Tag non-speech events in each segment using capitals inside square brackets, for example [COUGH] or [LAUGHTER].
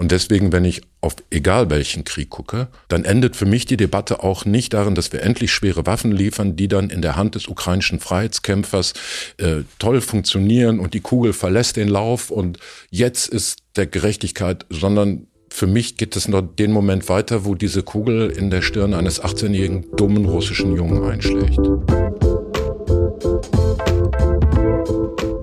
Und deswegen, wenn ich auf egal welchen Krieg gucke, dann endet für mich die Debatte auch nicht darin, dass wir endlich schwere Waffen liefern, die dann in der Hand des ukrainischen Freiheitskämpfers äh, toll funktionieren und die Kugel verlässt den Lauf und jetzt ist der Gerechtigkeit, sondern für mich geht es noch den Moment weiter, wo diese Kugel in der Stirn eines 18-jährigen dummen russischen Jungen einschlägt.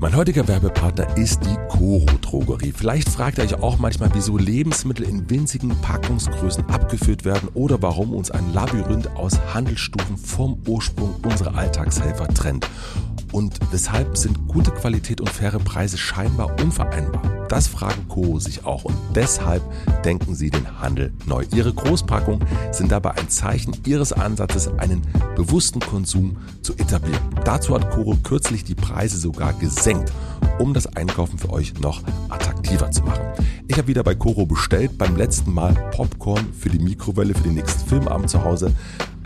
Mein heutiger Werbepartner ist die Coro Drogerie. Vielleicht fragt ihr euch auch manchmal, wieso Lebensmittel in winzigen Packungsgrößen abgeführt werden oder warum uns ein Labyrinth aus Handelsstufen vom Ursprung unserer Alltagshelfer trennt. Und weshalb sind gute Qualität und faire Preise scheinbar unvereinbar? Das fragen Co. sich auch und deshalb denken sie den Handel neu. Ihre Großpackungen sind dabei ein Zeichen ihres Ansatzes, einen bewussten Konsum zu etablieren. Dazu hat Coro kürzlich die Preise sogar gesenkt, senkt. Um das Einkaufen für euch noch attraktiver zu machen. Ich habe wieder bei Coro bestellt, beim letzten Mal Popcorn für die Mikrowelle für den nächsten Filmabend zu Hause.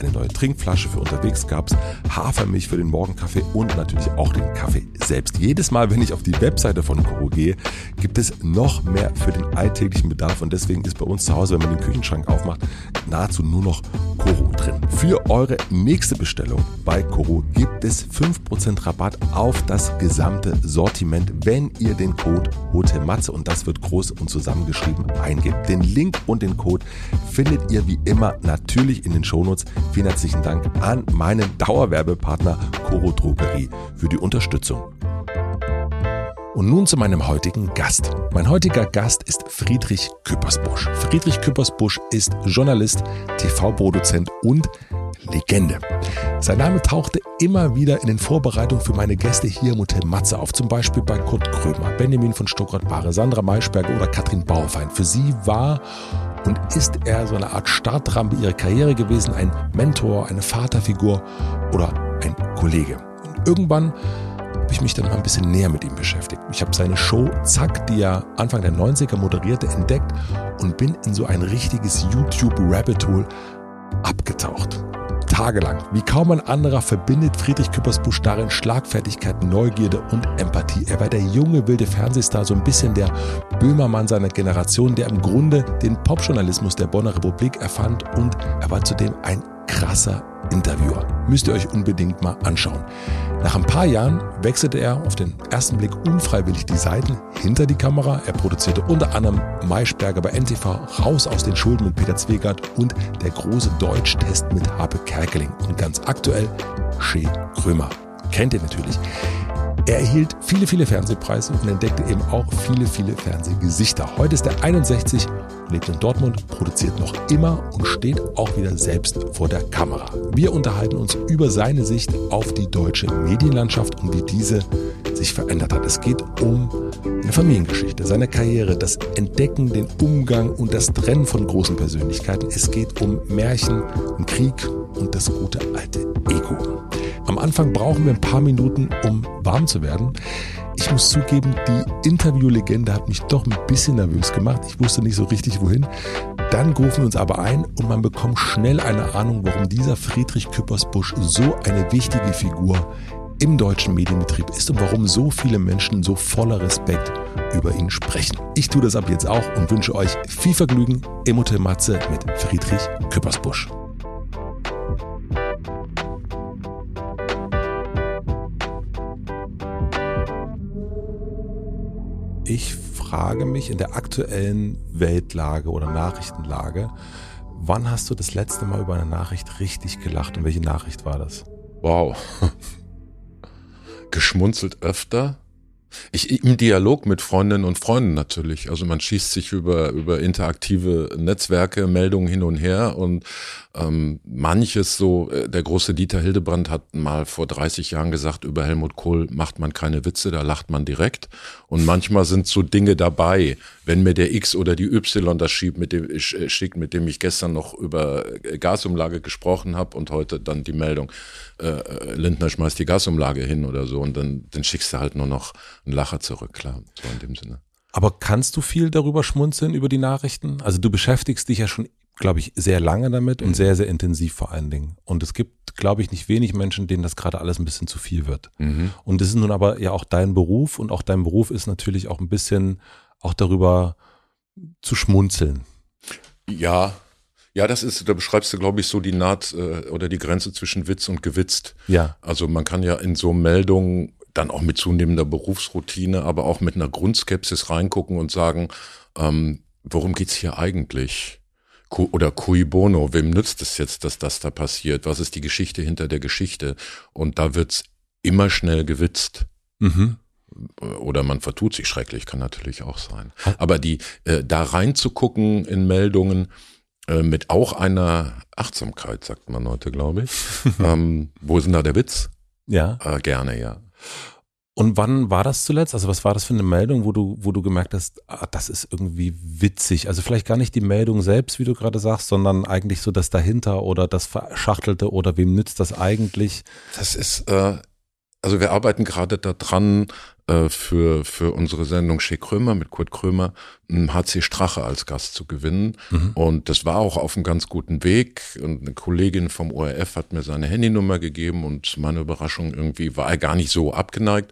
Eine neue Trinkflasche für unterwegs gab es, Hafermilch für den Morgenkaffee und natürlich auch den Kaffee selbst. Jedes Mal, wenn ich auf die Webseite von Koro gehe, gibt es noch mehr für den alltäglichen Bedarf und deswegen ist bei uns zu Hause, wenn man den Küchenschrank aufmacht, nahezu nur noch Koro drin. Für eure nächste Bestellung bei Koro gibt es 5% Rabatt auf das gesamte Sortiment, wenn ihr den Code HOTELMATZE und das wird groß und zusammengeschrieben eingebt. Den Link und den Code findet ihr wie immer natürlich in den Shownotes. Vielen herzlichen Dank an meinen Dauerwerbepartner Coro Drogerie für die Unterstützung. Und nun zu meinem heutigen Gast. Mein heutiger Gast ist Friedrich Küppersbusch. Friedrich Küppersbusch ist Journalist, TV-Produzent und Legende. Sein Name tauchte immer wieder in den Vorbereitungen für meine Gäste hier im Hotel Matze auf, zum Beispiel bei Kurt Krömer, Benjamin von Stuttgart-Bahre, Sandra Maischberger oder Katrin Bauerfein. Für sie war und ist er so eine Art Startrampe ihrer Karriere gewesen, ein Mentor, eine Vaterfigur oder ein Kollege. Und irgendwann habe ich mich dann mal ein bisschen näher mit ihm beschäftigt. Ich habe seine Show Zack, die er Anfang der 90er moderierte, entdeckt und bin in so ein richtiges YouTube-Rabbit Hole abgetaucht. Tagelang. Wie kaum ein anderer verbindet Friedrich Küppersbusch darin Schlagfertigkeit, Neugierde und Empathie. Er war der junge wilde Fernsehstar, so ein bisschen der Böhmermann seiner Generation, der im Grunde den Popjournalismus der Bonner Republik erfand und er war zudem ein krasser Interviewer. Müsst ihr euch unbedingt mal anschauen. Nach ein paar Jahren wechselte er auf den ersten Blick unfreiwillig die Seiten hinter die Kamera. Er produzierte unter anderem Maischberger bei NTV, Raus aus den Schulden mit Peter Zwegert und der große Deutschtest mit Habe Kerkeling. Und ganz aktuell Shea Krömer. Kennt ihr natürlich. Er erhielt viele, viele Fernsehpreise und entdeckte eben auch viele, viele Fernsehgesichter. Heute ist er 61, lebt in Dortmund, produziert noch immer und steht auch wieder selbst vor der Kamera. Wir unterhalten uns über seine Sicht auf die deutsche Medienlandschaft und wie diese sich verändert hat. Es geht um eine Familiengeschichte, seine Karriere, das Entdecken, den Umgang und das Trennen von großen Persönlichkeiten. Es geht um Märchen, um Krieg und das gute alte Ego. Am Anfang brauchen wir ein paar Minuten, um warm zu werden. Ich muss zugeben, die Interviewlegende hat mich doch ein bisschen nervös gemacht. Ich wusste nicht so richtig wohin. Dann rufen wir uns aber ein und man bekommt schnell eine Ahnung, warum dieser Friedrich Küppersbusch so eine wichtige Figur im deutschen Medienbetrieb ist und warum so viele Menschen so voller Respekt über ihn sprechen. Ich tue das ab jetzt auch und wünsche euch viel Vergnügen im Hotel Matze mit Friedrich Küppersbusch. Ich frage mich in der aktuellen Weltlage oder Nachrichtenlage, wann hast du das letzte Mal über eine Nachricht richtig gelacht und welche Nachricht war das? Wow. [LAUGHS] Geschmunzelt öfter, ich, Im Dialog mit Freundinnen und Freunden natürlich. Also man schießt sich über, über interaktive Netzwerke, Meldungen hin und her und ähm, manches so, äh, der große Dieter Hildebrand hat mal vor 30 Jahren gesagt, über Helmut Kohl macht man keine Witze, da lacht man direkt. Und manchmal sind so Dinge dabei, wenn mir der X oder die Y das schiebt, mit dem äh, schickt, mit dem ich gestern noch über äh, Gasumlage gesprochen habe und heute dann die Meldung, äh, Lindner schmeißt die Gasumlage hin oder so und dann, dann schickst du halt nur noch ein Lacher zurück, klar, so in dem Sinne. Aber kannst du viel darüber schmunzeln, über die Nachrichten? Also du beschäftigst dich ja schon, glaube ich, sehr lange damit und Mhm. sehr, sehr intensiv vor allen Dingen. Und es gibt, glaube ich, nicht wenig Menschen, denen das gerade alles ein bisschen zu viel wird. Mhm. Und das ist nun aber ja auch dein Beruf und auch dein Beruf ist natürlich auch ein bisschen auch darüber zu schmunzeln. Ja, ja, das ist, da beschreibst du, glaube ich, so die Naht äh, oder die Grenze zwischen Witz und Gewitzt. Ja. Also man kann ja in so Meldungen dann auch mit zunehmender Berufsroutine, aber auch mit einer Grundskepsis reingucken und sagen, ähm, worum geht's hier eigentlich? Oder cui bono, wem nützt es jetzt, dass das da passiert? Was ist die Geschichte hinter der Geschichte? Und da wird's immer schnell gewitzt. Mhm. Oder man vertut sich schrecklich, kann natürlich auch sein. Aber die, äh, da reinzugucken in Meldungen äh, mit auch einer Achtsamkeit, sagt man heute, glaube ich. [LAUGHS] ähm, wo ist denn da der Witz? Ja. Äh, gerne, ja. Und wann war das zuletzt? Also was war das für eine Meldung, wo du, wo du gemerkt hast, ah, das ist irgendwie witzig? Also vielleicht gar nicht die Meldung selbst, wie du gerade sagst, sondern eigentlich so das dahinter oder das Verschachtelte oder wem nützt das eigentlich? Das ist, äh, also wir arbeiten gerade daran, äh, für, für unsere Sendung Shea Krömer mit Kurt Krömer, einen HC Strache als Gast zu gewinnen. Mhm. Und das war auch auf einem ganz guten Weg. Und eine Kollegin vom ORF hat mir seine Handynummer gegeben und zu meiner Überraschung irgendwie war er gar nicht so abgeneigt.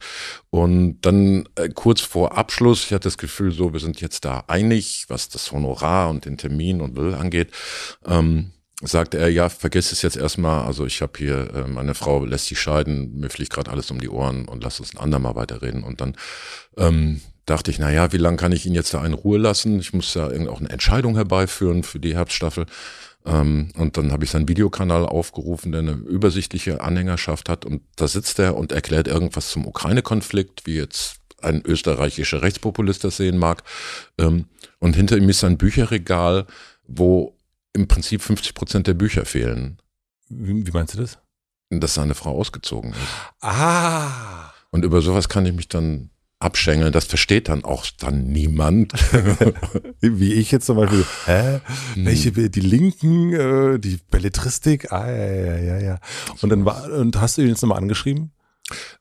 Und dann äh, kurz vor Abschluss, ich hatte das Gefühl, so, wir sind jetzt da einig, was das Honorar und den Termin und will angeht. Ähm, sagte er, ja, vergiss es jetzt erstmal, also ich habe hier, äh, meine Frau lässt sich scheiden, mir fliegt gerade alles um die Ohren und lass uns ein andermal weiterreden. Und dann ähm, dachte ich, na ja, wie lange kann ich ihn jetzt da in Ruhe lassen? Ich muss ja irgend auch eine Entscheidung herbeiführen für die Herbststaffel. Ähm, und dann habe ich seinen Videokanal aufgerufen, der eine übersichtliche Anhängerschaft hat. Und da sitzt er und erklärt irgendwas zum Ukraine-Konflikt, wie jetzt ein österreichischer Rechtspopulist das sehen mag. Ähm, und hinter ihm ist ein Bücherregal, wo im Prinzip 50 Prozent der Bücher fehlen, Wie, wie meinst du das? dass seine Frau ausgezogen ist. Ah. Und über sowas kann ich mich dann abschengeln. Das versteht dann auch dann niemand. [LAUGHS] Wie ich jetzt zum Beispiel, hä? Hm. Welche, die Linken, äh, die Belletristik, ah, ja, ja, ja, ja. Und dann war, und hast du ihn jetzt nochmal angeschrieben?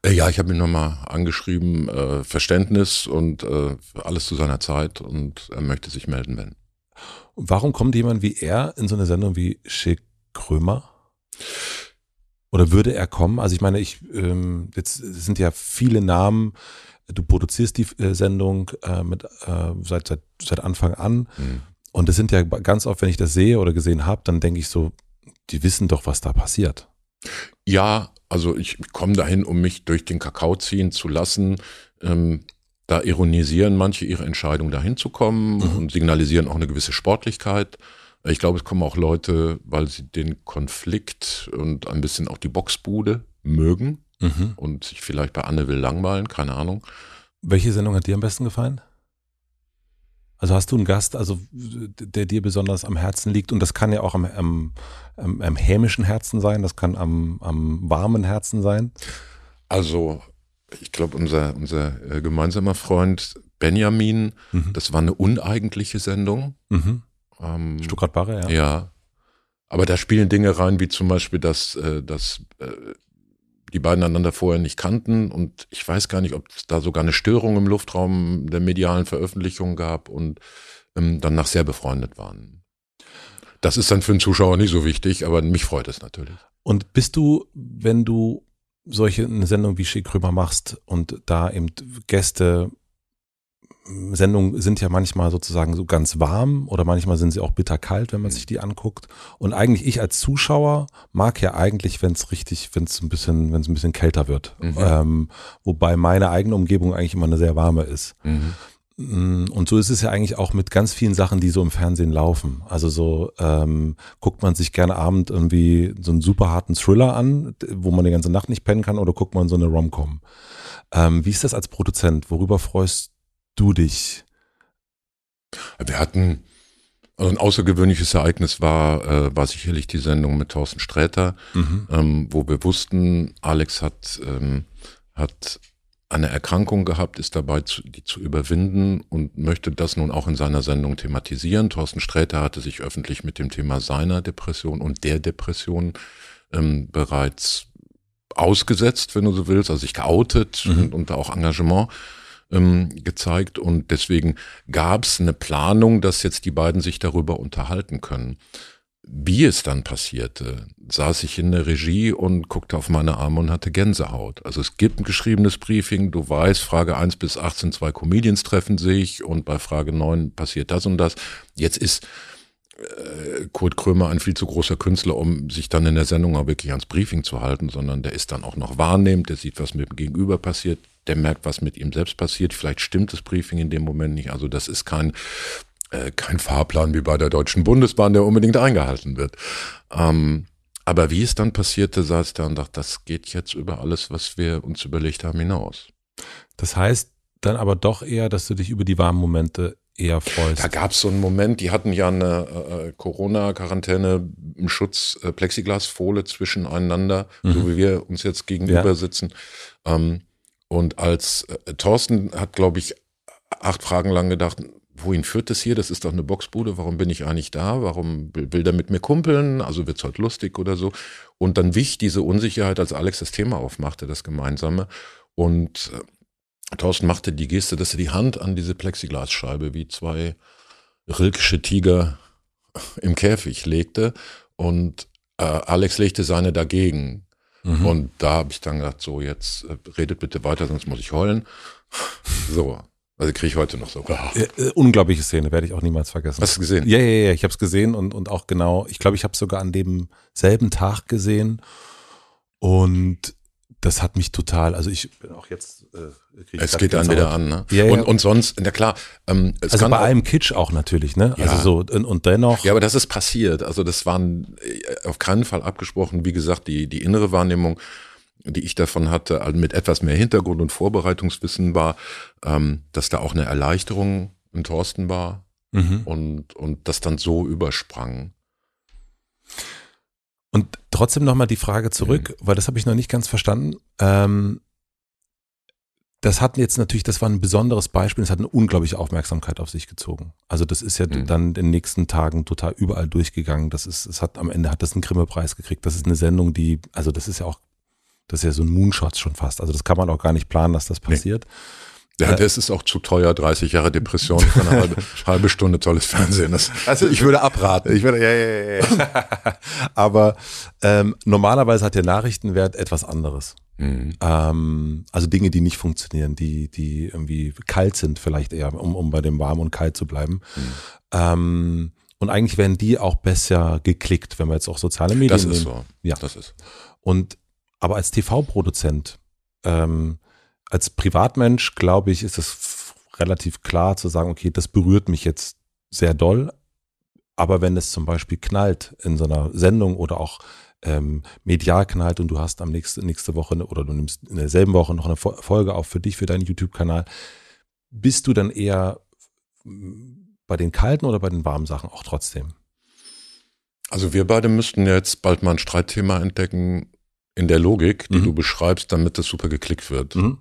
Äh, Ja, ich habe ihn nochmal angeschrieben, äh, Verständnis und äh, alles zu seiner Zeit und er möchte sich melden, wenn. Warum kommt jemand wie er in so eine Sendung wie Schick Krömer? Oder würde er kommen? Also ich meine, ich ähm, jetzt sind ja viele Namen. Du produzierst die äh, Sendung äh, mit äh, seit, seit seit Anfang an Hm. und es sind ja ganz oft, wenn ich das sehe oder gesehen habe, dann denke ich so, die wissen doch, was da passiert. Ja, also ich komme dahin, um mich durch den Kakao ziehen zu lassen. Ähm, da ironisieren manche ihre Entscheidung, dahin zu kommen Mhm. und signalisieren auch eine gewisse Sportlichkeit. Ich glaube, es kommen auch Leute, weil sie den Konflikt und ein bisschen auch die Boxbude mögen Mhm. und sich vielleicht bei Anne will langweilen, keine Ahnung. Welche Sendung hat dir am besten gefallen? Also hast du einen Gast, also der dir besonders am Herzen liegt und das kann ja auch am, am, am, am hämischen Herzen sein, das kann am, am warmen Herzen sein. Also, ich glaube, unser, unser äh, gemeinsamer Freund Benjamin, Mhm. das war eine uneigentliche Sendung. Mhm. Ähm, Stuttgart Barre, ja. Ja. Aber da spielen Dinge rein, wie zum Beispiel, dass, äh, dass äh, die beiden einander vorher nicht kannten und ich weiß gar nicht, ob es da sogar eine Störung im Luftraum der medialen Veröffentlichung gab und ähm, danach sehr befreundet waren. Das ist dann für einen Zuschauer nicht so wichtig, aber mich freut es natürlich. Und bist du, wenn du solche eine Sendung wie Schick Krömer machst und da eben Gäste Sendungen sind ja manchmal sozusagen so ganz warm oder manchmal sind sie auch bitterkalt, wenn man Mhm. sich die anguckt. Und eigentlich ich als Zuschauer mag ja eigentlich, wenn es richtig, wenn es ein bisschen, wenn es ein bisschen kälter wird. Mhm. Ähm, wobei meine eigene Umgebung eigentlich immer eine sehr warme ist. Mhm. Mm, Und so ist es ja eigentlich auch mit ganz vielen Sachen, die so im Fernsehen laufen. Also so ähm, guckt man sich gerne Abend irgendwie so einen super harten Thriller an, wo man die ganze Nacht nicht pennen kann, oder guckt man so eine Rom-Com. Ähm, wie ist das als Produzent? Worüber freust du dich? Wir hatten, also ein außergewöhnliches Ereignis war, äh, war sicherlich die Sendung mit Thorsten Sträter, Mhm. ähm, wo wir wussten, Alex hat, ähm, hat eine Erkrankung gehabt, ist dabei, zu, die zu überwinden und möchte das nun auch in seiner Sendung thematisieren. Thorsten Sträter hatte sich öffentlich mit dem Thema seiner Depression und der Depression ähm, bereits ausgesetzt, wenn du so willst, also sich geoutet Mhm. und, und da auch Engagement ähm, gezeigt und deswegen gab es eine Planung, dass jetzt die beiden sich darüber unterhalten können. Wie es dann passierte, saß ich in der Regie und guckte auf meine Arme und hatte Gänsehaut. Also es gibt ein geschriebenes Briefing, du weißt, Frage 1 bis 18, zwei Comedians treffen sich und bei Frage 9 passiert das und das. Jetzt ist äh, Kurt Krömer ein viel zu großer Künstler, um sich dann in der Sendung auch wirklich ans Briefing zu halten, sondern der ist dann auch noch wahrnehmend, der sieht, was mit dem Gegenüber passiert, der merkt, was mit ihm selbst passiert. Vielleicht stimmt das Briefing in dem Moment nicht. Also das ist kein äh, kein Fahrplan wie bei der Deutschen Bundesbahn, der unbedingt eingehalten wird. Ähm, aber wie es dann passierte, saß da und dachte, das geht jetzt über alles, was wir uns überlegt haben, hinaus. Das heißt dann aber doch eher, dass du dich über die warmen Momente eher freust. Da gab es so einen Moment, die hatten ja eine äh, Corona-Quarantäne im Schutz äh, Plexiglasfolie zwischeneinander, mhm. so wie wir uns jetzt gegenüber ja. sitzen. Ähm, und als äh, Thorsten hat, glaube ich, acht Fragen lang gedacht, wohin führt das hier? Das ist doch eine Boxbude. Warum bin ich eigentlich da? Warum will, der mit mir kumpeln? Also wird's heute lustig oder so. Und dann wich diese Unsicherheit, als Alex das Thema aufmachte, das Gemeinsame. Und äh, Thorsten machte die Geste, dass er die Hand an diese Plexiglasscheibe wie zwei rilkische Tiger im Käfig legte und äh, Alex legte seine dagegen. Mhm. Und da habe ich dann gedacht, so jetzt äh, redet bitte weiter, sonst muss ich heulen. So, also kriege ich heute noch so. Äh, äh, unglaubliche Szene, werde ich auch niemals vergessen. Hast du gesehen? Ja, ja, ja, ich habe es gesehen und, und auch genau, ich glaube, ich habe es sogar an demselben Tag gesehen und das hat mich total, also ich bin auch jetzt. Äh, es geht dann wieder an, ne? Ja, ja. Und, und sonst, na klar. Ähm, es also bei auch, allem Kitsch auch natürlich, ne? Ja. Also so und, und dennoch. Ja, aber das ist passiert. Also das waren äh, auf keinen Fall abgesprochen. Wie gesagt, die die innere Wahrnehmung die ich davon hatte, mit etwas mehr Hintergrund und Vorbereitungswissen war, ähm, dass da auch eine Erleichterung in Thorsten war mhm. und, und das dann so übersprang. Und trotzdem nochmal die Frage zurück, mhm. weil das habe ich noch nicht ganz verstanden. Ähm, das hat jetzt natürlich, das war ein besonderes Beispiel, es hat eine unglaubliche Aufmerksamkeit auf sich gezogen. Also das ist ja mhm. dann in den nächsten Tagen total überall durchgegangen. Das ist, es hat am Ende hat das einen Grimme-Preis gekriegt. Das ist eine Sendung, die, also das ist ja auch das ist ja so ein Moonshot schon fast. Also das kann man auch gar nicht planen, dass das passiert. Nee. Ja, das ist auch zu teuer, 30 Jahre Depression für eine halbe, [LAUGHS] halbe Stunde tolles Fernsehen. Das, also ich würde abraten. Ich würde, ja, ja, ja. [LAUGHS] Aber ähm, normalerweise hat der Nachrichtenwert etwas anderes. Mhm. Ähm, also Dinge, die nicht funktionieren, die, die irgendwie kalt sind, vielleicht eher, um, um bei dem warm und kalt zu bleiben. Mhm. Ähm, und eigentlich werden die auch besser geklickt, wenn wir jetzt auch soziale Medien Das ist nehmen. so. Ja. Das ist. Und aber als TV-Produzent, ähm, als Privatmensch, glaube ich, ist es relativ klar zu sagen, okay, das berührt mich jetzt sehr doll. Aber wenn es zum Beispiel knallt in so einer Sendung oder auch ähm, medial knallt und du hast am nächsten nächste Woche oder du nimmst in derselben Woche noch eine Folge auf für dich, für deinen YouTube-Kanal, bist du dann eher bei den kalten oder bei den warmen Sachen auch trotzdem? Also wir beide müssten jetzt bald mal ein Streitthema entdecken, in der Logik, die mhm. du beschreibst, damit das super geklickt wird. Mhm.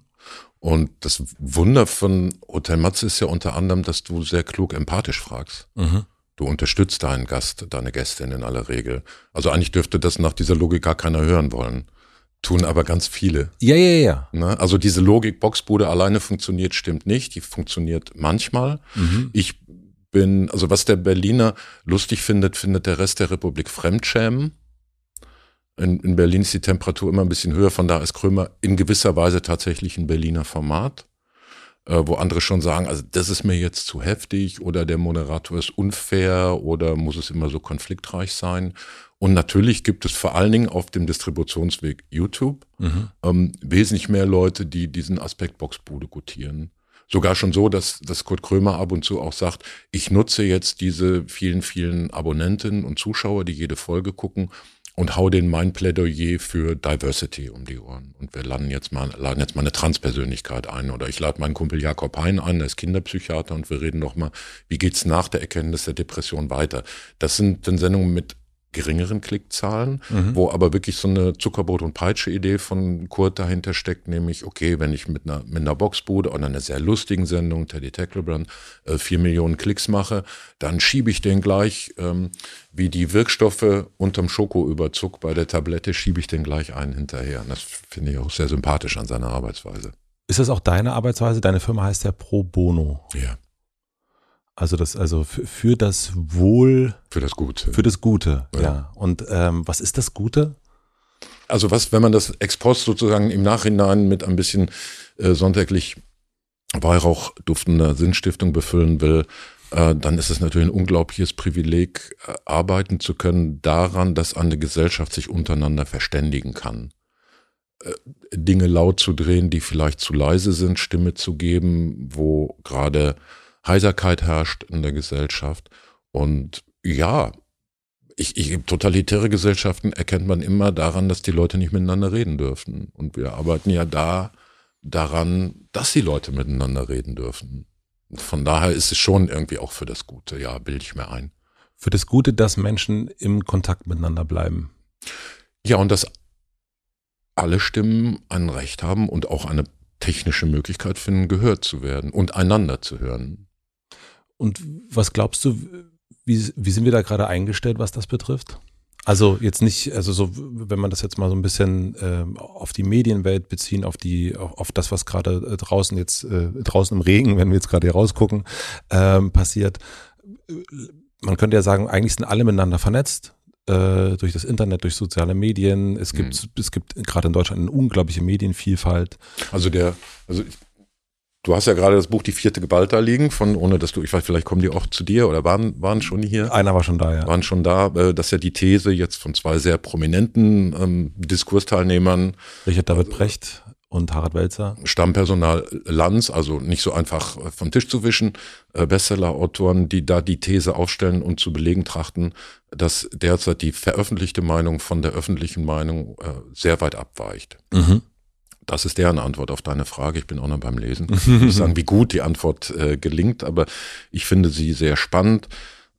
Und das Wunder von Hotel Matze ist ja unter anderem, dass du sehr klug empathisch fragst. Mhm. Du unterstützt deinen Gast, deine Gästin in aller Regel. Also eigentlich dürfte das nach dieser Logik gar keiner hören wollen. Tun aber ganz viele. Ja, ja, ja. Ne? Also diese Logik, Boxbude alleine funktioniert, stimmt nicht. Die funktioniert manchmal. Mhm. Ich bin, also was der Berliner lustig findet, findet der Rest der Republik Fremdschämen. In, in Berlin ist die Temperatur immer ein bisschen höher, von da ist Krömer in gewisser Weise tatsächlich ein Berliner Format, äh, wo andere schon sagen, also das ist mir jetzt zu heftig oder der Moderator ist unfair oder muss es immer so konfliktreich sein. Und natürlich gibt es vor allen Dingen auf dem Distributionsweg YouTube mhm. ähm, wesentlich mehr Leute, die diesen Aspekt Boxbude gutieren. Sogar schon so, dass, dass Kurt Krömer ab und zu auch sagt, ich nutze jetzt diese vielen, vielen Abonnenten und Zuschauer, die jede Folge gucken, und hau den mein Plädoyer für Diversity um die Ohren. Und wir laden jetzt mal, laden jetzt mal eine Transpersönlichkeit ein. Oder ich lade meinen Kumpel Jakob Hein ein, der ist Kinderpsychiater und wir reden noch mal, wie geht's nach der Erkenntnis der Depression weiter? Das sind dann Sendungen mit geringeren Klickzahlen, mhm. wo aber wirklich so eine Zuckerbrot- und Peitsche-Idee von Kurt dahinter steckt, nämlich, okay, wenn ich mit einer, mit einer Boxbude oder einer sehr lustigen Sendung, Teddy Tacklebrand, äh, vier Millionen Klicks mache, dann schiebe ich den gleich, ähm, wie die Wirkstoffe unterm Schokoüberzug bei der Tablette, schiebe ich den gleich einen hinterher. Und das finde ich auch sehr sympathisch an seiner Arbeitsweise. Ist das auch deine Arbeitsweise? Deine Firma heißt ja Pro Bono. Ja. Also das, also für, für das Wohl. Für das Gute. Für das Gute, ja. Ja. Und ähm, was ist das Gute? Also was, wenn man das ex post sozusagen im Nachhinein mit ein bisschen äh, sonntäglich Weihrauch duftender Sinnstiftung befüllen will, äh, dann ist es natürlich ein unglaubliches Privileg, äh, arbeiten zu können daran, dass eine Gesellschaft sich untereinander verständigen kann. Äh, Dinge laut zu drehen, die vielleicht zu leise sind, Stimme zu geben, wo gerade Heiserkeit herrscht in der Gesellschaft. Und ja, ich, ich, totalitäre Gesellschaften erkennt man immer daran, dass die Leute nicht miteinander reden dürfen. Und wir arbeiten ja da daran, dass die Leute miteinander reden dürfen. Und von daher ist es schon irgendwie auch für das Gute, ja, bilde ich mir ein. Für das Gute, dass Menschen im Kontakt miteinander bleiben. Ja, und dass alle Stimmen ein Recht haben und auch eine technische Möglichkeit finden, gehört zu werden und einander zu hören. Und was glaubst du, wie, wie sind wir da gerade eingestellt, was das betrifft? Also jetzt nicht, also so, wenn man das jetzt mal so ein bisschen ähm, auf die Medienwelt beziehen, auf die, auf, auf das, was gerade äh, draußen jetzt, äh, draußen im Regen, wenn wir jetzt gerade hier rausgucken, ähm, passiert. Man könnte ja sagen, eigentlich sind alle miteinander vernetzt äh, durch das Internet, durch soziale Medien. Es gibt, Mhm. es gibt gerade in Deutschland eine unglaubliche Medienvielfalt. Also der, also ich, du hast ja gerade das Buch Die vierte Gewalt da liegen, von, ohne dass du, ich weiß, vielleicht kommen die auch zu dir oder waren, waren schon hier? Einer war schon da, ja. waren schon da, äh, dass ja die These jetzt von zwei sehr prominenten ähm, Diskursteilnehmern, Richard David Brecht und Harald Welzer. Stammpersonal Lanz, also nicht so einfach äh, vom Tisch zu wischen, äh, Bestsellerautoren, die da die These aufstellen und zu belegen trachten, dass derzeit die veröffentlichte Meinung von der öffentlichen Meinung äh, sehr weit abweicht. Mhm. Das ist deren Antwort auf deine Frage. Ich bin auch noch beim Lesen. Ich nicht sagen, wie gut die Antwort äh, gelingt, aber ich finde sie sehr spannend,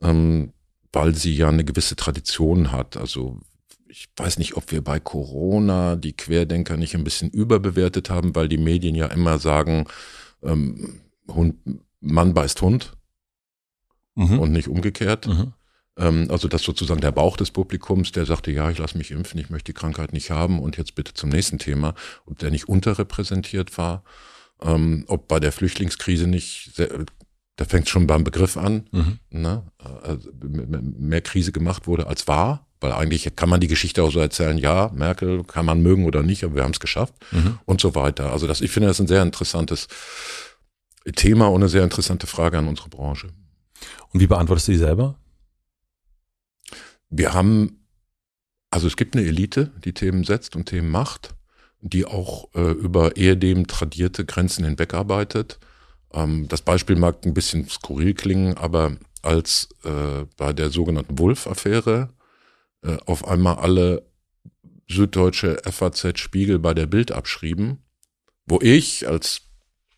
ähm, weil sie ja eine gewisse Tradition hat. Also ich weiß nicht, ob wir bei Corona die Querdenker nicht ein bisschen überbewertet haben, weil die Medien ja immer sagen, ähm, Hund, Mann beißt Hund Mhm. und nicht umgekehrt. Mhm. Ähm, also das sozusagen der Bauch des Publikums, der sagte, ja, ich lasse mich impfen, ich möchte die Krankheit nicht haben und jetzt bitte zum nächsten Thema, ob der nicht unterrepräsentiert war, ähm, ob bei der Flüchtlingskrise nicht, sehr, da fängt es schon beim Begriff an, Mhm. ne? also mehr Krise gemacht wurde als war, weil eigentlich kann man die Geschichte auch so erzählen, ja, Merkel kann man mögen oder nicht, aber wir haben es geschafft Mhm. und so weiter. Also das, ich finde das ein sehr interessantes Thema und eine sehr interessante Frage an unsere Branche. Und wie beantwortest du die selber? Wir haben, also es gibt eine Elite, die Themen setzt und Themen macht, die auch äh, über ehedem tradierte Grenzen hinweg arbeitet. Ähm, das Beispiel mag ein bisschen skurril klingen, aber als äh, bei der sogenannten Wulff-Affäre äh, auf einmal alle süddeutsche FAZ-Spiegel bei der Bild abschrieben, wo ich als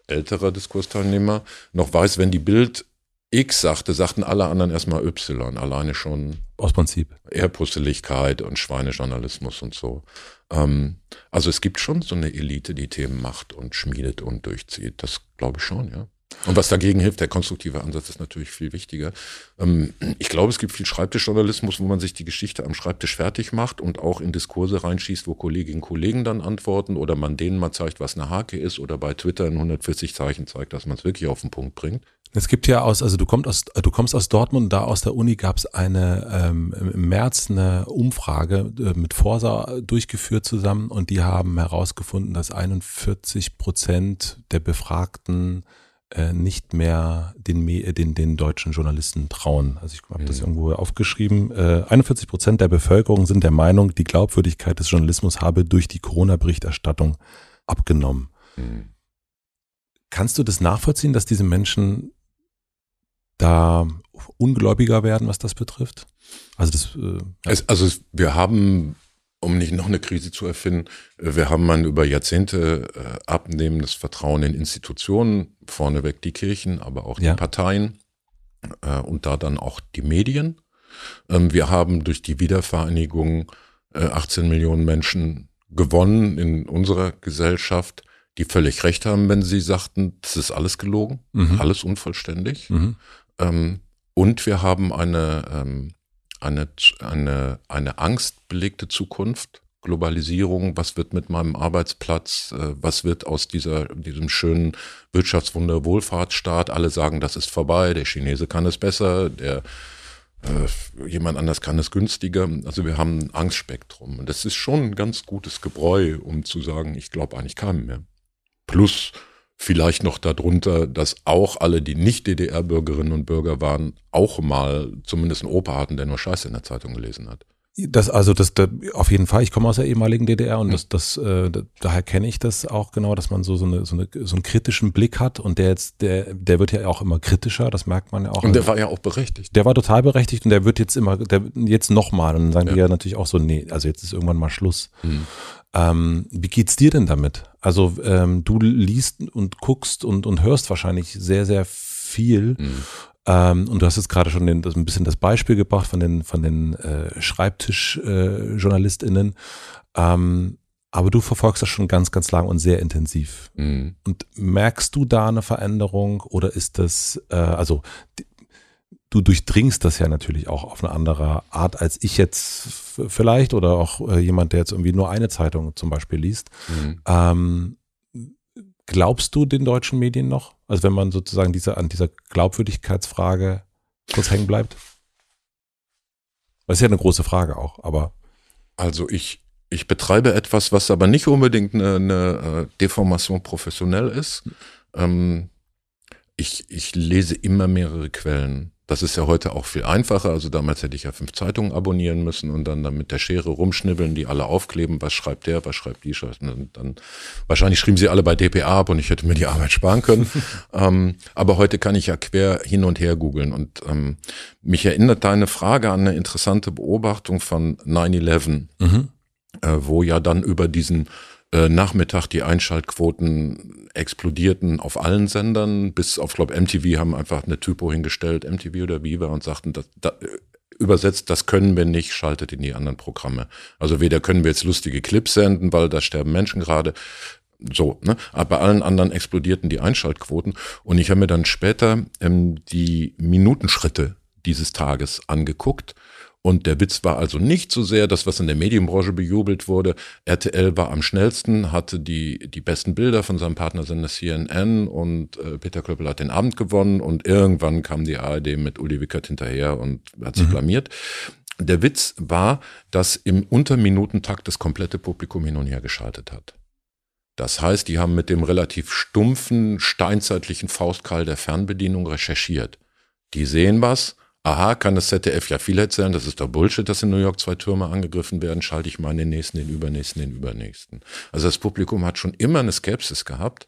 älterer Diskursteilnehmer noch weiß, wenn die Bild X sagte, sagten alle anderen erstmal Y, alleine schon Aus Prinzip. Ehrpusseligkeit und Schweinejournalismus und so. Ähm, also es gibt schon so eine Elite, die Themen macht und schmiedet und durchzieht. Das glaube ich schon, ja. Und was dagegen hilft, der konstruktive Ansatz ist natürlich viel wichtiger. Ähm, ich glaube, es gibt viel Schreibtischjournalismus, wo man sich die Geschichte am Schreibtisch fertig macht und auch in Diskurse reinschießt, wo Kolleginnen und Kollegen dann antworten oder man denen mal zeigt, was eine Hake ist oder bei Twitter in 140 Zeichen zeigt, dass man es wirklich auf den Punkt bringt. Es gibt ja aus, also du kommst aus, du kommst aus Dortmund, da aus der Uni gab es eine ähm, im März eine Umfrage äh, mit Forsa durchgeführt zusammen und die haben herausgefunden, dass 41 Prozent der Befragten äh, nicht mehr den, Me- den, den deutschen Journalisten trauen. Also ich habe das Mhm. irgendwo aufgeschrieben. Äh, 41 Prozent der Bevölkerung sind der Meinung, die Glaubwürdigkeit des Journalismus habe durch die Corona-Berichterstattung abgenommen. Kannst du das nachvollziehen, dass diese Menschen da ungläubiger werden, was das betrifft? Also das, äh, ja. Es, also es- wir haben, um nicht noch eine Krise zu erfinden, äh, wir haben ein über Jahrzehnte äh, abnehmendes Vertrauen in Institutionen, vorneweg die Kirchen, aber auch Ja. die Parteien äh, und da dann auch die Medien. Ähm, wir haben durch die Wiedervereinigung äh, 18 Millionen Menschen gewonnen in unserer Gesellschaft, die völlig recht haben, wenn sie sagten, das ist alles gelogen, Mhm. alles unvollständig. Mhm. Ähm, und wir haben eine, ähm, eine, eine, eine angstbelegte Zukunft Globalisierung, was wird mit meinem Arbeitsplatz, äh, was wird aus dieser, diesem schönen Wirtschaftswunder Wohlfahrtsstaat. Alle sagen, das ist vorbei, der Chinese kann es besser, der äh, jemand anders kann es günstiger. Also wir haben ein Angstspektrum. Und das ist schon ein ganz gutes Gebräu, um zu sagen, ich glaube eigentlich keinem mehr. Plus vielleicht noch darunter, dass auch alle, die nicht DDR-Bürgerinnen und Bürger waren, auch mal zumindest einen Opa hatten, der nur Scheiße in der Zeitung gelesen hat. Das, also das, das auf jeden Fall. Ich komme aus der ehemaligen DDR und das, das, äh, daher kenne ich das auch genau, dass man so so, eine, so, eine, so einen kritischen Blick hat und der jetzt, der, der wird ja auch immer kritischer. Das merkt man ja auch. Und der war ja auch berechtigt. Der war total berechtigt und der wird jetzt immer, der jetzt nochmal und dann sagen ja. die ja natürlich auch so, nee, also jetzt ist irgendwann mal Schluss. Hm. Ähm, wie geht's dir denn damit? Also ähm, du liest und guckst und und hörst wahrscheinlich sehr sehr viel. Hm. Ähm, und du hast jetzt gerade schon den, das, ein bisschen das Beispiel gebracht von den, von den äh, Schreibtischjournalistinnen. Äh, ähm, aber du verfolgst das schon ganz, ganz lang und sehr intensiv. Mhm. Und merkst du da eine Veränderung oder ist das, äh, also du durchdringst das ja natürlich auch auf eine andere Art als ich jetzt vielleicht oder auch äh, jemand, der jetzt irgendwie nur eine Zeitung zum Beispiel liest. Mhm. Ähm, glaubst du den deutschen Medien noch? Also wenn man sozusagen diese, an dieser Glaubwürdigkeitsfrage kurz hängen bleibt? Das ist ja eine große Frage auch, aber. Also ich, ich betreibe etwas, was aber nicht unbedingt eine, eine äh, Deformation professionell ist. Ähm, ich, ich lese immer mehrere Quellen. Das ist ja heute auch viel einfacher. Also damals hätte ich ja fünf Zeitungen abonnieren müssen und dann, dann mit der Schere rumschnibbeln, die alle aufkleben. Was schreibt der, was schreibt die? Dann, dann wahrscheinlich schrieben sie alle bei DPA ab und ich hätte mir die Arbeit sparen können. [LAUGHS] ähm, aber heute kann ich ja quer hin und her googeln und ähm, mich erinnert deine Frage an eine interessante Beobachtung von 9-11, mhm. äh, wo ja dann über diesen äh, Nachmittag die Einschaltquoten explodierten auf allen Sendern, bis auf, glaube MTV haben einfach eine Typo hingestellt, MTV oder Viva und sagten, das, da, übersetzt, das können wir nicht, schaltet in die anderen Programme. Also weder können wir jetzt lustige Clips senden, weil da sterben Menschen gerade, so, ne? Aber bei allen anderen explodierten die Einschaltquoten und ich habe mir dann später ähm, die Minutenschritte dieses Tages angeguckt und der Witz war also nicht so sehr das, was in der Medienbranche bejubelt wurde. RTL war am schnellsten, hatte die, die besten Bilder von seinem Partnersender CNN und äh, Peter Klöppel hat den Abend gewonnen und irgendwann kam die ARD mit Uli Wickert hinterher und hat sich mhm. blamiert. Der Witz war, dass im Unterminutentakt das komplette Publikum hin und her geschaltet hat. Das heißt, die haben mit dem relativ stumpfen, steinzeitlichen Faustkeil der Fernbedienung recherchiert. Die sehen was, aha, kann das ZDF ja viel erzählen, das ist doch Bullshit, dass in New York zwei Türme angegriffen werden, schalte ich mal in den nächsten, den übernächsten, den übernächsten. Also das Publikum hat schon immer eine Skepsis gehabt.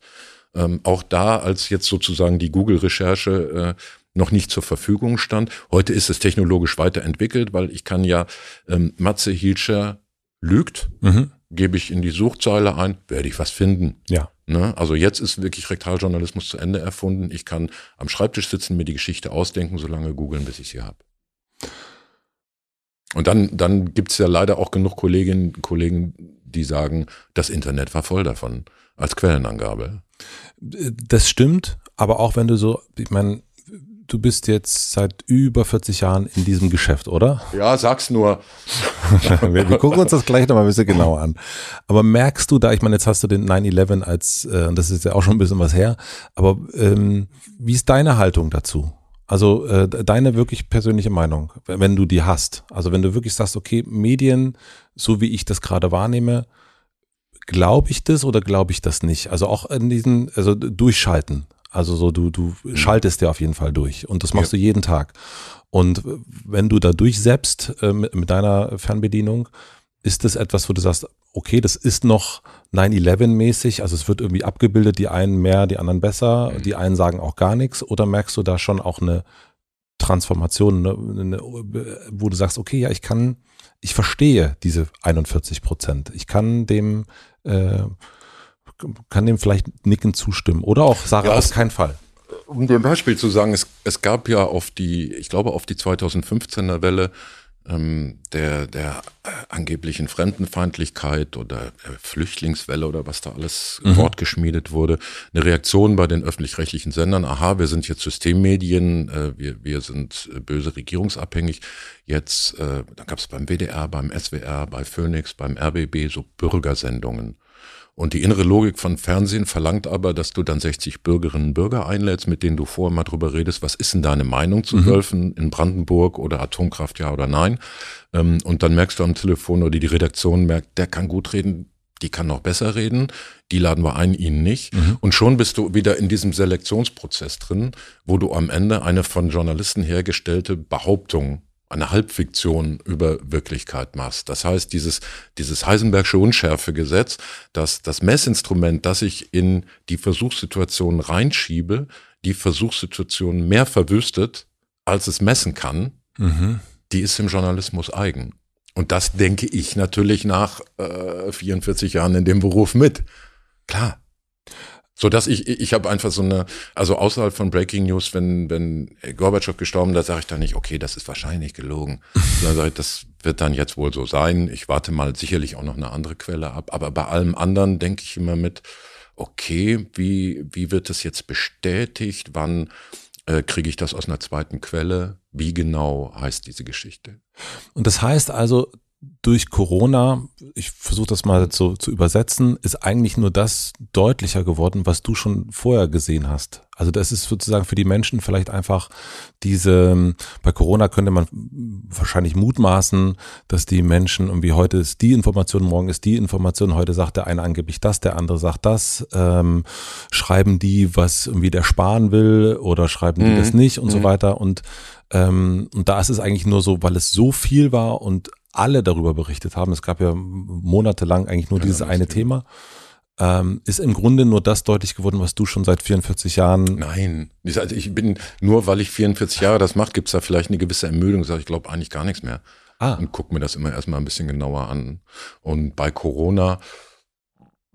Ähm, auch da, als jetzt sozusagen die Google-Recherche äh, noch nicht zur Verfügung stand. Heute ist es technologisch weiterentwickelt, weil ich kann ja ähm, Matze Hilscher lügt, mhm. gebe ich in die Suchzeile ein, werde ich was finden. Ja. Ne? Also jetzt ist wirklich Rektaljournalismus zu Ende erfunden. Ich kann am Schreibtisch sitzen, mir die Geschichte ausdenken, solange googeln, bis ich sie habe. Und dann, dann gibt es ja leider auch genug Kolleginnen und Kollegen, die sagen, das Internet war voll davon als Quellenangabe. Das stimmt, aber auch wenn du so, ich meine, du bist jetzt seit über 40 Jahren in diesem Geschäft, oder? Ja, sag's nur. [LAUGHS] wir, wir, gucken uns das gleich nochmal ein bisschen genauer an. Aber merkst du da, ich meine, jetzt hast du den 9-11 als, äh, und das ist ja auch schon ein bisschen was her, aber ähm, wie ist deine Haltung dazu? Also äh, deine wirklich persönliche Meinung, wenn du die hast. Also wenn du wirklich sagst, okay, Medien, so wie ich das gerade wahrnehme, glaube ich das oder glaube ich das nicht? Also auch in diesen, also durchschalten. Also so, du, du mhm. schaltest ja auf jeden Fall durch und das machst ja. du jeden Tag. Und wenn du da durchsetzt äh, mit, mit deiner Fernbedienung, ist das etwas, wo du sagst, okay, das ist noch 9-11-mäßig, also es wird irgendwie abgebildet, die einen mehr, die anderen besser, mhm. die einen sagen auch gar nichts, oder merkst du da schon auch eine Transformation, eine, eine, wo du sagst, okay, ja, ich kann, ich verstehe diese 41 Prozent, ich kann dem äh, kann dem vielleicht nicken zustimmen. Oder auch Sarah, ja, auf keinen Fall. Um dir ein Beispiel zu sagen, es, es gab ja auf die, ich glaube auf die 2015er Welle ähm, der, der äh, angeblichen Fremdenfeindlichkeit oder äh, Flüchtlingswelle oder was da alles mhm. wortgeschmiedet wurde, eine Reaktion bei den öffentlich-rechtlichen Sendern, aha, wir sind jetzt Systemmedien, äh, wir, wir sind äh, böse regierungsabhängig. Jetzt, äh, dann gab es beim WDR, beim SWR, bei Phoenix, beim RBB so Bürgersendungen. Und die innere Logik von Fernsehen verlangt aber, dass du dann 60 Bürgerinnen und Bürger einlädst, mit denen du vorher mal drüber redest, was ist denn deine Meinung zu mhm. Wölfen in Brandenburg oder Atomkraft, ja oder nein. Ähm, und dann merkst du am Telefon oder die Redaktion merkt, der kann gut reden, die kann noch besser reden, die laden wir ein, ihn nicht. Mhm. Und schon bist du wieder in diesem Selektionsprozess drin, wo du am Ende eine von Journalisten hergestellte Behauptung eine Halbfiktion über Wirklichkeit machst. Das heißt, dieses, dieses Heisenbergsche Unschärfegesetz, dass das Messinstrument, das ich in die Versuchssituation reinschiebe, die Versuchssituation mehr verwüstet, als es messen kann, mhm. die ist im Journalismus eigen. Und das denke ich natürlich nach äh, 44 Jahren in dem Beruf mit. Klar, so dass ich, ich habe einfach so eine, also außerhalb von Breaking News, wenn, wenn Gorbatschow gestorben, da sage ich dann nicht, okay, das ist wahrscheinlich gelogen. [LAUGHS] Dann sage ich, das wird dann jetzt wohl so sein. Ich warte mal sicherlich auch noch eine andere Quelle ab. Aber bei allem anderen denke ich immer mit, okay, wie, wie wird das jetzt bestätigt? Wann äh, kriege ich das aus einer zweiten Quelle? Wie genau heißt diese Geschichte? Und das heißt also, durch Corona, ich versuche das mal so zu übersetzen, ist eigentlich nur das deutlicher geworden, was du schon vorher gesehen hast. Also das ist sozusagen für die Menschen vielleicht einfach diese, bei Corona könnte man wahrscheinlich mutmaßen, dass die Menschen irgendwie heute ist die Information, morgen ist die Information, heute sagt der eine angeblich das, der andere sagt das, ähm, schreiben die, was irgendwie der sparen will oder schreiben die mhm. das nicht und mhm. so weiter und ähm, und da ist es eigentlich nur so, weil es so viel war und alle darüber berichtet haben, es gab ja monatelang eigentlich nur dieses eine Thema, ähm, ist im Grunde nur das deutlich geworden, was du schon seit 44 Jahren. Nein, also ich bin, nur weil ich 44 Jahre das mache, gibt es da vielleicht eine gewisse Ermüdung, sage ich glaube eigentlich gar nichts mehr. Ah. Und guck mir das immer erstmal ein bisschen genauer an. Und bei Corona,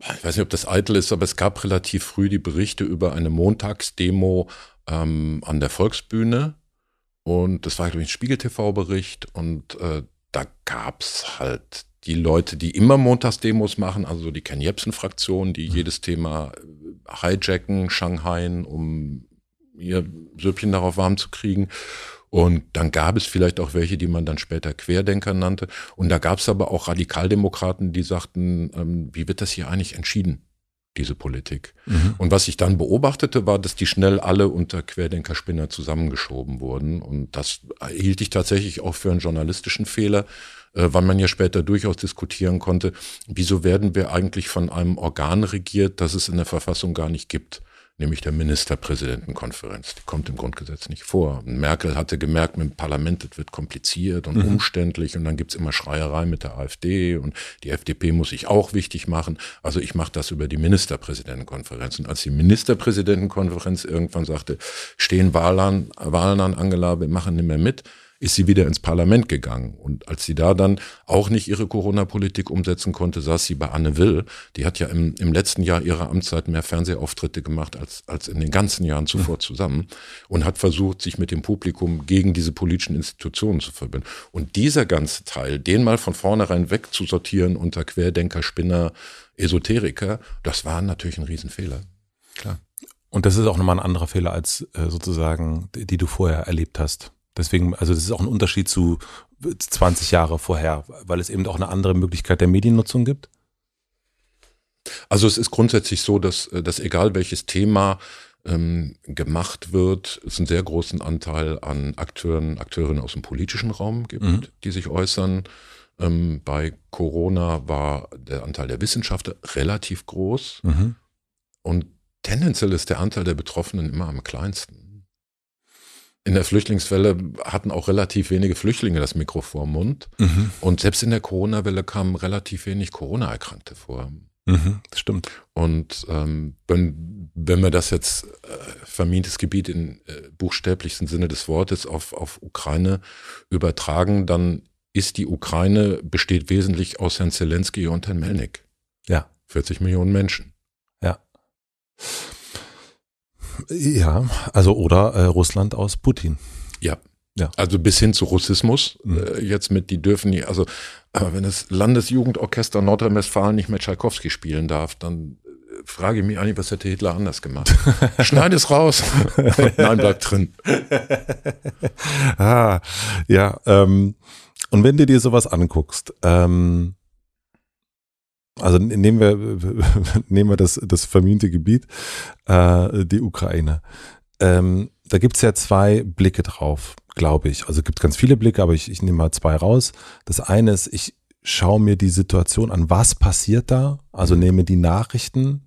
ich weiß nicht, ob das eitel ist, aber es gab relativ früh die Berichte über eine Montagsdemo ähm, an der Volksbühne. Und das war, glaube ich, ein Spiegel-TV-Bericht. Und äh, da gab's halt die Leute, die immer Montagsdemos machen, also die Ken Jebsen-Fraktion, die mhm. jedes Thema äh, hijacken, Shanghai, um ihr Süppchen darauf warm zu kriegen. Und dann gab es vielleicht auch welche, die man dann später Querdenker nannte. Und da gab es aber auch Radikaldemokraten, die sagten, ähm, wie wird das hier eigentlich entschieden? Diese Politik. Mhm. Und was ich dann beobachtete, war, dass die schnell alle unter Querdenkerspinner zusammengeschoben wurden. Und das hielt ich tatsächlich auch für einen journalistischen Fehler, äh, weil man ja später durchaus diskutieren konnte, wieso werden wir eigentlich von einem Organ regiert, das es in der Verfassung gar nicht gibt nämlich der Ministerpräsidentenkonferenz. Die kommt im Grundgesetz nicht vor. Und Merkel hatte gemerkt, mit dem Parlament, das wird kompliziert und mhm. umständlich und dann gibt's immer Schreierei mit der AfD und die FDP muss sich auch wichtig machen. Also ich mache das über die Ministerpräsidentenkonferenz. Und als die Ministerpräsidentenkonferenz irgendwann sagte, stehen Wahlen an, Wahlen an Angela, wir machen nicht mehr mit, ist sie wieder ins Parlament gegangen. Und als sie da dann auch nicht ihre Corona-Politik umsetzen konnte, saß sie bei Anne Will. Die hat ja im, im letzten Jahr ihrer Amtszeit mehr Fernsehauftritte gemacht als, als in den ganzen Jahren zuvor zusammen und hat versucht, sich mit dem Publikum gegen diese politischen Institutionen zu verbinden. Und dieser ganze Teil, den mal von vornherein wegzusortieren unter Querdenker, Spinner, Esoteriker, das war natürlich ein Riesenfehler. Klar. Und das ist auch nochmal ein anderer Fehler als äh, sozusagen, die, die du vorher erlebt hast. Deswegen, also das ist auch ein Unterschied zu 20 Jahre vorher, weil es eben auch eine andere Möglichkeit der Mediennutzung gibt. Also es ist grundsätzlich so, dass, äh, dass egal welches Thema ähm, gemacht wird, es einen sehr großen Anteil an Akteuren, Akteurinnen aus dem politischen Raum gibt, mhm. die sich äußern. Ähm, bei Corona war der Anteil der Wissenschaftler relativ groß mhm. und tendenziell ist der Anteil der Betroffenen immer am kleinsten. In der Flüchtlingswelle hatten auch relativ wenige Flüchtlinge das Mikro vor dem Mund. Mhm. Und selbst in der Corona-Welle kamen relativ wenig Corona-Erkrankte vor. Mhm, das stimmt. Und ähm, wenn, wenn wir das jetzt äh, vermintes Gebiet in äh, buchstäblichsten Sinne des Wortes auf, auf Ukraine übertragen, dann ist die Ukraine, besteht wesentlich aus Herrn Zelensky und Herrn Melnik. Ja. 40 Millionen Menschen. Ja. Ja, also oder äh, Russland aus Putin. Ja. Ja. Also bis hin zu Russismus. Mhm. Äh, jetzt mit, die dürfen nicht, also, aber wenn das Landesjugendorchester Nordrhein-Westfalen nicht mehr Tschaikowski spielen darf, dann äh, frage ich mich eigentlich, was hätte Hitler anders gemacht? [LAUGHS] Schneid es raus. Nein, bleibt drin. [LAUGHS] ah, ja, ähm, und wenn du dir sowas anguckst, ähm, also nehmen wir, [LAUGHS] nehmen wir das, das vermiente Gebiet, äh, die Ukraine. Ähm, da gibt's ja zwei Blicke drauf, glaube ich. Also es gibt ganz viele Blicke, aber ich, ich nehme mal zwei raus. Das eine ist, ich schaue mir die Situation an, was passiert da, also mhm. nehme die Nachrichten.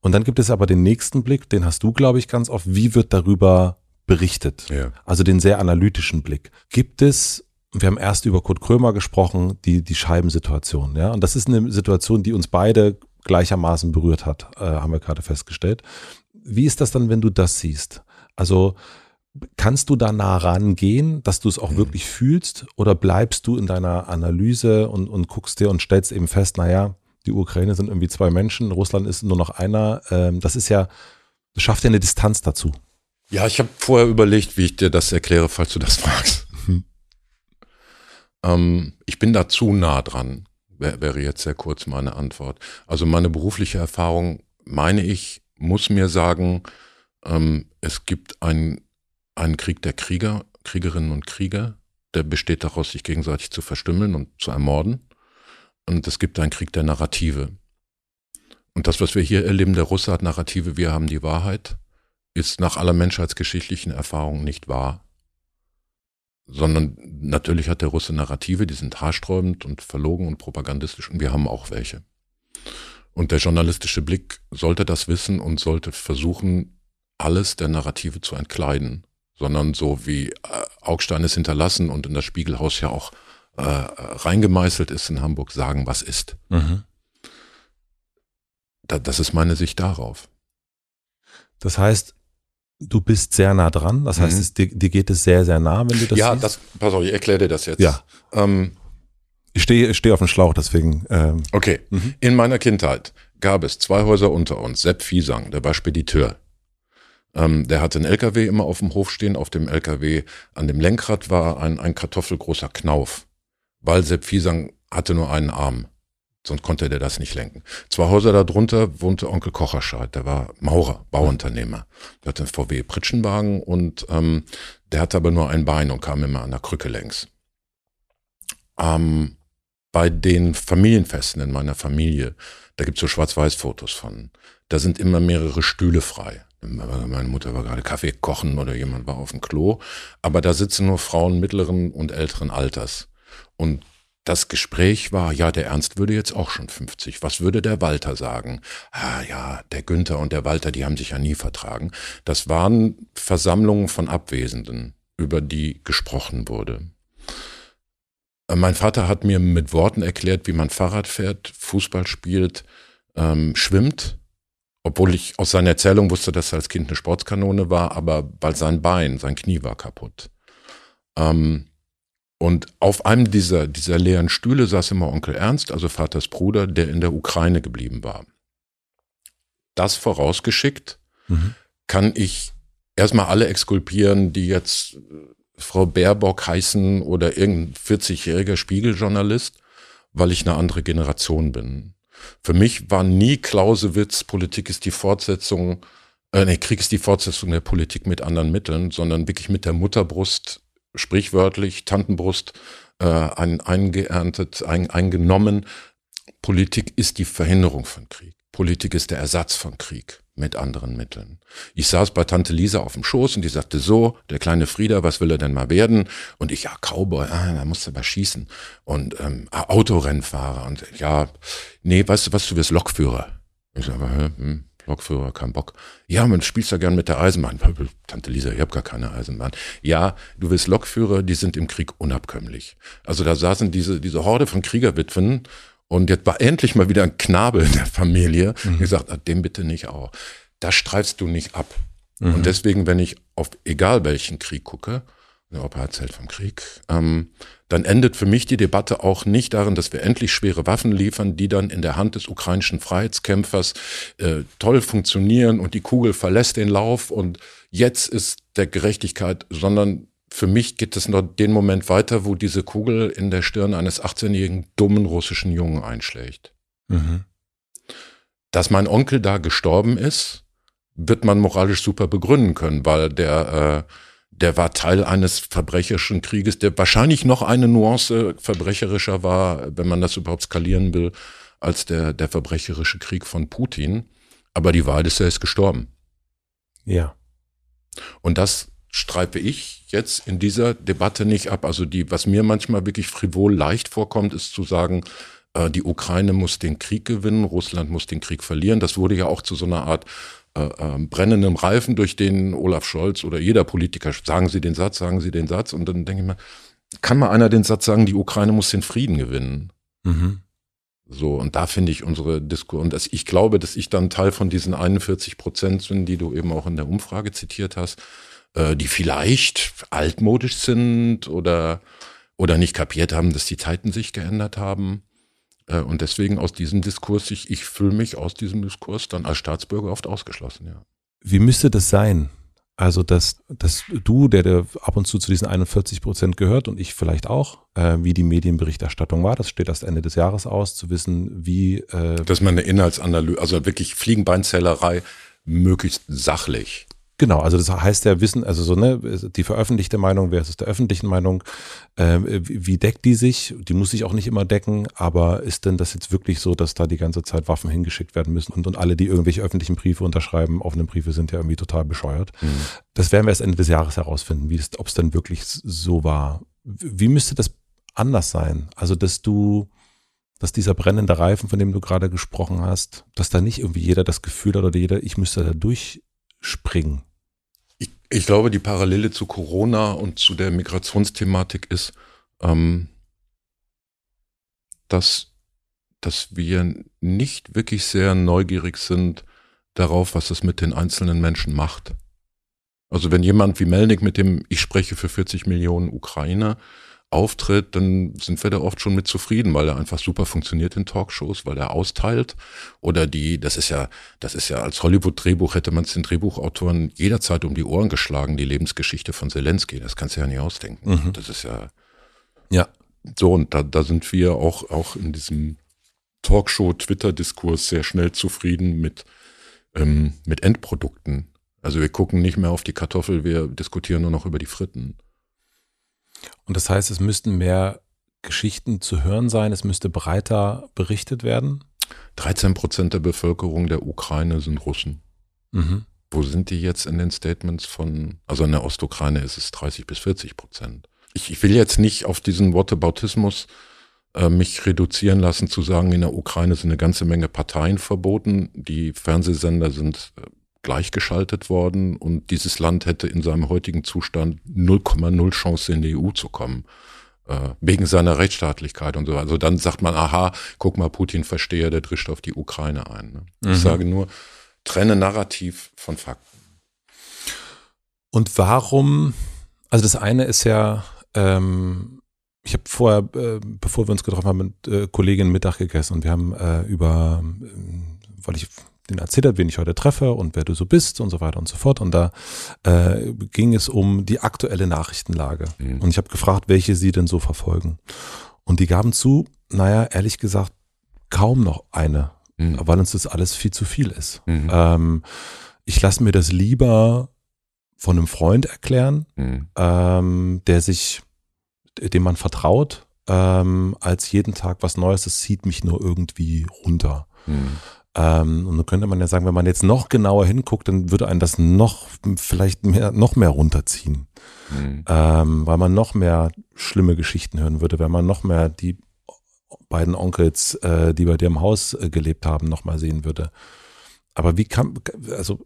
Und dann gibt es aber den nächsten Blick, den hast du, glaube ich, ganz oft. Wie wird darüber berichtet? Ja. Also den sehr analytischen Blick. Gibt es wir haben erst über Kurt Krömer gesprochen, die, die Scheibensituation, ja. Und das ist eine Situation, die uns beide gleichermaßen berührt hat, äh, haben wir gerade festgestellt. Wie ist das dann, wenn du das siehst? Also, kannst du da nah rangehen, dass du es auch mhm. wirklich fühlst? Oder bleibst du in deiner Analyse und, und guckst dir und stellst eben fest, naja, die Ukraine sind irgendwie zwei Menschen, Russland ist nur noch einer. Ähm, das ist ja, das schafft ja eine Distanz dazu. Ja, ich habe vorher überlegt, wie ich dir das erkläre, falls du das fragst. Ähm, ich bin da zu nah dran, wär, wäre jetzt sehr kurz meine Antwort. Also meine berufliche Erfahrung, meine ich, muss mir sagen, ähm, es gibt einen, einen Krieg der Krieger, Kriegerinnen und Krieger, der besteht daraus, sich gegenseitig zu verstümmeln und zu ermorden. Und es gibt einen Krieg der Narrative. Und das, was wir hier erleben, der Russe hat Narrative, wir haben die Wahrheit, ist nach aller menschheitsgeschichtlichen Erfahrung nicht wahr sondern natürlich hat der Russe Narrative, die sind haarsträubend und verlogen und propagandistisch und wir haben auch welche. Und der journalistische Blick sollte das wissen und sollte versuchen, alles der Narrative zu entkleiden, sondern so wie äh, Augstein es hinterlassen und in das Spiegelhaus ja auch äh, reingemeißelt ist in Hamburg, sagen, was ist. Mhm. Da, das ist meine Sicht darauf. Das heißt, du bist sehr nah dran. Das heißt, mhm. es, dir, dir, geht es sehr, sehr nah, wenn du das Ja, siehst? das, pass auf, ich erkläre dir das jetzt. Ja. Ähm, ich stehe steh auf dem Schlauch, deswegen. Ähm, okay. Mhm. In meiner Kindheit gab es zwei Häuser unter uns. Sepp Fiesang, der war Spediteur. Ähm, der hatte einen LKW immer auf dem Hof stehen. Auf dem LKW an dem Lenkrad war ein, ein kartoffelgroßer Knauf. Weil Sepp Fiesang hatte nur einen Arm sonst konnte der das nicht lenken. Zwei Häuser darunter wohnte Onkel Kocherscheid, der war Maurer, Bauunternehmer. Der hatte einen VW Pritschenwagen und ähm, der hatte aber nur ein Bein und kam immer an der Krücke längs. Ähm, bei den Familienfesten in meiner Familie, da gibt's so Schwarz-Weiß-Fotos von, da sind immer mehrere Stühle frei. Meine Mutter war gerade Kaffee kochen oder jemand war auf dem Klo, aber da sitzen nur Frauen mittleren und älteren Alters. Und das Gespräch war, ja, der Ernst würde jetzt auch schon 50. Was würde der Walter sagen? Ah ja, der Günther und der Walter, die haben sich ja nie vertragen. Das waren Versammlungen von Abwesenden, über die gesprochen wurde. Äh, mein Vater hat mir mit Worten erklärt, wie man Fahrrad fährt, Fußball spielt, ähm, schwimmt, obwohl ich aus seiner Erzählung wusste, dass er als Kind eine Sportskanone war, aber weil sein Bein, sein Knie war kaputt. Ähm, und auf einem dieser, dieser leeren Stühle saß immer Onkel Ernst, also Vaters Bruder, der in der Ukraine geblieben war. Das vorausgeschickt mhm. kann ich erstmal alle exkulpieren, die jetzt äh, Frau Baerbock heißen oder irgendein 40-jähriger Spiegeljournalist, weil ich eine andere Generation bin. Für mich war nie Clausewitz, Politik ist die Fortsetzung, äh, nee, Krieg ist die Fortsetzung der Politik mit anderen Mitteln, sondern wirklich mit der Mutterbrust sprichwörtlich Tantenbrust äh, ein, eingeerntet, ein, eingenommen. Politik ist die Verhinderung von Krieg. Politik ist der Ersatz von Krieg mit anderen Mitteln. Ich saß bei Tante Lisa auf dem Schoß und die sagte so, der kleine Frieder, was will er denn mal werden? Und ich, ja, Cowboy, ah, da musst du aber schießen. Und ähm, Autorennfahrer und ja, nee, weißt du was, du wirst Lokführer. Ich sage, hm, Lokführer, kein Bock. Ja, man spielt ja gern mit der Eisenbahn. Tante Lisa, ich habe gar keine Eisenbahn. Ja, du willst Lokführer, die sind im Krieg unabkömmlich. Also da saßen diese, diese Horde von Kriegerwitwen und jetzt war endlich mal wieder ein Knabel in der Familie. Mhm. gesagt, dem bitte nicht auch. Das streifst du nicht ab. Mhm. Und deswegen, wenn ich auf egal welchen Krieg gucke, der Opa erzählt vom Krieg, ähm, dann endet für mich die Debatte auch nicht darin, dass wir endlich schwere Waffen liefern, die dann in der Hand des ukrainischen Freiheitskämpfers äh, toll funktionieren und die Kugel verlässt den Lauf und jetzt ist der Gerechtigkeit, sondern für mich geht es noch den Moment weiter, wo diese Kugel in der Stirn eines 18-jährigen dummen russischen Jungen einschlägt. Mhm. Dass mein Onkel da gestorben ist, wird man moralisch super begründen können, weil der, äh, der war Teil eines verbrecherischen Krieges, der wahrscheinlich noch eine Nuance verbrecherischer war, wenn man das überhaupt skalieren will, als der, der verbrecherische Krieg von Putin. Aber die Wahl ist, er ist gestorben. Ja. Und das streife ich jetzt in dieser Debatte nicht ab. Also die, was mir manchmal wirklich frivol leicht vorkommt, ist zu sagen, äh, die Ukraine muss den Krieg gewinnen, Russland muss den Krieg verlieren. Das wurde ja auch zu so einer Art äh, äh, brennendem Reifen, durch den Olaf Scholz oder jeder Politiker, sagen Sie den Satz, sagen Sie den Satz. Und dann denke ich mir, kann mal einer den Satz sagen, die Ukraine muss den Frieden gewinnen? Mhm. So, und da finde ich unsere Diskussion, und das, ich glaube, dass ich dann Teil von diesen 41 Prozent bin, die du eben auch in der Umfrage zitiert hast, äh, die vielleicht altmodisch sind oder, oder nicht kapiert haben, dass die Zeiten sich geändert haben. Äh, und deswegen aus diesem Diskurs, ich, ich fühle mich aus diesem Diskurs dann als Staatsbürger oft ausgeschlossen, ja. Wie müsste das sein? Also, dass, dass du, der, der ab und zu zu diesen 41 Prozent gehört und ich vielleicht auch, äh, wie die Medienberichterstattung war, das steht erst Ende des Jahres aus, zu wissen, wie. Äh dass man eine Inhaltsanalyse, also wirklich Fliegenbeinzählerei möglichst sachlich Genau, also das heißt ja Wissen, also so, ne, die veröffentlichte Meinung versus der öffentlichen Meinung, äh, wie deckt die sich? Die muss sich auch nicht immer decken, aber ist denn das jetzt wirklich so, dass da die ganze Zeit Waffen hingeschickt werden müssen und, und alle, die irgendwelche öffentlichen Briefe unterschreiben, offene Briefe sind ja irgendwie total bescheuert. Mhm. Das werden wir erst Ende des Jahres herausfinden, ob es denn wirklich so war. Wie müsste das anders sein? Also, dass du, dass dieser brennende Reifen, von dem du gerade gesprochen hast, dass da nicht irgendwie jeder das Gefühl hat oder jeder, ich müsste da durchspringen. Ich glaube, die Parallele zu Corona und zu der Migrationsthematik ist, ähm, dass, dass wir nicht wirklich sehr neugierig sind darauf, was es mit den einzelnen Menschen macht. Also wenn jemand wie Melnik, mit dem ich spreche für 40 Millionen Ukrainer, auftritt, dann sind wir da oft schon mit zufrieden, weil er einfach super funktioniert in Talkshows, weil er austeilt. Oder die, das ist ja, das ist ja als Hollywood-Drehbuch hätte man es den Drehbuchautoren jederzeit um die Ohren geschlagen, die Lebensgeschichte von Zelensky. Das kannst du ja nicht ausdenken. Mhm. Das ist ja. Ja. So, und da, da sind wir auch, auch in diesem Talkshow-Twitter-Diskurs sehr schnell zufrieden mit, ähm, mit Endprodukten. Also wir gucken nicht mehr auf die Kartoffel, wir diskutieren nur noch über die Fritten. Und das heißt, es müssten mehr Geschichten zu hören sein, es müsste breiter berichtet werden? 13 Prozent der Bevölkerung der Ukraine sind Russen. Mhm. Wo sind die jetzt in den Statements von, also in der Ostukraine ist es 30 bis 40 Prozent. Ich, ich will jetzt nicht auf diesen Wortebautismus äh, mich reduzieren lassen, zu sagen, in der Ukraine sind eine ganze Menge Parteien verboten. Die Fernsehsender sind äh, gleichgeschaltet worden und dieses Land hätte in seinem heutigen Zustand 0,0 Chance in die EU zu kommen äh, wegen seiner Rechtsstaatlichkeit und so. Also dann sagt man, aha, guck mal, Putin verstehe, der drischt auf die Ukraine ein. Ne? Mhm. Ich sage nur, trenne Narrativ von Fakten. Und warum, also das eine ist ja, ähm, ich habe vorher, äh, bevor wir uns getroffen haben, mit äh, Kolleginnen Mittag gegessen und wir haben äh, über, äh, weil ich den erzählt hat, wen ich heute treffe und wer du so bist und so weiter und so fort. Und da äh, ging es um die aktuelle Nachrichtenlage. Mhm. Und ich habe gefragt, welche sie denn so verfolgen. Und die gaben zu, naja, ehrlich gesagt, kaum noch eine, mhm. weil uns das alles viel zu viel ist. Mhm. Ähm, ich lasse mir das lieber von einem Freund erklären, mhm. ähm, der sich, dem man vertraut, ähm, als jeden Tag was Neues. Das zieht mich nur irgendwie runter. Mhm. Ähm, und dann könnte man ja sagen, wenn man jetzt noch genauer hinguckt, dann würde einen das noch vielleicht mehr, noch mehr runterziehen. Mhm. Ähm, weil man noch mehr schlimme Geschichten hören würde, wenn man noch mehr die beiden Onkels, äh, die bei dir im Haus äh, gelebt haben, nochmal sehen würde. Aber wie kann, also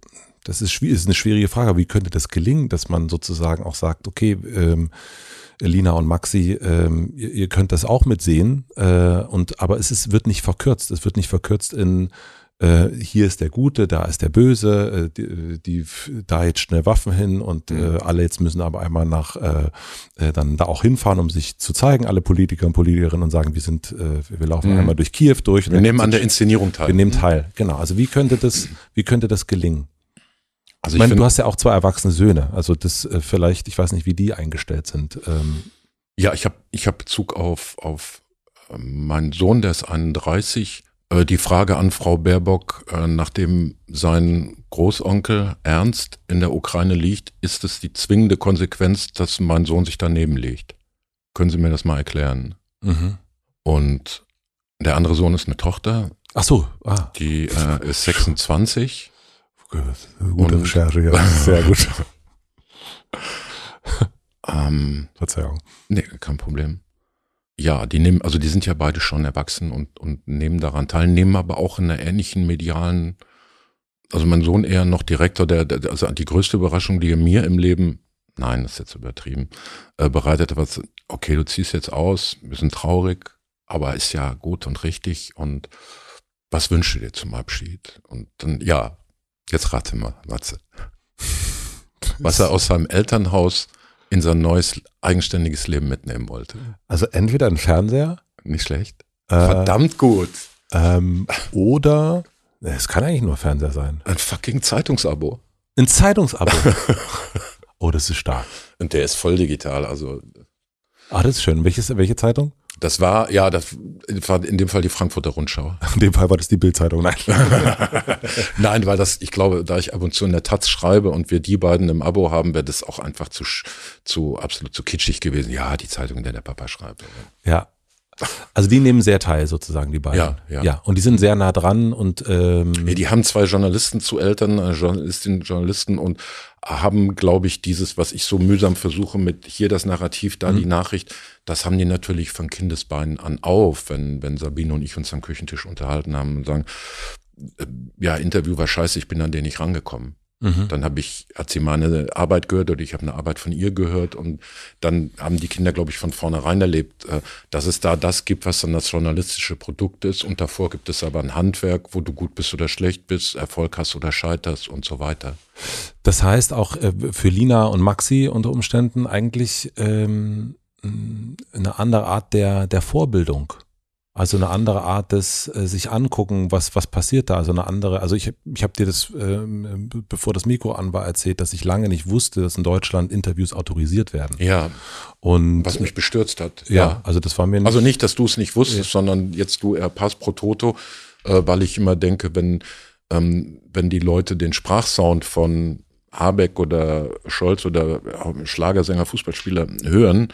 das ist, ist eine schwierige Frage, wie könnte das gelingen, dass man sozusagen auch sagt, okay, ähm, Lina und Maxi, ähm, ihr, ihr, könnt das auch mitsehen, äh, und, aber es ist, wird nicht verkürzt. Es wird nicht verkürzt in äh, hier ist der Gute, da ist der Böse, äh, die, die, da jetzt schnell Waffen hin und mhm. äh, alle jetzt müssen aber einmal nach äh, äh, dann da auch hinfahren, um sich zu zeigen, alle Politiker und Politikerinnen und sagen, wir sind, äh, wir laufen mhm. einmal durch Kiew durch. Wir nehmen an der Inszenierung teil. Wir nehmen teil, genau. Also wie könnte das, wie könnte das gelingen? Also ich meine, du hast ja auch zwei erwachsene Söhne. Also das äh, vielleicht, ich weiß nicht, wie die eingestellt sind. Ähm. Ja, ich habe ich hab Bezug auf, auf äh, meinen Sohn, der ist 31. Äh, die Frage an Frau Baerbock, äh, nachdem sein Großonkel Ernst in der Ukraine liegt, ist es die zwingende Konsequenz, dass mein Sohn sich daneben legt. Können Sie mir das mal erklären? Mhm. Und der andere Sohn ist eine Tochter. Ach so, ah. Die äh, ist 26 Gute Recherche, ja. [LAUGHS] Sehr gut. [LAUGHS] ähm, Verzeihung. Nee, kein Problem. Ja, die nehmen, also die sind ja beide schon erwachsen und, und nehmen daran teil, nehmen aber auch in einer ähnlichen medialen, also mein Sohn eher noch Direktor, der, der also die größte Überraschung, die er mir im Leben, nein, das ist jetzt übertrieben, äh, bereitet was, okay, du ziehst jetzt aus, wir sind traurig, aber ist ja gut und richtig und was wünschst du dir zum Abschied? Und dann, ja, Jetzt rate mal, Matze. Was er aus seinem Elternhaus in sein neues eigenständiges Leben mitnehmen wollte. Also entweder ein Fernseher. Nicht schlecht. Äh, Verdammt gut. Ähm, oder es kann eigentlich nur Fernseher sein. Ein fucking Zeitungsabo. Ein Zeitungsabo. oh, das ist stark. Und der ist voll digital, also. Ah, das ist schön. Welches, welche Zeitung? Das war, ja, das war in dem Fall die Frankfurter Rundschau. [LAUGHS] In dem Fall war das die Bildzeitung, nein. [LAUGHS] nein, weil das, ich glaube, da ich ab und zu in der Taz schreibe und wir die beiden im Abo haben, wäre das auch einfach zu, zu, absolut zu kitschig gewesen. Ja, die Zeitung, in der der Papa schreibt. Ja. Also die nehmen sehr teil sozusagen, die beiden. Ja, ja. ja und die sind sehr nah dran und ähm ja, die haben zwei Journalisten zu Eltern, äh, Journalistinnen, Journalisten und haben, glaube ich, dieses, was ich so mühsam versuche mit hier das Narrativ, da mhm. die Nachricht, das haben die natürlich von Kindesbeinen an auf, wenn, wenn Sabine und ich uns am Küchentisch unterhalten haben und sagen, äh, ja, Interview war scheiße, ich bin an den nicht rangekommen. Mhm. Dann habe ich, hat sie meine Arbeit gehört oder ich habe eine Arbeit von ihr gehört und dann haben die Kinder, glaube ich, von vornherein erlebt, äh, dass es da das gibt, was dann das journalistische Produkt ist und davor gibt es aber ein Handwerk, wo du gut bist oder schlecht bist, Erfolg hast oder scheiterst und so weiter. Das heißt auch äh, für Lina und Maxi unter Umständen eigentlich ähm, eine andere Art der, der Vorbildung. Also eine andere Art des äh, sich angucken, was was passiert da. Also eine andere. Also ich ich habe dir das äh, bevor das Mikro an war erzählt, dass ich lange nicht wusste, dass in Deutschland Interviews autorisiert werden. Ja. Und was mich bestürzt hat. Ja, ja. also das war mir nicht. Also nicht, dass du es nicht wusstest, ja. sondern jetzt du eher pass pro toto, äh, weil ich immer denke, wenn ähm, wenn die Leute den Sprachsound von Habeck oder Scholz oder Schlagersänger, Fußballspieler hören, äh,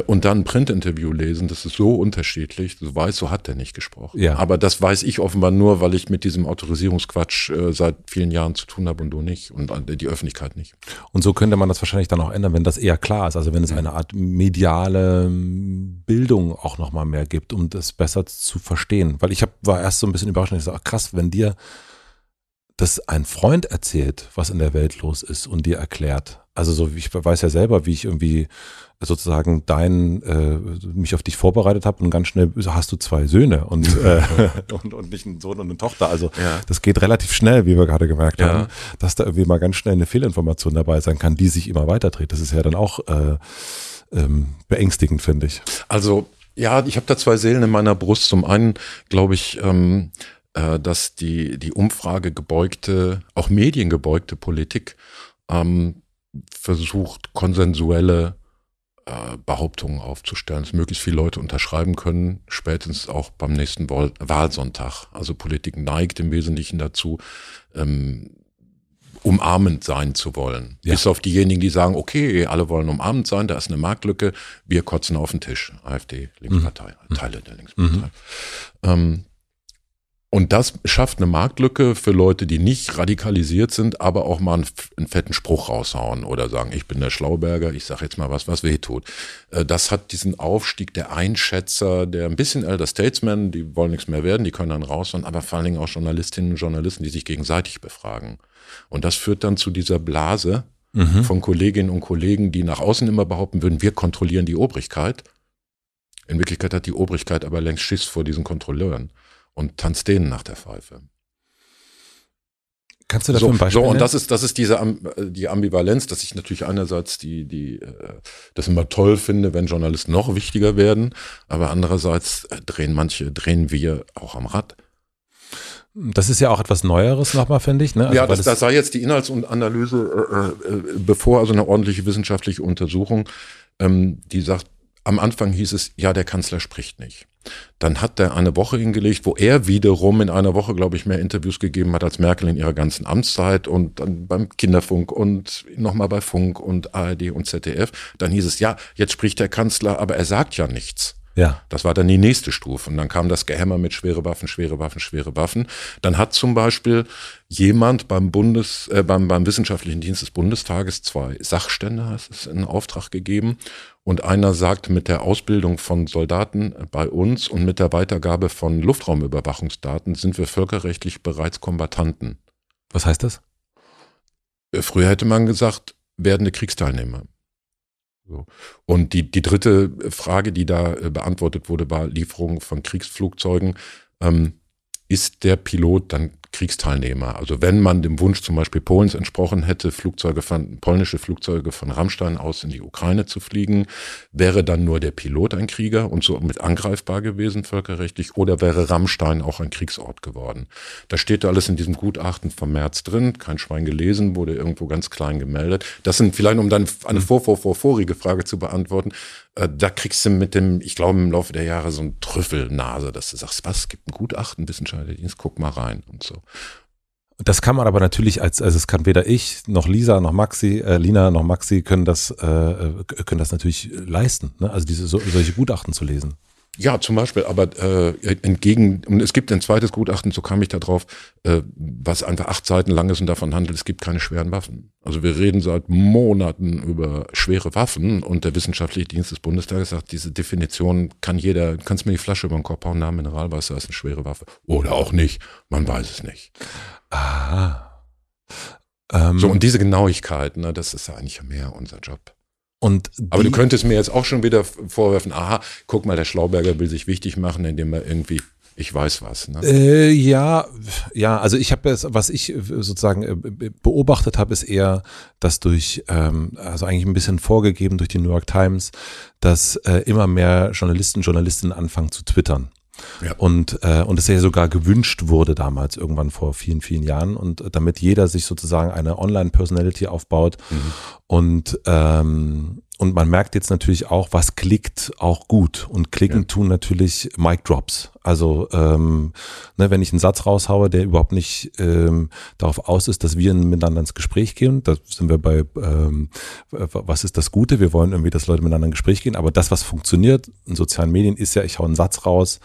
und dann ein Printinterview lesen, das ist so unterschiedlich. Du weißt, so hat der nicht gesprochen. Ja. Aber das weiß ich offenbar nur, weil ich mit diesem Autorisierungsquatsch äh, seit vielen Jahren zu tun habe und du nicht und die Öffentlichkeit nicht. Und so könnte man das wahrscheinlich dann auch ändern, wenn das eher klar ist. Also wenn es ja. eine Art mediale Bildung auch nochmal mehr gibt, um das besser zu verstehen. Weil ich hab, war erst so ein bisschen überrascht und ich so, ach krass, wenn dir das ein Freund erzählt, was in der Welt los ist und dir erklärt. Also so, ich weiß ja selber, wie ich irgendwie sozusagen dein, äh, mich auf dich vorbereitet habe und ganz schnell hast du zwei Söhne und, äh, [LAUGHS] [LAUGHS] und, und nicht einen Sohn und eine Tochter. Also ja. das geht relativ schnell, wie wir gerade gemerkt ja. haben, dass da irgendwie mal ganz schnell eine Fehlinformation dabei sein kann, die sich immer weiterdreht. Das ist ja dann auch äh, ähm, beängstigend, finde ich. Also ja, ich habe da zwei Seelen in meiner Brust. Zum einen glaube ich, ähm, äh, dass die, die Umfrage gebeugte, auch mediengebeugte Politik ähm, versucht, konsensuelle äh, Behauptungen aufzustellen, dass möglichst viele Leute unterschreiben können, spätestens auch beim nächsten Wahl Wahlsonntag. Also Politik neigt im Wesentlichen dazu, ähm, umarmend sein zu wollen. Ja. Bis auf diejenigen, die sagen, okay, alle wollen umarmend sein, da ist eine Marktlücke, wir kotzen auf den Tisch. AfD, Linkspartei, mhm. Teile der Linkspartei. Mhm. Ähm, und das schafft eine Marktlücke für Leute, die nicht radikalisiert sind, aber auch mal einen, einen fetten Spruch raushauen oder sagen, ich bin der Schlauberger, ich sage jetzt mal was, was weh tut. Äh, das hat diesen Aufstieg der Einschätzer, der ein bisschen Elder Statesmen, die wollen nichts mehr werden, die können dann raushauen, aber vor allen Dingen auch Journalistinnen und Journalisten, die sich gegenseitig befragen. Und das führt dann zu dieser Blase mhm. von Kolleginnen und Kollegen, die nach außen immer behaupten würden, wir kontrollieren die Obrigkeit. In Wirklichkeit hat die Obrigkeit aber längst Schiss vor diesen Kontrolleuren und tanzt denen nach der Pfeife. Kannst du dafür so, ein Beispiel So, und das ist, das ist diese die Ambivalenz, dass ich natürlich einerseits die, die, äh, das immer toll finde, wenn Journalisten noch wichtiger werden, aber andererseits drehen manche, drehen wir auch am Rad. Das ist ja auch etwas Neueres nochmal, finde ich. Ne? Also, ja, das, das sei jetzt die Inhaltsanalyse, äh, äh, bevor also eine ordentliche wissenschaftliche Untersuchung, ähm, die sagt, am Anfang hieß es, ja, der Kanzler spricht nicht. Dann hat er eine Woche hingelegt, wo er wiederum in einer Woche, glaube ich, mehr Interviews gegeben hat als Merkel in ihrer ganzen Amtszeit und dann beim Kinderfunk und nochmal bei Funk und ARD und ZDF. Dann hieß es, ja, jetzt spricht der Kanzler, aber er sagt ja nichts. Ja. Das war dann die nächste Stufe. Und dann kam das Gehämmer mit schwere Waffen, schwere Waffen, schwere Waffen. Dann hat zum Beispiel jemand beim Bundes, äh, beim, beim Wissenschaftlichen Dienst des Bundestages zwei Sachstände, heißt es, in Auftrag gegeben. Und einer sagt, mit der Ausbildung von Soldaten bei uns und mit der Weitergabe von Luftraumüberwachungsdaten sind wir völkerrechtlich bereits Kombattanten. Was heißt das? Äh, früher hätte man gesagt, werdende Kriegsteilnehmer. So. Und die, die dritte Frage, die da äh, beantwortet wurde, war Lieferung von Kriegsflugzeugen. Ähm, ist der Pilot dann Kriegsteilnehmer. Also wenn man dem Wunsch zum Beispiel Polens entsprochen hätte, Flugzeuge von, polnische Flugzeuge von Rammstein aus in die Ukraine zu fliegen, wäre dann nur der Pilot ein Krieger und so mit angreifbar gewesen völkerrechtlich oder wäre Rammstein auch ein Kriegsort geworden. Das steht da alles in diesem Gutachten vom März drin, kein Schwein gelesen, wurde irgendwo ganz klein gemeldet. Das sind vielleicht, um dann eine mhm. vor, vor, vor, vorige Frage zu beantworten, äh, da kriegst du mit dem, ich glaube im Laufe der Jahre so ein Trüffelnase, dass du sagst, was, gibt ein Gutachten, Wissenschaftler Dienst, guck mal rein und so. Das kann man aber natürlich als, also es kann weder ich noch Lisa noch Maxi, äh, Lina noch Maxi können das, äh, äh können das natürlich leisten, ne? also diese so, solche Gutachten zu lesen. Ja, zum Beispiel, aber äh, entgegen, und es gibt ein zweites Gutachten, so kam ich da drauf, äh, was einfach acht Seiten lang ist und davon handelt, es gibt keine schweren Waffen. Also wir reden seit Monaten über schwere Waffen und der Wissenschaftliche Dienst des Bundestages sagt, diese Definition kann jeder, kannst mir die Flasche über den Kopf hauen, Namen Mineralwasser ist eine schwere Waffe. Oder auch nicht, man weiß es nicht. Ah. Ähm, so, und diese Genauigkeit, ne, das ist ja eigentlich mehr unser Job. Aber du könntest mir jetzt auch schon wieder vorwerfen, aha, guck mal, der Schlauberger will sich wichtig machen, indem er irgendwie ich weiß was. Ne? Äh, ja, ja, also ich habe es, was ich sozusagen äh, beobachtet habe, ist eher, dass durch, ähm, also eigentlich ein bisschen vorgegeben durch die New York Times, dass äh, immer mehr Journalisten, Journalistinnen anfangen zu twittern. Ja. Und, äh, und es ja sogar gewünscht wurde damals, irgendwann vor vielen, vielen Jahren. Und damit jeder sich sozusagen eine Online-Personality aufbaut. Mhm. Und, ähm, und man merkt jetzt natürlich auch, was klickt auch gut. Und klicken ja. tun natürlich Mic Drops. Also ähm, ne, wenn ich einen Satz raushaue, der überhaupt nicht ähm, darauf aus ist, dass wir miteinander ins Gespräch gehen, da sind wir bei, ähm, was ist das Gute? Wir wollen irgendwie, dass Leute miteinander ins Gespräch gehen. Aber das, was funktioniert in sozialen Medien, ist ja, ich hau einen Satz raus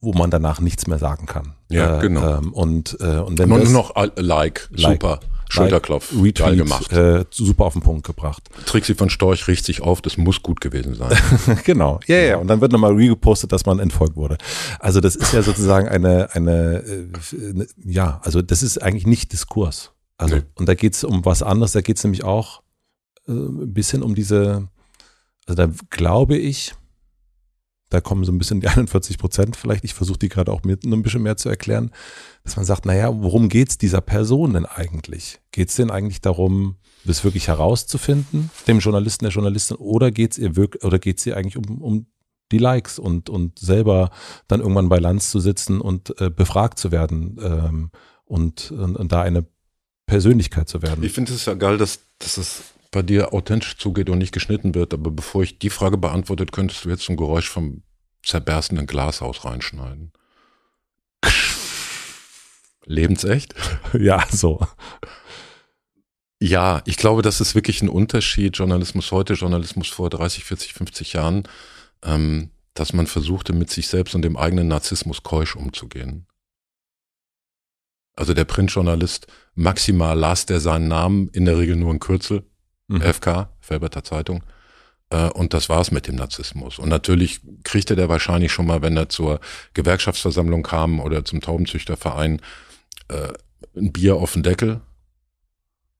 wo man danach nichts mehr sagen kann. Ja, äh, genau. Ähm, und, äh, und wenn nur noch like, like super. Schulterklopf, geil gemacht. Äh, super auf den Punkt gebracht. Trixie von Storch riecht sich auf, das muss gut gewesen sein. [LAUGHS] genau, ja, ja, und dann wird nochmal regepostet, dass man entfolgt wurde. Also das ist ja sozusagen eine, eine, äh, ja, also das ist eigentlich nicht Diskurs. Also, nee. und da geht's um was anderes, da geht's nämlich auch äh, ein bisschen um diese, also da glaube ich, da kommen so ein bisschen die [LAUGHS] 41 Prozent vielleicht, ich versuche die gerade auch mit ein bisschen mehr zu erklären, dass man sagt, naja, worum geht es dieser Person denn eigentlich? Geht es denn eigentlich darum, das wirklich herauszufinden, dem Journalisten, der Journalistin, oder geht es ihr wirklich, oder geht es ihr eigentlich um, um die Likes und, und selber dann irgendwann bei Lanz zu sitzen und äh, befragt zu werden ähm, und, und, und, da eine Persönlichkeit zu werden. Ich finde es ja geil, dass, dass es bei dir authentisch zugeht und nicht geschnitten wird. Aber bevor ich die Frage beantwortet, könntest du jetzt ein Geräusch vom zerberstenden Glashaus reinschneiden. Lebensecht? [LAUGHS] Ja, so. Ja, ich glaube, das ist wirklich ein Unterschied. Journalismus heute, Journalismus vor 30, 40, 50 Jahren, ähm, dass man versuchte, mit sich selbst und dem eigenen Narzissmus keusch umzugehen. Also der Printjournalist maximal las der seinen Namen, in der Regel nur ein Kürzel, mhm. FK, Felberter Zeitung. Äh, und das war's mit dem Narzissmus. Und natürlich kriegte der wahrscheinlich schon mal, wenn er zur Gewerkschaftsversammlung kam oder zum Taubenzüchterverein, äh, ein Bier auf den Deckel,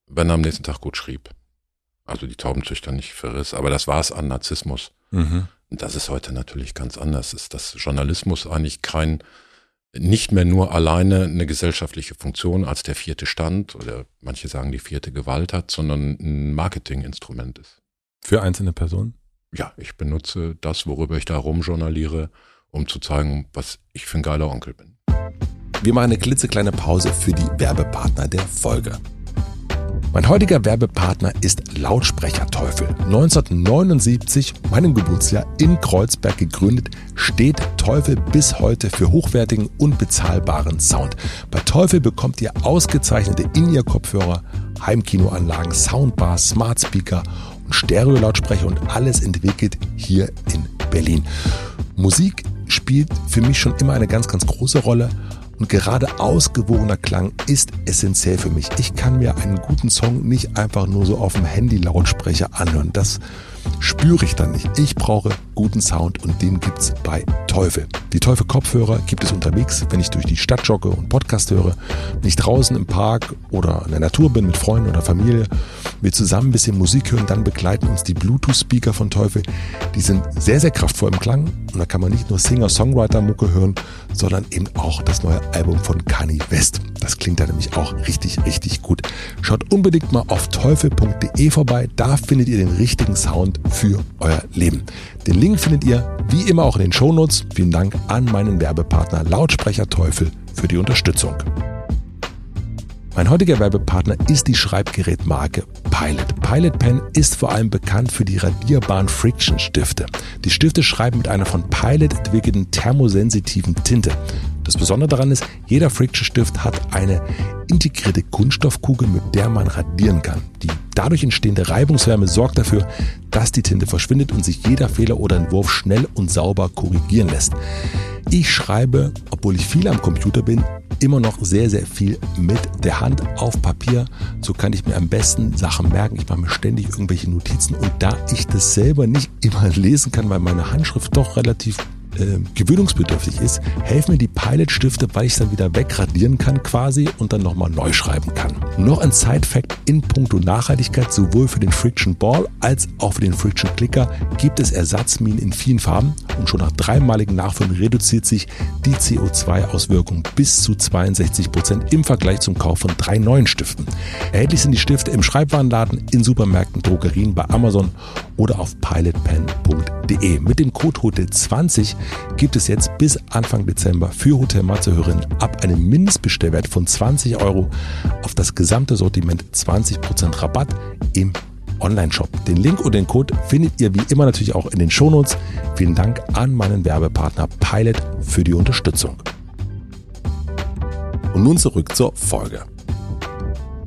wenn er am nächsten Tag gut schrieb. Also die Taubenzüchter nicht verriss, aber das war's an Narzissmus. Mhm. Und das ist heute natürlich ganz anders. Ist das Journalismus eigentlich kein nicht mehr nur alleine eine gesellschaftliche Funktion als der vierte Stand oder manche sagen die vierte Gewalt hat, sondern ein Marketinginstrument ist. Für einzelne Personen? Ja, ich benutze das, worüber ich da rumjournaliere, um zu zeigen, was ich für ein geiler Onkel bin. wir machen eine klitzekleine Pause für die Werbepartner der Folge. Mein heutiger Werbepartner ist Lautsprecherteufel. 1979, meinem Geburtsjahr, in Kreuzberg gegründet, steht Teufel bis heute für hochwertigen und bezahlbaren Sound. Bei Teufel bekommt ihr ausgezeichnete In-Ear-Kopfhörer, Heimkinoanlagen, Soundbars, Smart Speaker und Stereo-Lautsprecher und alles entwickelt hier in Berlin. Musik spielt für mich schon immer eine ganz, ganz große Rolle. Und gerade ausgewogener Klang ist essentiell für mich. Ich kann mir einen guten Song nicht einfach nur so auf dem Handy-Lautsprecher anhören. Das spüre ich dann nicht. Ich brauche guten Sound und den gibt's bei Teufel. Die Teufel Kopfhörer gibt es unterwegs, wenn ich durch die Stadt jogge und Podcast höre, nicht draußen im Park oder in der Natur bin mit Freunden oder Familie, wir zusammen ein bisschen Musik hören, dann begleiten uns die Bluetooth-Speaker von Teufel. Die sind sehr, sehr kraftvoll im Klang und da kann man nicht nur Singer-Songwriter-Mucke hören, sondern eben auch das neue Album von Kanye West. Das klingt da nämlich auch richtig, richtig gut. Schaut unbedingt mal auf teufel.de vorbei, da findet ihr den richtigen Sound für euer Leben. Den Link findet ihr wie immer auch in den Shownotes. Vielen Dank an meinen Werbepartner Lautsprecher Teufel für die Unterstützung. Mein heutiger Werbepartner ist die Schreibgerätmarke Pilot. Pilot Pen ist vor allem bekannt für die radierbaren Friction Stifte. Die Stifte schreiben mit einer von Pilot entwickelten thermosensitiven Tinte. Das Besondere daran ist, jeder Friction Stift hat eine integrierte Kunststoffkugel, mit der man radieren kann. Die dadurch entstehende Reibungswärme sorgt dafür, dass die Tinte verschwindet und sich jeder Fehler oder Entwurf schnell und sauber korrigieren lässt. Ich schreibe, obwohl ich viel am Computer bin, immer noch sehr, sehr viel mit der Hand auf Papier. So kann ich mir am besten Sachen merken. Ich mache mir ständig irgendwelche Notizen und da ich das selber nicht [LAUGHS] immer lesen kann, weil meine Handschrift doch relativ äh, gewöhnungsbedürftig ist, helfen mir die Pilot-Stifte, weil ich dann wieder wegradieren kann quasi und dann nochmal neu schreiben kann. Noch ein Side-Fact in puncto Nachhaltigkeit, sowohl für den Friction Ball als auch für den Friction Clicker gibt es Ersatzminen in vielen Farben und schon nach dreimaligen Nachfüllen reduziert sich die CO2-Auswirkung bis zu 62 Prozent im Vergleich zum Kauf von drei neuen Stiften. Erhältlich sind die Stifte im Schreibwarenladen, in Supermärkten, Drogerien, bei Amazon oder auf pilotpen.de. Mit dem Code HOTEL20 gibt es jetzt bis Anfang Dezember für Hotel Matze-Hörerinnen ab einem Mindestbestellwert von 20 Euro auf das gesamte Sortiment 20% Rabatt im Online-Shop. Den Link und den Code findet ihr wie immer natürlich auch in den Shownotes. Vielen Dank an meinen Werbepartner Pilot für die Unterstützung. Und nun zurück zur Folge.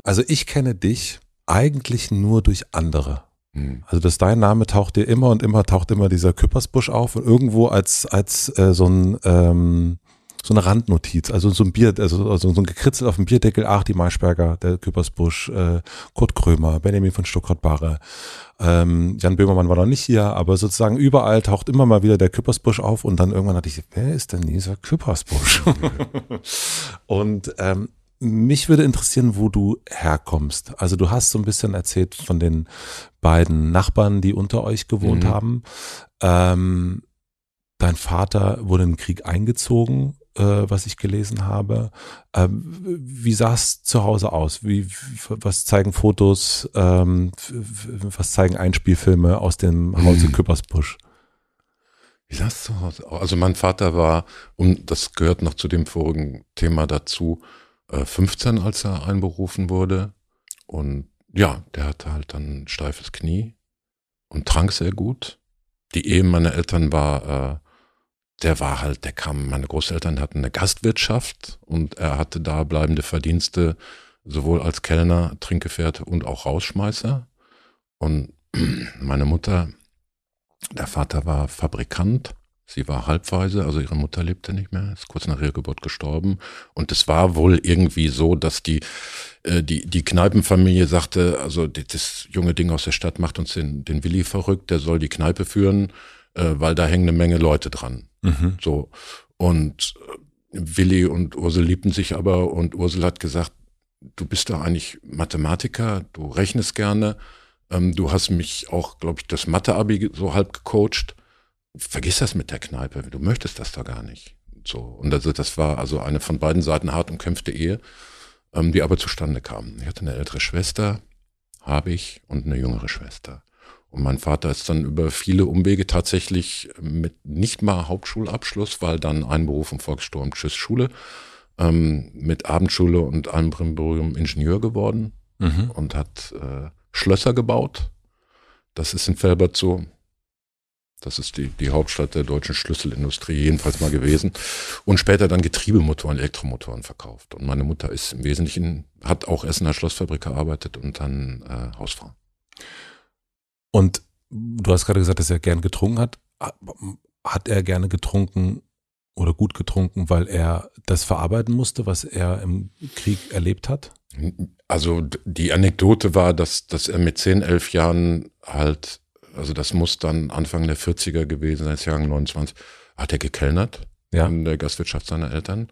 Also ich kenne dich eigentlich nur durch andere. Hm. Also dass dein Name taucht dir immer und immer taucht immer dieser Küppersbusch auf und irgendwo als als äh, so ein ähm, so eine Randnotiz, also so ein Bier, also, also so ein gekritzelt auf dem Bierdeckel, ach, die Maischberger, der Küppersbusch, äh, Kurt Krömer, Benjamin von Stuttgart-Barre, ähm, Jan Böhmermann war noch nicht hier, aber sozusagen überall taucht immer mal wieder der Küppersbusch auf und dann irgendwann hatte ich, wer ist denn dieser Küppersbusch? [LAUGHS] und ähm, mich würde interessieren, wo du herkommst. Also du hast so ein bisschen erzählt von den beiden Nachbarn, die unter euch gewohnt mhm. haben. Ähm, dein Vater wurde im Krieg eingezogen, äh, was ich gelesen habe. Ähm, wie sah es zu Hause aus? Wie, was zeigen Fotos? Ähm, was zeigen Einspielfilme aus dem Hause mhm. Küppersbusch? Wie sah es zu Hause aus? Also mein Vater war, und das gehört noch zu dem vorigen Thema dazu, 15, äh, als er einberufen wurde. Und ja, der hatte halt dann ein steifes Knie und trank sehr gut. Die Ehe meiner Eltern war, äh, der war halt, der kam, meine Großeltern hatten eine Gastwirtschaft und er hatte da bleibende Verdienste, sowohl als Kellner, Trinkgefährte und auch Rausschmeißer. Und [CLEARS THROAT] meine Mutter, der Vater war Fabrikant Sie war halbweise, also ihre Mutter lebte nicht mehr, ist kurz nach ihrer Geburt gestorben. Und es war wohl irgendwie so, dass die, äh, die, die Kneipenfamilie sagte, also das junge Ding aus der Stadt macht uns den, den Willi verrückt, der soll die Kneipe führen, äh, weil da hängen eine Menge Leute dran. Mhm. So. Und äh, Willi und Ursel liebten sich aber und Ursel hat gesagt, du bist doch eigentlich Mathematiker, du rechnest gerne, ähm, du hast mich auch, glaube ich, das Mathe-Abi so halb gecoacht vergiss das mit der Kneipe, du möchtest das da gar nicht. So. Und also das war also eine von beiden Seiten hart umkämpfte Ehe, ähm, die aber zustande kam. Ich hatte eine ältere Schwester, habe ich, und eine jüngere Schwester. Und mein Vater ist dann über viele Umwege tatsächlich mit nicht mal Hauptschulabschluss, weil dann Einberufung, Volkssturm, Tschüss Schule, ähm, mit Abendschule und allem Brimborium Ingenieur geworden mhm. und hat äh, Schlösser gebaut. Das ist in Felbert so. Das ist die, die Hauptstadt der deutschen Schlüsselindustrie, jedenfalls mal gewesen. Und später dann Getriebemotoren, Elektromotoren verkauft. Und meine Mutter ist im Wesentlichen, hat auch erst in der Schlossfabrik gearbeitet und dann äh, Hausfrau. Und du hast gerade gesagt, dass er gern getrunken hat. Hat er gerne getrunken oder gut getrunken, weil er das verarbeiten musste, was er im Krieg erlebt hat? Also die Anekdote war, dass, dass er mit 10, 11 Jahren halt also das muss dann Anfang der 40er gewesen sein, Jahrgang 29, hat er gekellnert ja. in der Gastwirtschaft seiner Eltern.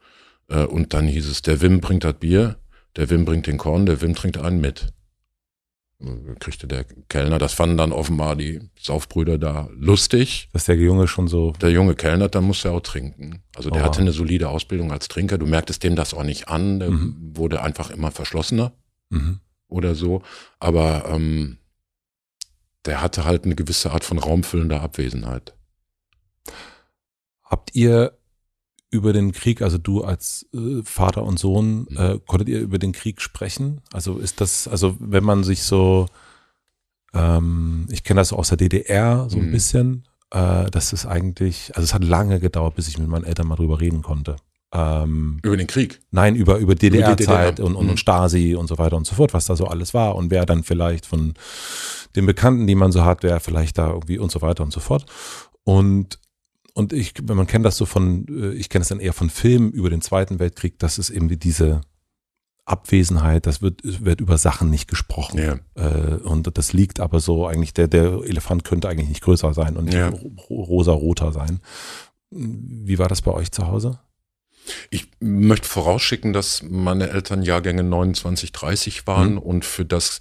Äh, und dann hieß es, der Wim bringt das Bier, der Wim bringt den Korn, der Wim trinkt einen mit. Kriegte der Kellner, das fanden dann offenbar die Saufbrüder da lustig. Dass der Junge schon so. Der Junge Kellner, dann musste er auch trinken. Also der oh. hatte eine solide Ausbildung als Trinker. Du merktest dem das auch nicht an. Der mhm. wurde einfach immer verschlossener mhm. oder so. Aber ähm, der hatte halt eine gewisse Art von raumfüllender Abwesenheit. Habt ihr über den Krieg, also du als äh, Vater und Sohn, mhm. äh, konntet ihr über den Krieg sprechen? Also ist das, also wenn man sich so, ähm, ich kenne das aus der DDR so ein mhm. bisschen, äh, das ist eigentlich, also es hat lange gedauert, bis ich mit meinen Eltern mal drüber reden konnte. Ähm, über den Krieg? Nein, über, über DDR-Zeit DDR. und, und, mhm. Stasi und so weiter und so fort, was da so alles war und wer dann vielleicht von den Bekannten, die man so hat, wer vielleicht da irgendwie und so weiter und so fort. Und und ich, wenn man kennt das so von, äh, ich kenne es dann eher von Filmen über den Zweiten Weltkrieg, das ist eben diese Abwesenheit, das wird, wird über Sachen nicht gesprochen. Ja. Äh, und das liegt aber so eigentlich, der, der Elefant könnte eigentlich nicht größer sein und nicht ja. rosa-roter sein. Wie war das bei euch zu Hause? Ich möchte vorausschicken, dass meine Eltern Jahrgänge 29, 30 waren mhm. und für das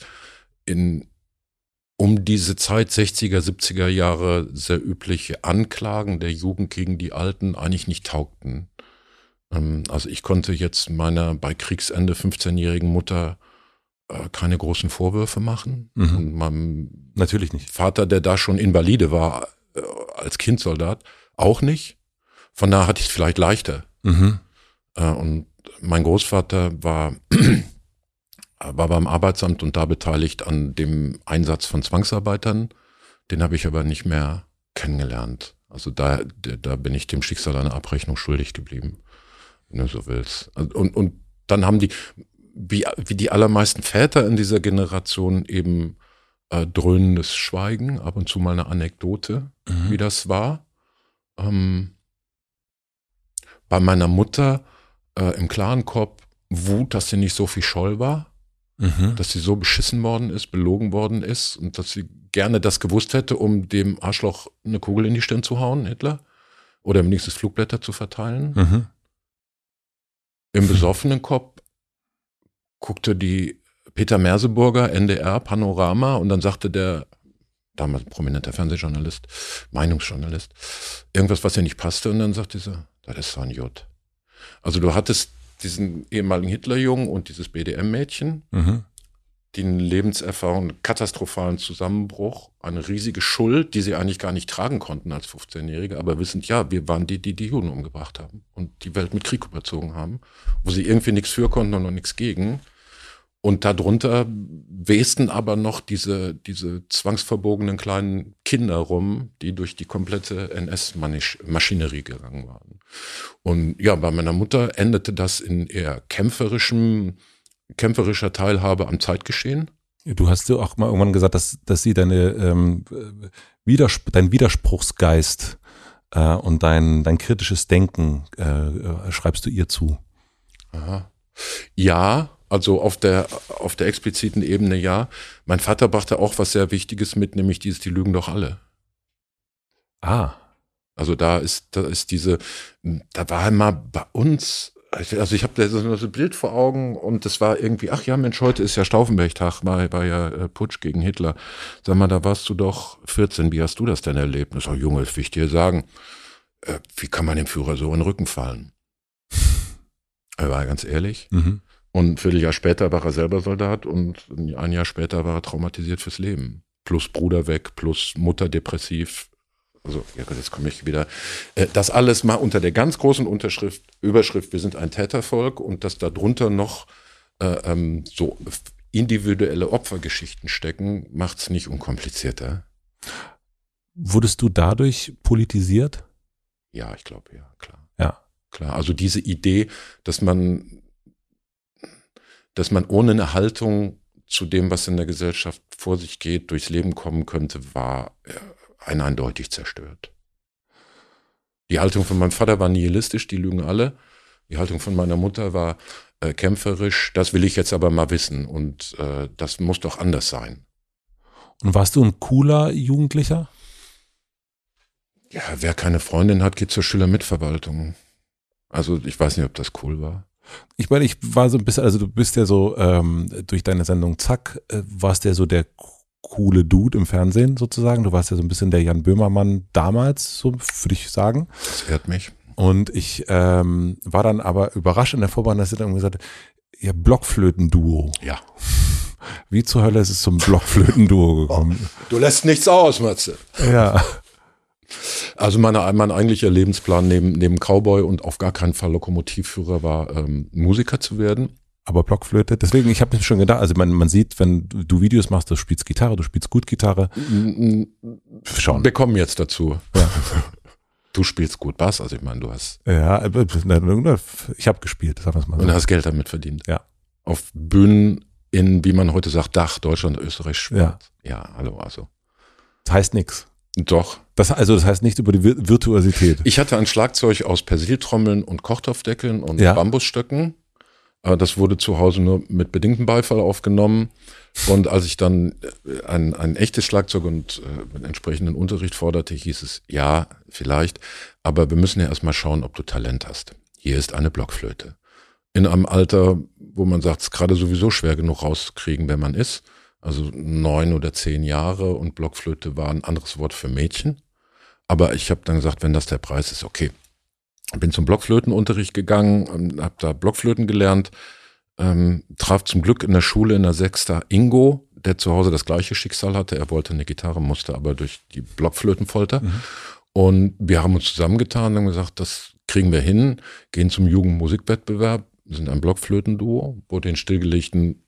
in um diese Zeit 60er, 70er Jahre sehr übliche Anklagen der Jugend gegen die Alten eigentlich nicht taugten. Ähm, also ich konnte jetzt meiner bei Kriegsende 15-jährigen Mutter äh, keine großen Vorwürfe machen. Mhm. Und meinem Natürlich nicht. Vater, der da schon Invalide war äh, als Kindsoldat, auch nicht. Von daher hatte ich es vielleicht leichter. Mhm. Äh, und mein Großvater war [CLEARS THROAT] war beim Arbeitsamt und da beteiligt an dem Einsatz von Zwangsarbeitern. Den habe ich aber nicht mehr kennengelernt. Also da, da bin ich dem Schicksal eine Abrechnung schuldig geblieben, wenn du so willst. Und, und dann haben die, wie, wie die allermeisten Väter in dieser Generation eben äh, dröhnendes Schweigen, ab und zu mal eine Anekdote, mhm. wie das war. Ähm, bei meiner Mutter äh, im klaren Kopf Wut, dass sie nicht so viel Scholl war mhm. dass sie so beschissen worden ist, belogen worden ist und dass sie gerne das gewusst hätte, um dem Arschloch eine Kugel in die Stirn zu hauen, Hitler, oder wenigstens Flugblätter zu verteilen. Mhm. Im besoffenen Kopf guckte die Peter Merseburger, NDR, Panorama, und dann sagte der damals prominenter Fernsehjournalist, Meinungsjournalist, irgendwas, was ihr nicht passte, und dann sagte sie, das ist so ein J. Also du hattest diesen ehemaligen Hitlerjungen und dieses BDM-Mädchen, mhm. die einen Lebenserfahrung, einen katastrophalen Zusammenbruch, eine riesige Schuld, die sie eigentlich gar nicht tragen konnten als 15-Jährige, aber wissend, ja, wir waren die, die die Juden umgebracht haben und die Welt mit Krieg überzogen haben, wo sie irgendwie nichts für konnten und noch nichts gegen. Und darunter westen aber noch diese, diese zwangsverbogenen kleinen Kinder rum, die durch die komplette NS-Maschinerie gegangen waren. Und ja, bei meiner Mutter endete das in eher kämpferischem, kämpferischer Teilhabe am Zeitgeschehen. Du hast ja auch mal irgendwann gesagt, dass, dass sie deine, ähm, Widerspr dein Widerspruchsgeist äh, und dein, dein kritisches Denken äh, äh schreibst du ihr zu. Aha. Ja, also auf der, auf der expliziten Ebene ja. Mein Vater brachte auch was sehr Wichtiges mit, nämlich dieses, die lügen doch alle. Ah. Also da ist, da ist diese, da war einmal bei uns, also ich habe da so ein Bild vor Augen und das war irgendwie, ach ja Mensch, heute ist ja Stauffenberg-Tag, war, war ja äh, Putsch gegen Hitler. Sag mal, da warst du doch 14, wie hast du das denn erlebt? Das ist auch Junge, das will ich dir sagen. Äh, wie kann man dem Führer so in den Rücken fallen? [LAUGHS] Er war ganz ehrlich. Mhm. Und ein Vierteljahr später war er selber Soldat und ein Jahr später war er traumatisiert fürs Leben. Plus Bruder weg, plus Mutter depressiv. also ja, jetzt komme ich wieder, äh, das alles mal unter der ganz großen Unterschrift, Überschrift, wir sind ein Tätervolk und dass darunter noch äh, ähm, so individuelle Opfergeschichten stecken, macht es nicht unkomplizierter. Wurdest du dadurch politisiert? Ja, ich glaube, ja, klar. Ja. Klar. Also diese Idee, dass man, dass man ohne eine Haltung zu dem, was in der Gesellschaft vor sich geht, durchs Leben kommen könnte, war äh, ein eindeutig zerstört. Die Haltung von meinem Vater war nihilistisch, die lügen alle. Die Haltung von meiner Mutter war äh, kämpferisch, das will ich jetzt aber mal wissen und äh, das muss doch anders sein. Und warst du ein cooler Jugendlicher? Ja, wer keine Freundin hat, geht zur Schülermitverwaltung. Also ich weiß nicht, ob das cool war. Ich meine, ich war so ein bisschen, also du bist ja so ähm, durch deine Sendung Zack, äh, warst ja so der coole Dude im Fernsehen sozusagen. Du warst ja so ein bisschen der Jan Böhmermann damals, so würde ich sagen. Das ehrt mich. Und ich ähm, war dann aber überrascht in der Vorbereitung, dass sie dann gesagt ja, Blockflöten-Duo. Ja. Wie zur Hölle ist es zum Blockflöten-Duo gekommen? Oh, du lässt nichts aus, Matze. Ja. Also meine, mein eigentlicher Lebensplan neben, neben Cowboy und auf gar keinen Fall Lokomotivführer war, ähm, Musiker zu werden. Aber Blockflöte, deswegen, ich habe mir schon gedacht, also man, man sieht, wenn du Videos machst, du spielst Gitarre, du spielst gut Gitarre. Schon. Wir kommen jetzt dazu. Ja. [LAUGHS] Du spielst gut Bass, also ich meine, du hast. Ja, ich habe gespielt, sagen wir es mal so. Und hast Geld damit verdient. Ja. Auf Bühnen in, wie man heute sagt, Dach, Deutschland, Österreich, Schweiz. Ja. Ja, hallo, also. Das heißt nichts. Doch. Das, also das heißt nichts über die Virtuosität. Ich hatte ein Schlagzeug aus Persiltrommeln und Kochtopfdeckeln und ja. Bambusstöcken. Das wurde zu Hause nur mit bedingtem Beifall aufgenommen. Und als ich dann äh, ein, ein echtes Schlagzeug und äh, entsprechenden Unterricht forderte, hieß es, ja, vielleicht, aber wir müssen ja erstmal schauen, ob du Talent hast. Hier ist eine Blockflöte. In einem Alter, wo man sagt, es ist gerade sowieso schwer genug rauszukriegen, wer man ist. Also neun oder zehn Jahre und Blockflöte war ein anderes Wort für Mädchen. Aber ich habe dann gesagt, wenn das der Preis ist, okay. Bin zum Blockflötenunterricht gegangen, habe da Blockflöten gelernt, ähm, traf zum Glück in der Schule in der Sechster Ingo, der zu Hause das gleiche Schicksal hatte. Er wollte eine Gitarre, musste aber durch die Blockflötenfolter. Mhm. Und wir haben uns zusammengetan und gesagt, das kriegen wir hin, gehen zum Jugendmusikwettbewerb, sind ein Blockflötenduo, wo den stillgelegten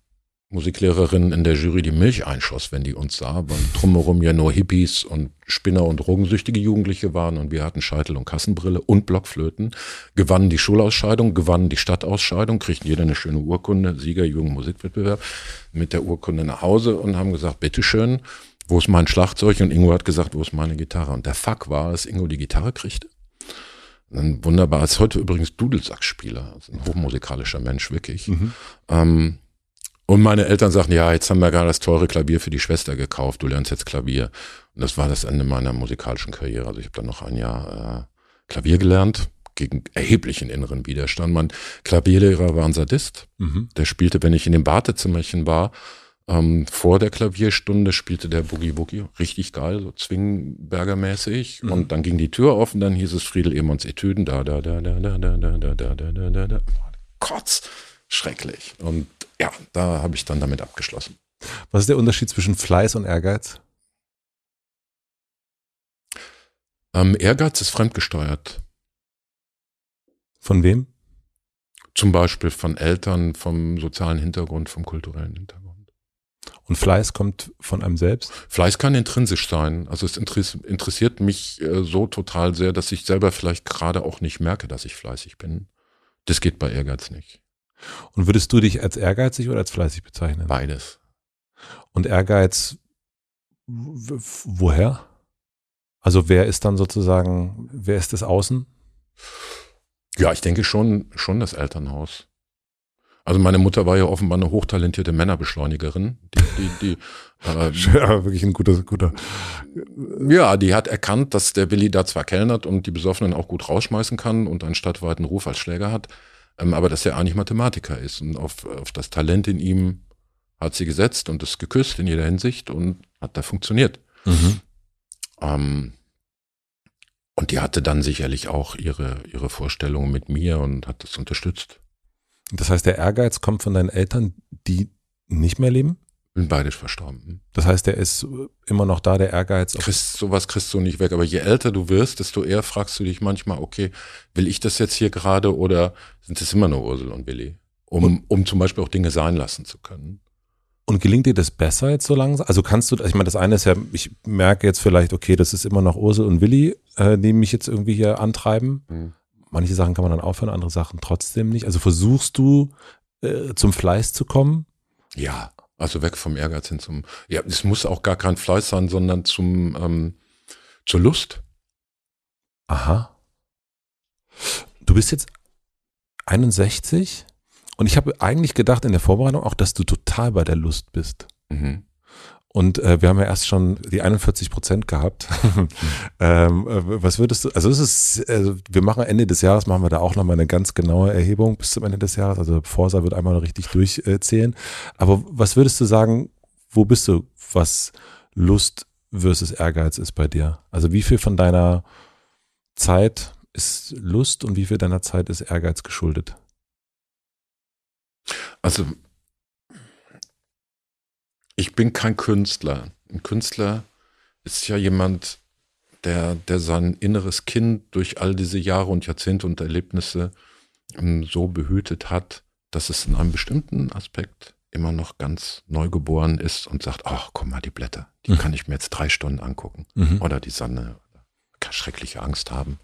Musiklehrerin in der Jury die Milch einschoss, wenn die uns sah, weil drumherum ja nur Hippies und Spinner und drogensüchtige Jugendliche waren und wir hatten Scheitel und Kassenbrille und Blockflöten, gewannen die Schulausscheidung, gewannen die Stadtausscheidung, kriegten jeder eine schöne Urkunde, Sieger Jugendmusikwettbewerb, mit der Urkunde nach Hause und haben gesagt, bitteschön, wo ist mein Schlagzeug? Und Ingo hat gesagt, wo ist meine Gitarre? Und der Fuck war, dass Ingo die Gitarre kriegte. Ein wunderbar, ist heute übrigens Dudelsackspieler, ein hochmusikalischer Mensch, wirklich. Mhm. Ähm, und meine Eltern sagten, ja, jetzt haben wir gerade das teure Klavier für die Schwester gekauft, du lernst jetzt Klavier. Und das war das Ende meiner musikalischen Karriere. Also ich habe dann noch ein Jahr äh, Klavier gelernt, gegen erheblichen inneren Widerstand. Mein Klavierlehrer war ein Sadist. Mhm. Der spielte, wenn ich in dem Wartezimmerchen war, ähm, vor der Klavierstunde spielte der Boogie Woogie richtig geil, so Zwingenberger-mäßig. Mhm. Und dann ging die Tür offen, dann hieß es Friedel Emons Etüden, da, da, da, da, da, da, da, da, da, da, da, da. Kotz, schrecklich. Und ja, da habe ich dann damit abgeschlossen. Was ist der Unterschied zwischen Fleiß und Ehrgeiz? Ähm, Ehrgeiz ist fremdgesteuert. Von wem? Zum Beispiel von Eltern, vom sozialen Hintergrund, vom kulturellen Hintergrund. Und Fleiß kommt von einem selbst? Fleiß kann intrinsisch sein. Also es interessiert mich äh, so total sehr, dass ich selber vielleicht gerade auch nicht merke, dass ich fleißig bin. Das geht bei Ehrgeiz nicht. Und würdest du dich als ehrgeizig oder als fleißig bezeichnen? Beides. Und Ehrgeiz, woher? Also wer ist dann sozusagen, wer ist das Außen? Ja, ich denke schon, schon das Elternhaus. Also meine Mutter war ja offenbar eine hochtalentierte Männerbeschleunigerin. Die, die, die, [LAUGHS] äh, ja, wirklich ein guter, guter. Ja, die hat erkannt, dass der Willi da zwar kellnert und die Besoffenen auch gut rausschmeißen kann und einen stadtweiten Ruf als Schläger hat, aber dass er eigentlich Mathematiker ist. Und auf, auf das Talent in ihm hat sie gesetzt und es geküsst in jeder Hinsicht und hat da funktioniert. Mhm. Ähm, und die hatte dann sicherlich auch ihre, ihre Vorstellungen mit mir und hat das unterstützt. Das heißt, der Ehrgeiz kommt von deinen Eltern, die nicht mehr leben? Bin beide verstorben. Das heißt, der ist immer noch da, der Ehrgeiz. Kriegst, sowas kriegst du nicht weg. Aber je älter du wirst, desto eher fragst du dich manchmal, okay, will ich das jetzt hier gerade oder sind es immer nur Ursel und Willi? Um, um zum Beispiel auch Dinge sein lassen zu können. Und gelingt dir das besser jetzt so langsam? Also kannst du, ich meine, das eine ist ja, ich merke jetzt vielleicht, okay, das ist immer noch Ursel und Willi, äh, die mich jetzt irgendwie hier antreiben. Mhm. Manche Sachen kann man dann aufhören, andere Sachen trotzdem nicht. Also versuchst du äh, zum Fleiß zu kommen? Ja, also weg vom Ehrgeiz hin zum, ja, es muss auch gar kein Fleiß sein, sondern zum, ähm, zur Lust. Aha. Du bist jetzt 61 und ich habe eigentlich gedacht in der Vorbereitung auch, dass du total bei der Lust bist. Mhm. Und äh, wir haben ja erst schon die 41 Prozent gehabt. [LAUGHS] ähm, äh, was würdest du, also es ist, äh, wir machen Ende des Jahres, machen wir da auch nochmal eine ganz genaue Erhebung bis zum Ende des Jahres. Also Forsa wird einmal richtig durchzählen. Aber was würdest du sagen, wo bist du, was Lust versus Ehrgeiz ist bei dir? Also wie viel von deiner Zeit ist Lust und wie viel deiner Zeit ist Ehrgeiz geschuldet? Also ich bin kein Künstler. Ein Künstler ist ja jemand, der, der sein inneres Kind durch all diese Jahre und Jahrzehnte und Erlebnisse ähm, so behütet hat, dass es in einem bestimmten Aspekt immer noch ganz neugeboren ist und sagt, ach, guck mal, die Blätter, die mhm. kann ich mir jetzt drei Stunden angucken. Mhm. Oder die Sonne, kann schreckliche Angst haben,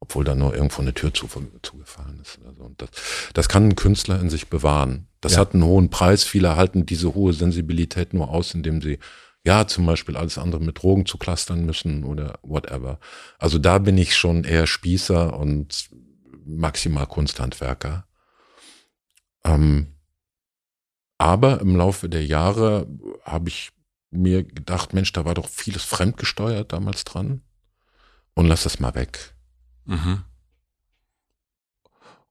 obwohl da nur irgendwo eine Tür zugefallen ist. Oder so. Und das, das kann ein Künstler in sich bewahren. Das ja. hat einen hohen Preis. Viele halten diese hohe Sensibilität nur aus, indem sie ja zum Beispiel alles andere mit Drogen zu clustern müssen oder whatever. Also da bin ich schon eher Spießer und maximal Kunsthandwerker. Ähm, aber im Laufe der Jahre habe ich mir gedacht, Mensch, da war doch vieles fremdgesteuert damals dran. Und lass das mal weg. Mhm.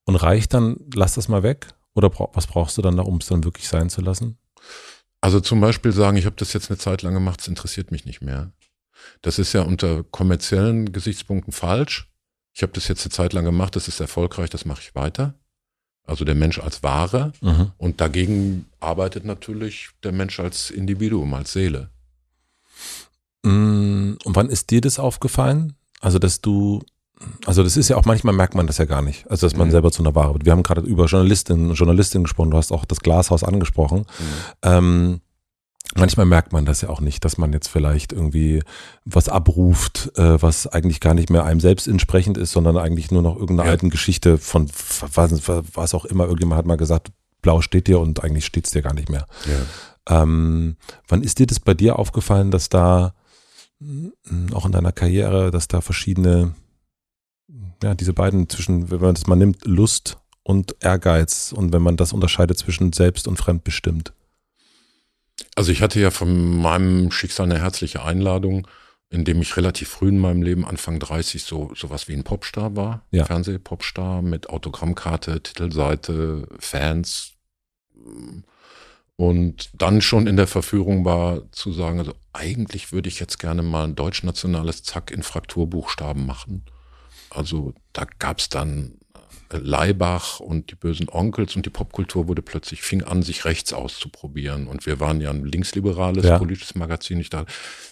Und reicht dann, lass das mal weg? Oder was brauchst du dann noch, um es dann wirklich sein zu lassen? Also zum Beispiel sagen, ich habe das jetzt eine Zeit lang gemacht, es interessiert mich nicht mehr. Das ist ja unter kommerziellen Gesichtspunkten falsch. Ich habe das jetzt eine Zeit lang gemacht, das ist erfolgreich, das mache ich weiter. Also der Mensch als Ware. Mhm. Und dagegen arbeitet natürlich der Mensch als Individuum, als Seele. Mm, und wann ist dir das aufgefallen? Also, dass du also das ist ja auch, manchmal merkt man das ja gar nicht, also dass man mhm. selber zu einer Ware wird. Wir haben gerade über Journalistinnen und Journalistinnen gesprochen, du hast auch das Glashaus angesprochen. Mhm. Ähm, manchmal merkt man das ja auch nicht, dass man jetzt vielleicht irgendwie was abruft, äh, was eigentlich gar nicht mehr einem selbst entsprechend ist, sondern eigentlich nur noch irgendeine ja. alten Geschichte von was, was auch immer. Irgendjemand hat mal gesagt, blau steht dir und eigentlich steht es dir gar nicht mehr. Ja. Ähm, wann ist dir das bei dir aufgefallen, dass da auch in deiner Karriere, dass da verschiedene ja, diese beiden zwischen, wenn man das mal nimmt, Lust und Ehrgeiz und wenn man das unterscheidet zwischen selbst und fremdbestimmt? Also ich hatte ja von meinem Schicksal eine herzliche Einladung, indem ich relativ früh in meinem Leben, Anfang 30, so sowas wie ein Popstar war. Ja. Fernsehpopstar mit Autogrammkarte, Titelseite, Fans. Und dann schon in der Verführung war zu sagen, also eigentlich würde ich jetzt gerne mal ein deutschnationales Zack in Frakturbuchstaben machen. Also da gab es dann äh, Leibach und die bösen Onkels und die Popkultur wurde plötzlich, fing an, sich rechts auszuprobieren. Und wir waren ja ein linksliberales ja. politisches Magazin. Ich dachte,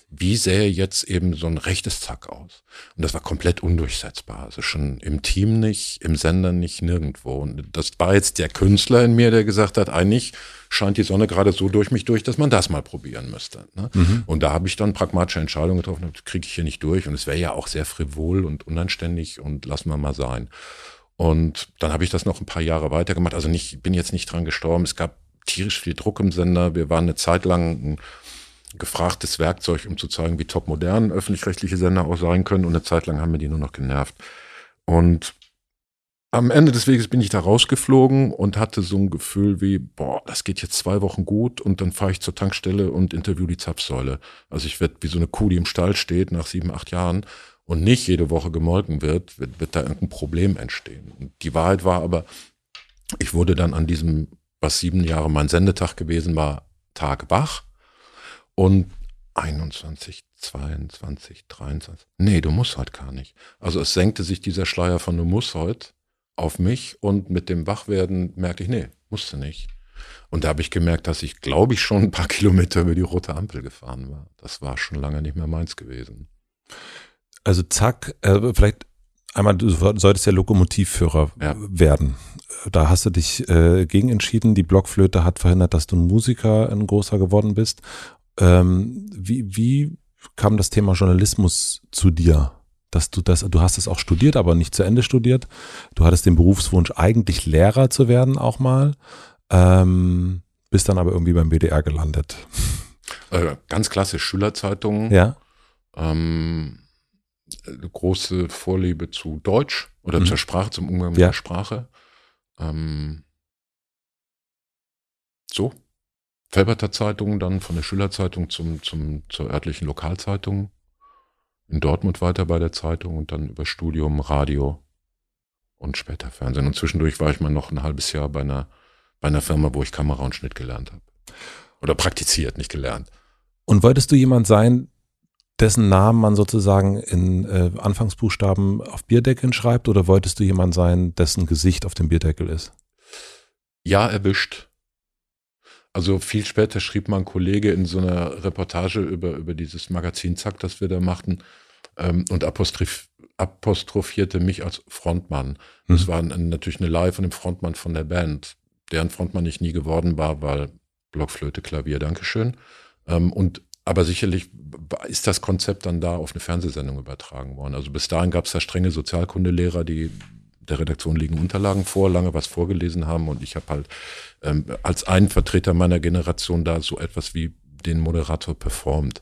wie sähe jetzt eben so ein rechtes Zack aus? Und das war komplett undurchsetzbar. Also schon im Team nicht, im Sender nicht, nirgendwo. Und das war jetzt der Künstler in mir, der gesagt hat, eigentlich scheint die Sonne gerade so durch mich durch, dass man das mal probieren müsste. Ne? Mhm. Und da habe ich dann pragmatische Entscheidungen getroffen, das kriege ich hier nicht durch. Und es wäre ja auch sehr frivol und unanständig und lassen wir mal sein. Und dann habe ich das noch ein paar Jahre weitergemacht. Also nicht, bin jetzt nicht dran gestorben. Es gab tierisch viel Druck im Sender. Wir waren eine Zeit lang ein gefragtes Werkzeug, um zu zeigen, wie top modern öffentlich-rechtliche Sender auch sein können. Und eine Zeit lang haben wir die nur noch genervt. Und am Ende des Weges bin ich da rausgeflogen und hatte so ein Gefühl wie, boah, das geht jetzt zwei Wochen gut und dann fahre ich zur Tankstelle und interview die Zapfsäule. Also ich werde wie so eine Kuh, die im Stall steht nach sieben, acht Jahren und nicht jede Woche gemolken wird, wird, wird da irgendein Problem entstehen. Und die Wahrheit war aber, ich wurde dann an diesem, was sieben Jahre mein Sendetag gewesen war, Tag wach und 21, 22, 23. Nee, du musst heute gar nicht. Also es senkte sich dieser Schleier von du musst heute auf mich und mit dem Wachwerden merkte ich, nee, musste nicht. Und da habe ich gemerkt, dass ich, glaube ich, schon ein paar [LAUGHS] Kilometer über die rote Ampel gefahren war. Das war schon lange nicht mehr meins gewesen. Also zack, äh, vielleicht einmal, du solltest ja Lokomotivführer ja. werden. Da hast du dich äh, gegen entschieden. Die Blockflöte hat verhindert, dass du ein Musiker, ein großer geworden bist. Ähm, wie, wie kam das Thema Journalismus zu dir? Dass du das, du hast es auch studiert, aber nicht zu Ende studiert. Du hattest den Berufswunsch, eigentlich Lehrer zu werden, auch mal. Ähm, bist dann aber irgendwie beim BDR gelandet. Äh, ganz klassisch, Schülerzeitung. Ja. Ähm, große Vorliebe zu Deutsch oder mhm. zur Sprache, zum Umgang mit ja. der Sprache. Ähm, so. Felberter Zeitung, dann von der Schülerzeitung zum, zum, zur örtlichen Lokalzeitung. In Dortmund weiter bei der Zeitung und dann über Studium, Radio und später Fernsehen. Und zwischendurch war ich mal noch ein halbes Jahr bei einer, bei einer Firma, wo ich Kamera und Schnitt gelernt habe. Oder praktiziert, nicht gelernt. Und wolltest du jemand sein, dessen Namen man sozusagen in äh, Anfangsbuchstaben auf Bierdeckeln schreibt oder wolltest du jemand sein, dessen Gesicht auf dem Bierdeckel ist? Ja, erwischt. Also viel später schrieb mein Kollege in so einer Reportage über, über dieses Magazin Zack, das wir da machten, ähm, und apostroph, apostrophierte mich als Frontmann. Das mhm. war ein, natürlich eine Live von dem Frontmann von der Band, deren Frontmann ich nie geworden war, weil Blockflöte, Klavier, Dankeschön. Ähm, und aber sicherlich ist das Konzept dann da auf eine Fernsehsendung übertragen worden. Also bis dahin gab es da strenge Sozialkundelehrer, die der Redaktion liegen Unterlagen vor, lange was vorgelesen haben und ich habe halt ähm, als ein Vertreter meiner Generation da so etwas wie den Moderator performt.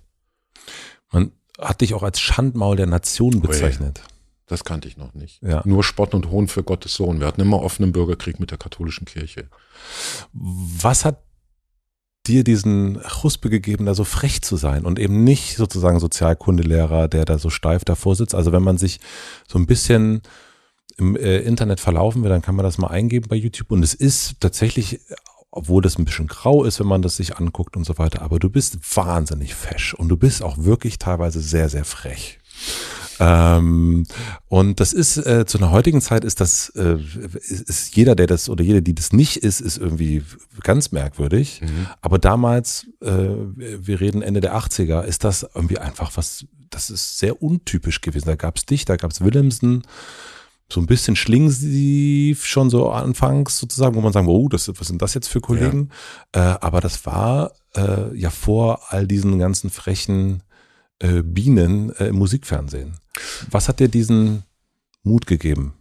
Man hat dich auch als Schandmaul der Nation bezeichnet. Oh das kannte ich noch nicht. Ja. Nur Spott und Hohn für Gottes Sohn. Wir hatten immer offenen Bürgerkrieg mit der katholischen Kirche. Was hat dir diesen Huspe gegeben, da so frech zu sein und eben nicht sozusagen Sozialkundelehrer, der da so steif davor sitzt. Also wenn man sich so ein bisschen im äh, Internet verlaufen will, dann kann man das mal eingeben bei YouTube und es ist tatsächlich, obwohl das ein bisschen grau ist, wenn man das sich anguckt und so weiter, aber du bist wahnsinnig fesch und du bist auch wirklich teilweise sehr, sehr frech. Ähm, und das ist äh, zu einer heutigen Zeit ist das äh, ist, ist jeder, der das oder jede, die das nicht ist, ist irgendwie ganz merkwürdig. Mhm. Aber damals, äh, wir reden Ende der 80er, ist das irgendwie einfach was, das ist sehr untypisch gewesen. Da gab es dich, da gab es Willemsen, so ein bisschen schlingensief schon so anfangs sozusagen, wo man sagen, oh, das, was sind das jetzt für Kollegen? Ja. Äh, aber das war äh, ja vor all diesen ganzen frechen äh, Bienen äh, im Musikfernsehen. Was hat dir diesen Mut gegeben?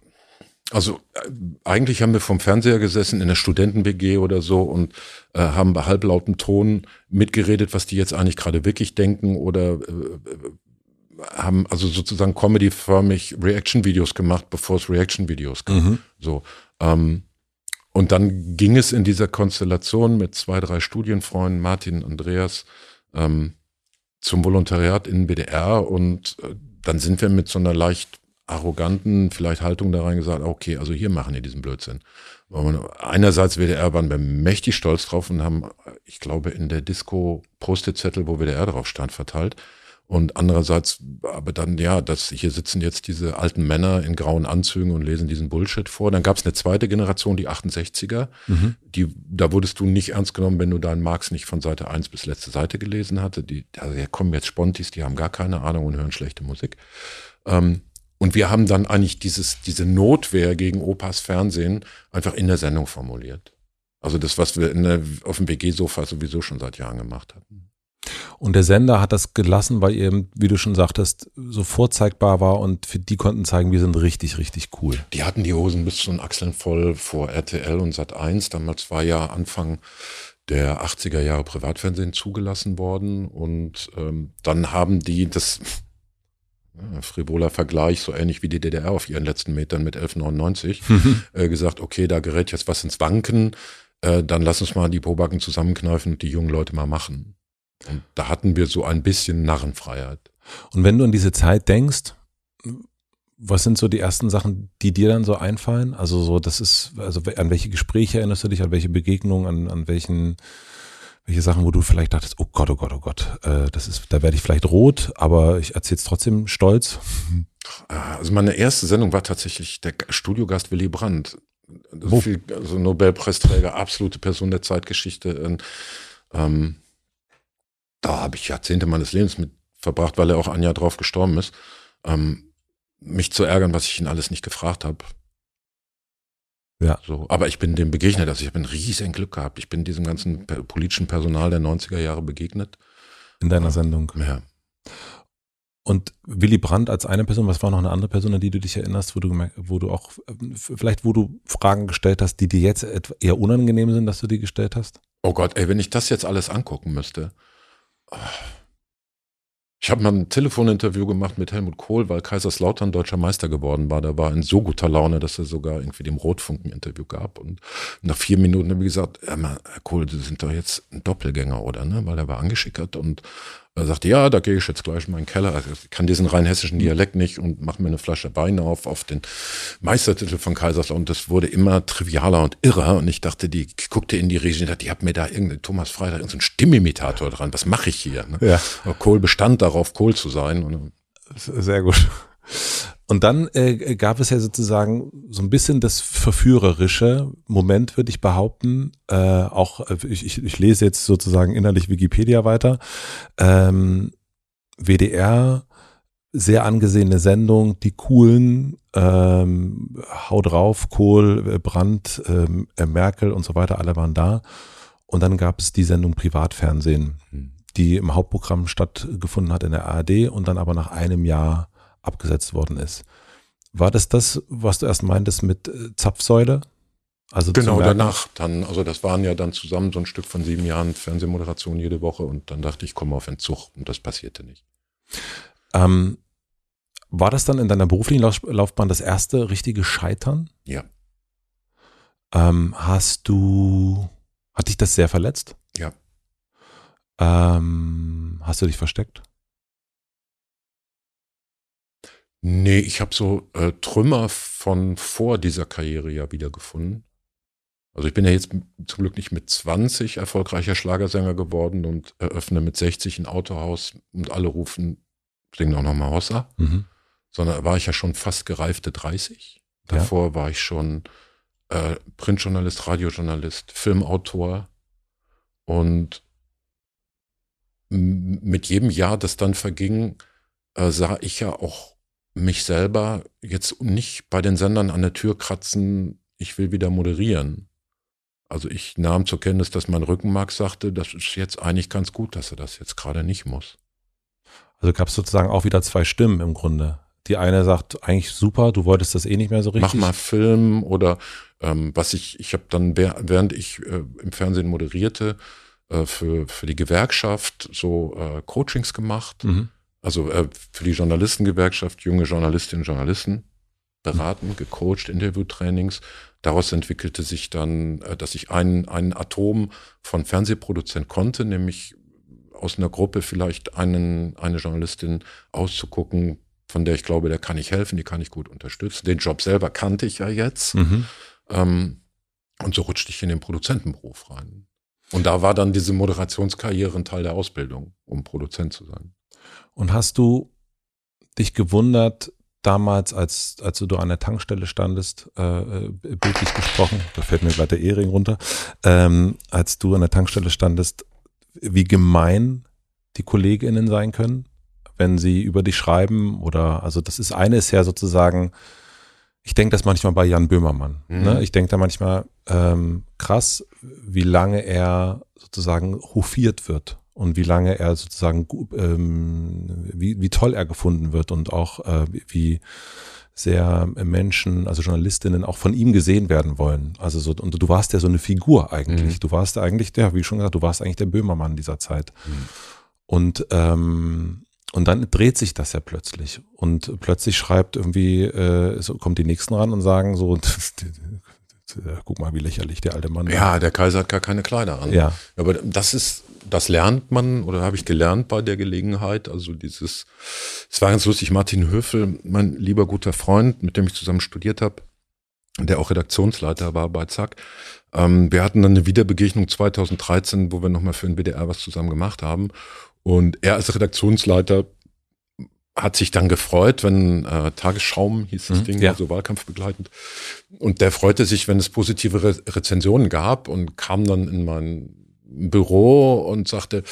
Also äh, eigentlich haben wir vom Fernseher gesessen in der Studenten-WG oder so und äh, haben bei halblautem Ton mitgeredet, was die jetzt eigentlich gerade wirklich denken oder äh, haben also sozusagen Comedy-förmig Reaction-Videos gemacht, bevor es Reaction-Videos gab. Mhm. So. Ähm, und dann ging es in dieser Konstellation mit zwei, drei Studienfreunden, Martin, Andreas, ähm, zum Volontariat in BDR und äh, dann sind wir mit so einer leicht arroganten vielleicht Haltung da rein gesagt, okay, also hier machen die diesen Blödsinn. Einerseits WDR waren wir mächtig stolz drauf und haben, ich glaube, in der Disco Post-it-Zettel, wo WDR drauf stand, verteilt. Und andererseits, aber dann, ja, dass hier sitzen jetzt diese alten Männer in grauen Anzügen und lesen diesen Bullshit vor. Dann gab es eine zweite Generation, die 68er. Mhm. Die, da wurdest du nicht ernst genommen, wenn du deinen Marx nicht von Seite 1 bis letzte Seite gelesen hatte. Die, also ja, kommen jetzt Spontis, die haben gar keine Ahnung und hören schlechte Musik. Ähm, und wir haben dann eigentlich dieses, diese Notwehr gegen Opas Fernsehen einfach in der Sendung formuliert. Also das, was wir in der, auf dem WG-Sofa sowieso schon seit Jahren gemacht hatten. Und der Sender hat das gelassen, weil eben, wie du schon sagtest, so vorzeigbar war und für die konnten zeigen, wir sind richtig, richtig cool. Die hatten die Hosen bis zu den Achseln voll vor RTL und Sat 1. Damals war ja Anfang der 80er Jahre Privatfernsehen zugelassen worden und ähm, dann haben die das ja, frivoler Vergleich, so ähnlich wie die DDR auf ihren letzten Metern mit 1199, äh, gesagt, okay, da gerät jetzt was ins Wanken, äh, dann lass uns mal die Pobacken zusammenkneifen und die jungen Leute mal machen. Und da hatten wir so ein bisschen Narrenfreiheit. Und wenn du an diese Zeit denkst, was sind so die ersten Sachen, die dir dann so einfallen? Also so, das ist, also an welche Gespräche erinnerst du dich, an welche Begegnungen, an, an welchen, welche Sachen, wo du vielleicht dachtest, oh Gott, oh Gott, oh Gott, äh, das ist, da werde ich vielleicht rot, aber ich erzähle es trotzdem stolz. Also meine erste Sendung war tatsächlich der Studiogast Willy Brandt. Viel, also Nobelpreisträger, absolute Person der Zeitgeschichte. Ähm, da habe ich Jahrzehnte meines Lebens mit verbracht, weil er auch ein Jahr drauf gestorben ist. Ähm, mich zu ärgern, was ich ihn alles nicht gefragt habe. Ja. So, aber ich bin dem begegnet, also ich habe ein riesen Glück gehabt. Ich bin diesem ganzen politischen Personal der 90er Jahre begegnet. In deiner Sendung. Ja. Und Willy Brandt als eine Person, was war noch eine andere Person, an die du dich erinnerst, wo du, wo du auch, vielleicht wo du Fragen gestellt hast, die dir jetzt eher unangenehm sind, dass du die gestellt hast? Oh Gott, ey, wenn ich das jetzt alles angucken müsste. Ich habe mal ein Telefoninterview gemacht mit Helmut Kohl, weil Kaiserslautern deutscher Meister geworden war. Der war in so guter Laune, dass er sogar irgendwie dem Rotfunk ein Interview gab. Und nach vier Minuten habe ich gesagt, Herr Kohl, Sie sind doch jetzt ein Doppelgänger, oder? Ne? Weil er war angeschickert und er sagte, ja, da gehe ich jetzt gleich in meinen Keller. Ich kann diesen rein hessischen Dialekt nicht und mache mir eine Flasche Wein auf, auf den Meistertitel von Kaiserslautern. Das wurde immer trivialer und irrer. Und ich dachte, die guckte in die Regie und dachte, die hat mir da irgendeinen Thomas Freitag, irgendeinen Stimmimitator dran. Was mache ich hier? Ne? Ja. Aber Kohl bestand darauf, Kohl zu sein. Sehr gut. Und dann äh, gab es ja sozusagen so ein bisschen das verführerische Moment, würde ich behaupten. Äh, auch äh, ich, ich, ich lese jetzt sozusagen innerlich Wikipedia weiter. Ähm, WDR, sehr angesehene Sendung, die coolen, ähm, Hau drauf, Kohl, äh, Brandt, ähm, äh, Merkel und so weiter, alle waren da. Und dann gab es die Sendung Privatfernsehen, hm. die im Hauptprogramm stattgefunden hat in der ARD und dann aber nach einem Jahr abgesetzt worden ist. War das das, was du erst meintest mit äh, Zapfsäule? Also genau, danach dann, also das waren ja dann zusammen so ein Stück von sieben Jahren Fernsehmoderation jede Woche und dann dachte ich, komme auf Entzug und das passierte nicht. Ähm, war das dann in deiner beruflichen Laufbahn das erste richtige Scheitern? Ja. Ähm, hast du, hat dich das sehr verletzt? Ja. Ähm, hast du dich versteckt? Nee, ich habe so äh, Trümmer von vor dieser Karriere ja wiedergefunden. Also ich bin ja jetzt zum Glück nicht mit 20 erfolgreicher Schlagersänger geworden und eröffne mit 60 ein Autohaus und alle rufen, singen auch nochmal Hossa. Mhm. Sondern war ich ja schon fast gereifte 30. Davor ja. war ich schon äh, Printjournalist, Radiojournalist, Filmautor und mit jedem Jahr, das dann verging, äh, sah ich ja auch mich selber jetzt nicht bei den Sendern an der Tür kratzen, ich will wieder moderieren. Also ich nahm zur Kenntnis, dass mein Rückenmark sagte, das ist jetzt eigentlich ganz gut, dass er das jetzt gerade nicht muss. Also gab es sozusagen auch wieder zwei Stimmen im Grunde. Die eine sagt, eigentlich super, du wolltest das eh nicht mehr so richtig. Mach mal Film oder ähm, was ich, ich habe dann, während ich äh, im Fernsehen moderierte, äh, für, für die Gewerkschaft so äh, Coachings gemacht. Mhm also äh, für die Journalistengewerkschaft junge Journalistinnen und Journalisten beraten, mhm. gecoacht, Interviewtrainings. Daraus entwickelte sich dann, äh, dass ich ein, ein Atom von Fernsehproduzent konnte, nämlich aus einer Gruppe vielleicht einen, eine Journalistin auszugucken, von der ich glaube, der kann ich helfen, die kann ich gut unterstützen. Den Job selber kannte ich ja jetzt. Mhm. Ähm, und so rutschte ich in den Produzentenberuf rein. Und da war dann diese Moderationskarriere ein Teil der Ausbildung, um Produzent zu sein. Und hast du dich gewundert, damals, als, als du an der Tankstelle standest, äh, äh, bildlich gesprochen, da fällt mir gerade der Ehering runter, ähm, als du an der Tankstelle standest, wie gemein die KollegInnen sein können, wenn sie über dich schreiben oder, also das ist eine ist ja sozusagen, ich denke das manchmal bei Jan Böhmermann. Ne? Mhm. Ne? Ich denke da manchmal, ähm, krass, wie lange er sozusagen hofiert wird und wie lange er sozusagen, ähm, wie, wie toll er gefunden wird und auch äh, wie sehr Menschen, also Journalistinnen auch von ihm gesehen werden wollen. Also so, und du warst ja so eine Figur eigentlich. Mhm. Du warst eigentlich, ja, wie schon gesagt, du warst eigentlich der Böhmermann dieser Zeit. Mhm. Und ähm, und dann dreht sich das ja plötzlich. Und plötzlich schreibt irgendwie, äh, so kommt die Nächsten ran und sagen so, [LAUGHS] guck mal, wie lächerlich der alte Mann. Ja, der Kaiser hat gar keine Kleider an. Ja. Aber das ist, das lernt man oder habe ich gelernt bei der Gelegenheit. Also dieses, es war ganz lustig, Martin Höfel, mein lieber guter Freund, mit dem ich zusammen studiert habe, der auch Redaktionsleiter war bei Zack. Ähm, wir hatten dann eine Wiederbegegnung 2013, wo wir nochmal für den WDR was zusammen gemacht haben. Und er als Redaktionsleiter hat sich dann gefreut, wenn äh, Tagesschaum hieß das Mhm, Ding, ja. also wahlkampfbegleitend. Und der freute sich, wenn es positive Re Rezensionen gab und kam dann in mein Büro und sagte,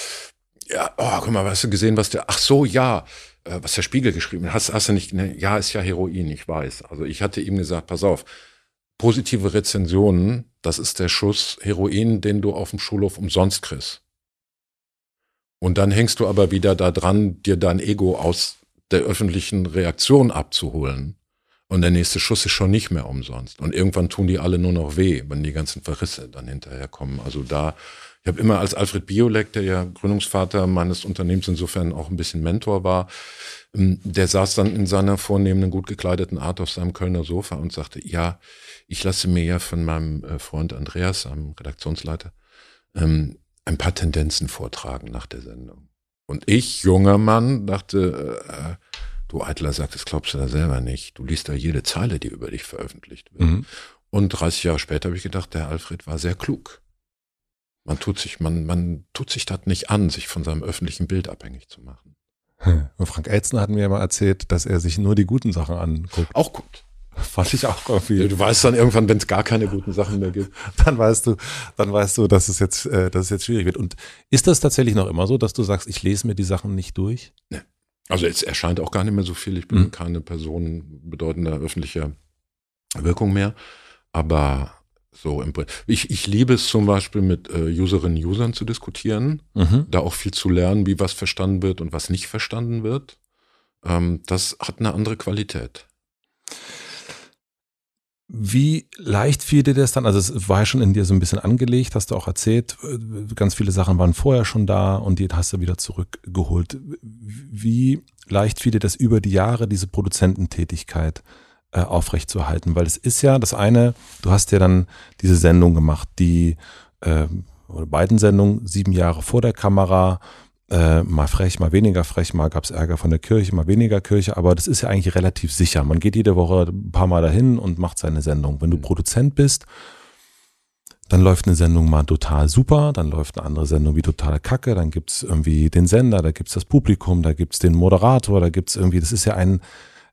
ja, oh, guck mal, hast du gesehen, was der, ach so, ja, äh, was der Spiegel geschrieben hat. Hast, du nicht, ne, ja, ist ja Heroin, ich weiß. Also ich hatte ihm gesagt, pass auf, positive Rezensionen, das ist der Schuss Heroin, den du auf dem Schulhof umsonst kriegst. Und dann hängst du aber wieder da dran, dir dein Ego aus der öffentlichen Reaktion abzuholen. Und der nächste Schuss ist schon nicht mehr umsonst. Und irgendwann tun die alle nur noch weh, wenn die ganzen Verrisse dann hinterher kommen. Also da, ich habe immer als Alfred Biolek, der ja Gründungsvater meines Unternehmens insofern auch ein bisschen Mentor war, ähm, der saß dann in seiner vornehmenden, gut gekleideten Art auf seinem Kölner Sofa und sagte, ja, ich lasse mir ja von meinem äh, Freund Andreas, einem Redaktionsleiter, ähm, ein paar Tendenzen vortragen nach der Sendung. Und ich, junger Mann, dachte, äh, du Eitler sagt, das glaubst du da selber nicht. Du liest da jede Zeile, die über dich veröffentlicht wird. Mhm. Und 30 Jahre später habe ich gedacht, der Alfred war sehr klug. Man tut sich, man, man tut sich das nicht an, sich von seinem öffentlichen Bild abhängig zu machen. [LAUGHS] Und Frank Elzner hat mir ja mal erzählt, dass er sich nur die guten Sachen anguckt. Auch gut. Fand ich auch irgendwie. Du weißt dann irgendwann, wenn es gar keine guten Sachen mehr gibt. [LAUGHS] Dann weißt du, dann weißt du, dass es jetzt, äh, dass es jetzt schwierig wird. Und ist das tatsächlich noch immer so, dass du sagst, ich lese mir die Sachen nicht durch? Also es erscheint auch gar nicht mehr so viel. Ich bin Mhm. keine Person bedeutender öffentlicher Wirkung mehr. Aber so im ich, ich liebe es zum Beispiel mit äh, Userinnen und Usern zu diskutieren, Mhm. da auch viel zu lernen, wie was verstanden wird und was nicht verstanden wird. Ähm, das hat eine andere Qualität. Wie leicht fiel dir das dann? Also es war ja schon in dir so ein bisschen angelegt, hast du auch erzählt. Ganz viele Sachen waren vorher schon da und die hast du wieder zurückgeholt. Wie leicht fiel dir das über die Jahre, diese Produzententätigkeit äh, aufrechtzuerhalten? Weil es ist ja das eine, du hast ja dann diese Sendung gemacht, die äh, oder beiden Sendungen sieben Jahre vor der Kamera, äh, mal frech, mal weniger frech, mal gab es Ärger von der Kirche, mal weniger Kirche, aber das ist ja eigentlich relativ sicher. Man geht jede Woche ein paar Mal dahin und macht seine Sendung. Wenn du Mhm. Produzent bist, dann läuft eine Sendung mal total super, dann läuft eine andere Sendung wie totale Kacke, dann gibt's irgendwie den Sender, da gibt's das Publikum, da gibt's den Moderator, da gibt's irgendwie, das ist ja ein,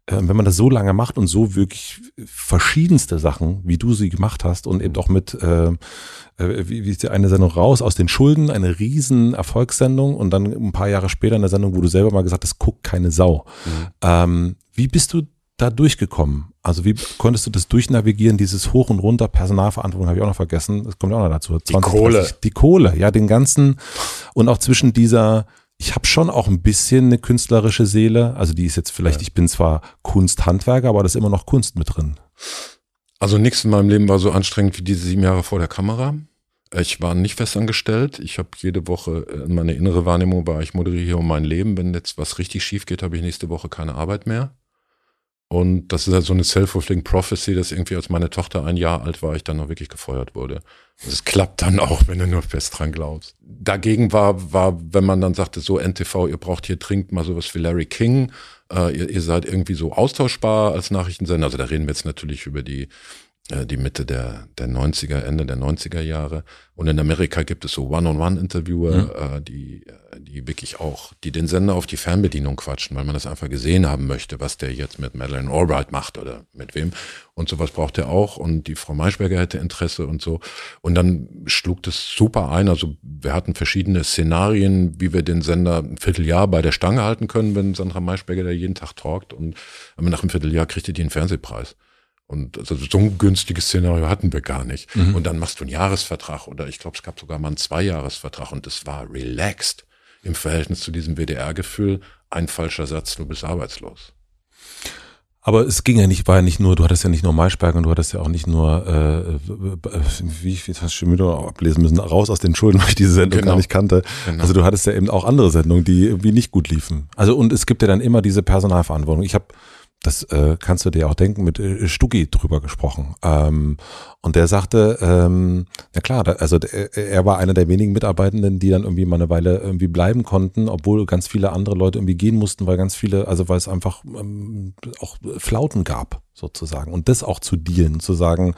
wenn man das so lange macht und so wirklich verschiedenste Sachen, wie du sie gemacht hast und eben auch mit, äh, äh, wie, wie ist die eine Sendung raus aus den Schulden, eine riesen Erfolgssendung und dann ein paar Jahre später eine Sendung, wo du selber mal gesagt hast, guckt keine Sau. Ähm, wie bist du da durchgekommen? Also wie konntest du das durchnavigieren, dieses Hoch und Runter, Personalverantwortung habe ich auch noch vergessen, das kommt ja auch noch dazu. 20, Kohle. 30, die Kohle, ja, den ganzen und auch zwischen dieser, ich habe schon auch ein bisschen eine künstlerische Seele, also die ist jetzt vielleicht, Ja. ich bin zwar Kunsthandwerker, aber da ist immer noch Kunst mit drin. Also nichts in meinem Leben war so anstrengend wie diese sieben Jahre vor der Kamera. Ich war nicht festangestellt. Ich habe jede Woche äh, in meine innere Wahrnehmung war, ich moderiere hier um mein Leben. Wenn jetzt was richtig schief geht, habe ich nächste Woche keine Arbeit mehr. Und das ist halt so eine self-fulfilling prophecy, dass irgendwie als meine Tochter ein Jahr alt war, ich dann noch wirklich gefeuert wurde. Das klappt dann auch, wenn du nur fest dran glaubst. Dagegen war, war, wenn man dann sagte, so NTV, ihr braucht hier dringend mal sowas wie Larry King, äh, ihr, ihr seid irgendwie so austauschbar als Nachrichtensender. Also da reden wir jetzt natürlich über die, die Mitte der, der 90er, Ende der 90er Jahre. Und in Amerika gibt es so One-on-One-Interviewer, äh, die, äh, die wirklich auch, die den Sender auf die Fernbedienung quatschen, weil man das einfach gesehen haben möchte, was der jetzt mit Madeleine Albright macht oder mit wem. Und sowas braucht er auch. Und die Frau Maischberger hätte Interesse und so. Und dann schlug das super ein. Also wir hatten verschiedene Szenarien, wie wir den Sender ein Vierteljahr bei der Stange halten können, wenn Sandra Maischberger da jeden Tag talkt. Und nach einem Vierteljahr kriegt ihr die einen Fernsehpreis. Und also so ein günstiges Szenario hatten wir gar nicht. Und dann machst du einen Jahresvertrag oder ich glaube, es gab sogar mal einen Zweijahresvertrag und das war relaxed im Verhältnis zu diesem WDR-Gefühl. Ein falscher Satz, du bist arbeitslos. Aber es ging ja nicht, war ja nicht nur, du hattest ja nicht nur Maischberg und du hattest ja auch nicht nur, äh, wie, hast du schon wieder ablesen müssen, raus aus den Schulden, [LAUGHS] weil ich diese Sendung Genau. gar nicht kannte. Genau. Also du hattest ja eben auch andere Sendungen, die irgendwie nicht gut liefen. Also und es gibt ja dann immer diese Personalverantwortung. Ich habe das äh, kannst du dir auch denken, mit äh, Stucki drüber gesprochen. Ähm, und der sagte, ähm, na klar, da, also der, er war einer der wenigen Mitarbeitenden, die dann irgendwie mal eine Weile irgendwie bleiben konnten, obwohl ganz viele andere Leute irgendwie gehen mussten, weil ganz viele, also weil es einfach ähm, auch Flauten gab, sozusagen. Und das auch zu dealen, zu sagen,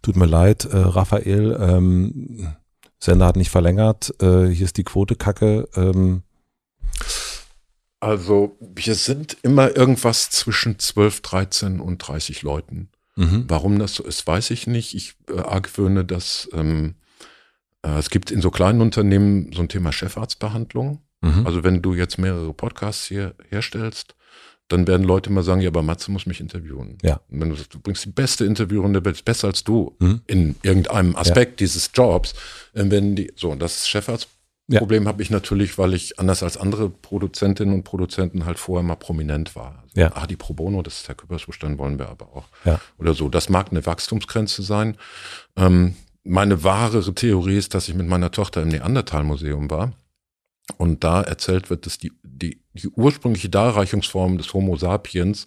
tut mir leid, äh, Raphael, ähm, Sender hat nicht verlängert, äh, hier ist die Quote kacke, ähm, Also wir sind immer irgendwas zwischen 12, 13 und 30 Leuten. Mhm. Warum das so ist, weiß ich nicht. Ich äh, argwöhne, dass ähm, äh, es gibt in so kleinen Unternehmen so ein Thema Chefarztbehandlung. Mhm. Also wenn du jetzt mehrere Podcasts hier herstellst, dann werden Leute immer sagen, ja, aber Matze muss mich interviewen. Ja. Und wenn du sagst, du bringst die beste Interviewerin der Welt, besser als du mhm. in irgendeinem Aspekt ja. dieses Jobs, äh, wenn die, so, und das Chefarzt ja. Problem habe ich natürlich, weil ich anders als andere Produzentinnen und Produzenten halt vorher mal prominent war. Also, ja. Ah, die Pro Bono, das ist der Körperzustand, wollen wir aber auch. Ja. Oder so. Das mag eine Wachstumsgrenze sein. Ähm, meine wahre Theorie ist, dass ich mit meiner Tochter im Neandertal-Museum war. Und da erzählt wird, dass die, die, die ursprüngliche Darreichungsform des Homo sapiens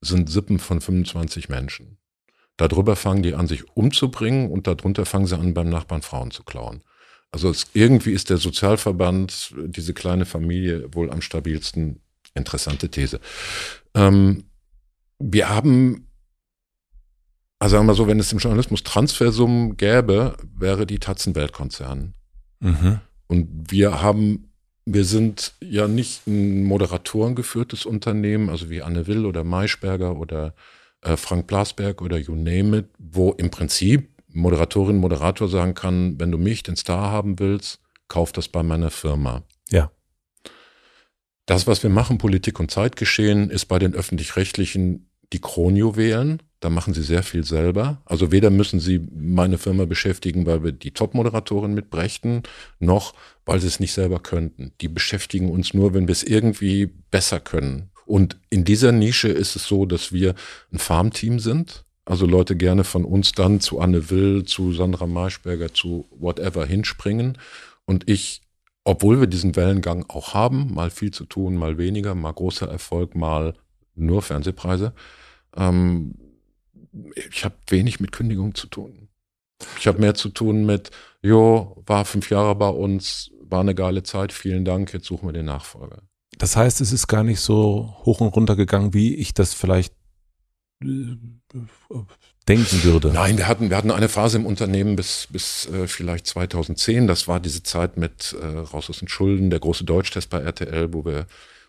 sind Sippen von 25 Menschen. Darüber fangen die an, sich umzubringen und darunter fangen sie an, beim Nachbarn Frauen zu klauen. Also es, irgendwie ist der Sozialverband, diese kleine Familie, wohl am stabilsten. Interessante These. Ähm, wir haben, also sagen wir mal so, wenn es im Journalismus Transfersummen gäbe, wäre die Taz ein Weltkonzern. Mhm. Und wir haben, wir sind ja nicht ein moderatorengeführtes Unternehmen, also wie Anne Will oder Maischberger oder äh, Frank Blasberg oder you name it, wo im Prinzip Moderatorin, Moderator sagen kann, wenn du mich, den Star haben willst, kauf das bei meiner Firma. Ja. Das, was wir machen, Politik und Zeitgeschehen, ist bei den öffentlich-rechtlichen die Kronjuwelen. Da machen sie sehr viel selber. Also weder müssen sie meine Firma beschäftigen, weil wir die Top-Moderatorin mitbrächten, noch weil sie es nicht selber könnten. Die beschäftigen uns nur, wenn wir es irgendwie besser können. Und in dieser Nische ist es so, dass wir ein Farmteam sind. Also Leute gerne von uns dann zu Anne Will, zu Sandra Marschberger, zu whatever hinspringen. Und ich, obwohl wir diesen Wellengang auch haben, mal viel zu tun, mal weniger, mal großer Erfolg, mal nur Fernsehpreise, ähm, ich habe wenig mit Kündigung zu tun. Ich habe mehr zu tun mit, jo, war fünf Jahre bei uns, war eine geile Zeit, vielen Dank, jetzt suchen wir den Nachfolger. Das heißt, es ist gar nicht so hoch und runter gegangen, wie ich das vielleicht denken würde. Nein, wir hatten, wir hatten eine Phase im Unternehmen bis, bis äh, vielleicht 2010. Das war diese Zeit mit äh, Raus aus den Schulden, der große Deutschtest bei RTL, wo wir,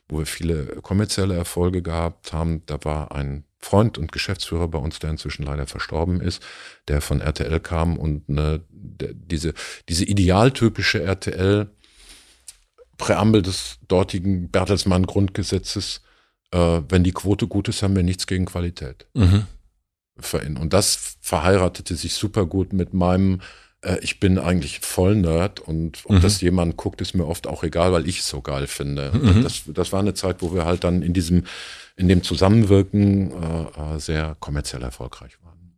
wo wir viele kommerzielle Erfolge gehabt haben. Da war ein Freund und Geschäftsführer bei uns, der inzwischen leider verstorben ist, der von RTL kam und ne, der, diese, diese idealtypische RTL Präambel des dortigen Bertelsmann Grundgesetzes äh, wenn die Quote gut ist, haben wir nichts gegen Qualität. Mhm. Und das verheiratete sich super gut mit meinem, äh, ich bin eigentlich voll Nerd und ob mhm. das jemand guckt, ist mir oft auch egal, weil ich es so geil finde. Mhm. Das, das war eine Zeit, wo wir halt dann in diesem, in dem Zusammenwirken äh, äh sehr kommerziell erfolgreich waren.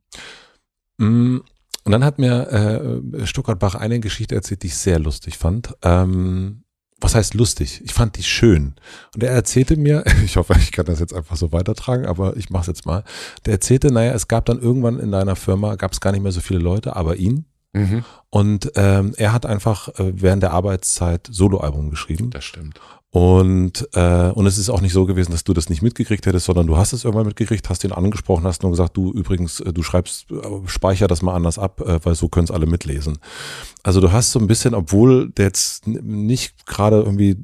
Mm, und dann hat mir äh, Stuttgart Bach eine Geschichte erzählt, die ich sehr lustig fand. Ähm, was heißt lustig? Ich fand die schön. Und er erzählte mir, [LAUGHS] ich hoffe, ich kann das jetzt einfach so weitertragen, aber ich mache es jetzt mal. Der erzählte, naja, es gab dann irgendwann in deiner Firma, gab es gar nicht mehr so viele Leute, aber ihn. Mhm. Und ähm, er hat einfach äh, während der Arbeitszeit Soloalbum geschrieben. Das stimmt. Und, äh, und es ist auch nicht so gewesen, dass du das nicht mitgekriegt hättest, sondern du hast es irgendwann mitgekriegt, hast ihn angesprochen, hast nur gesagt, du übrigens, äh, du schreibst, äh, speicher das mal anders ab, äh, weil so können es alle mitlesen. Also du hast so ein bisschen, obwohl jetzt nicht gerade irgendwie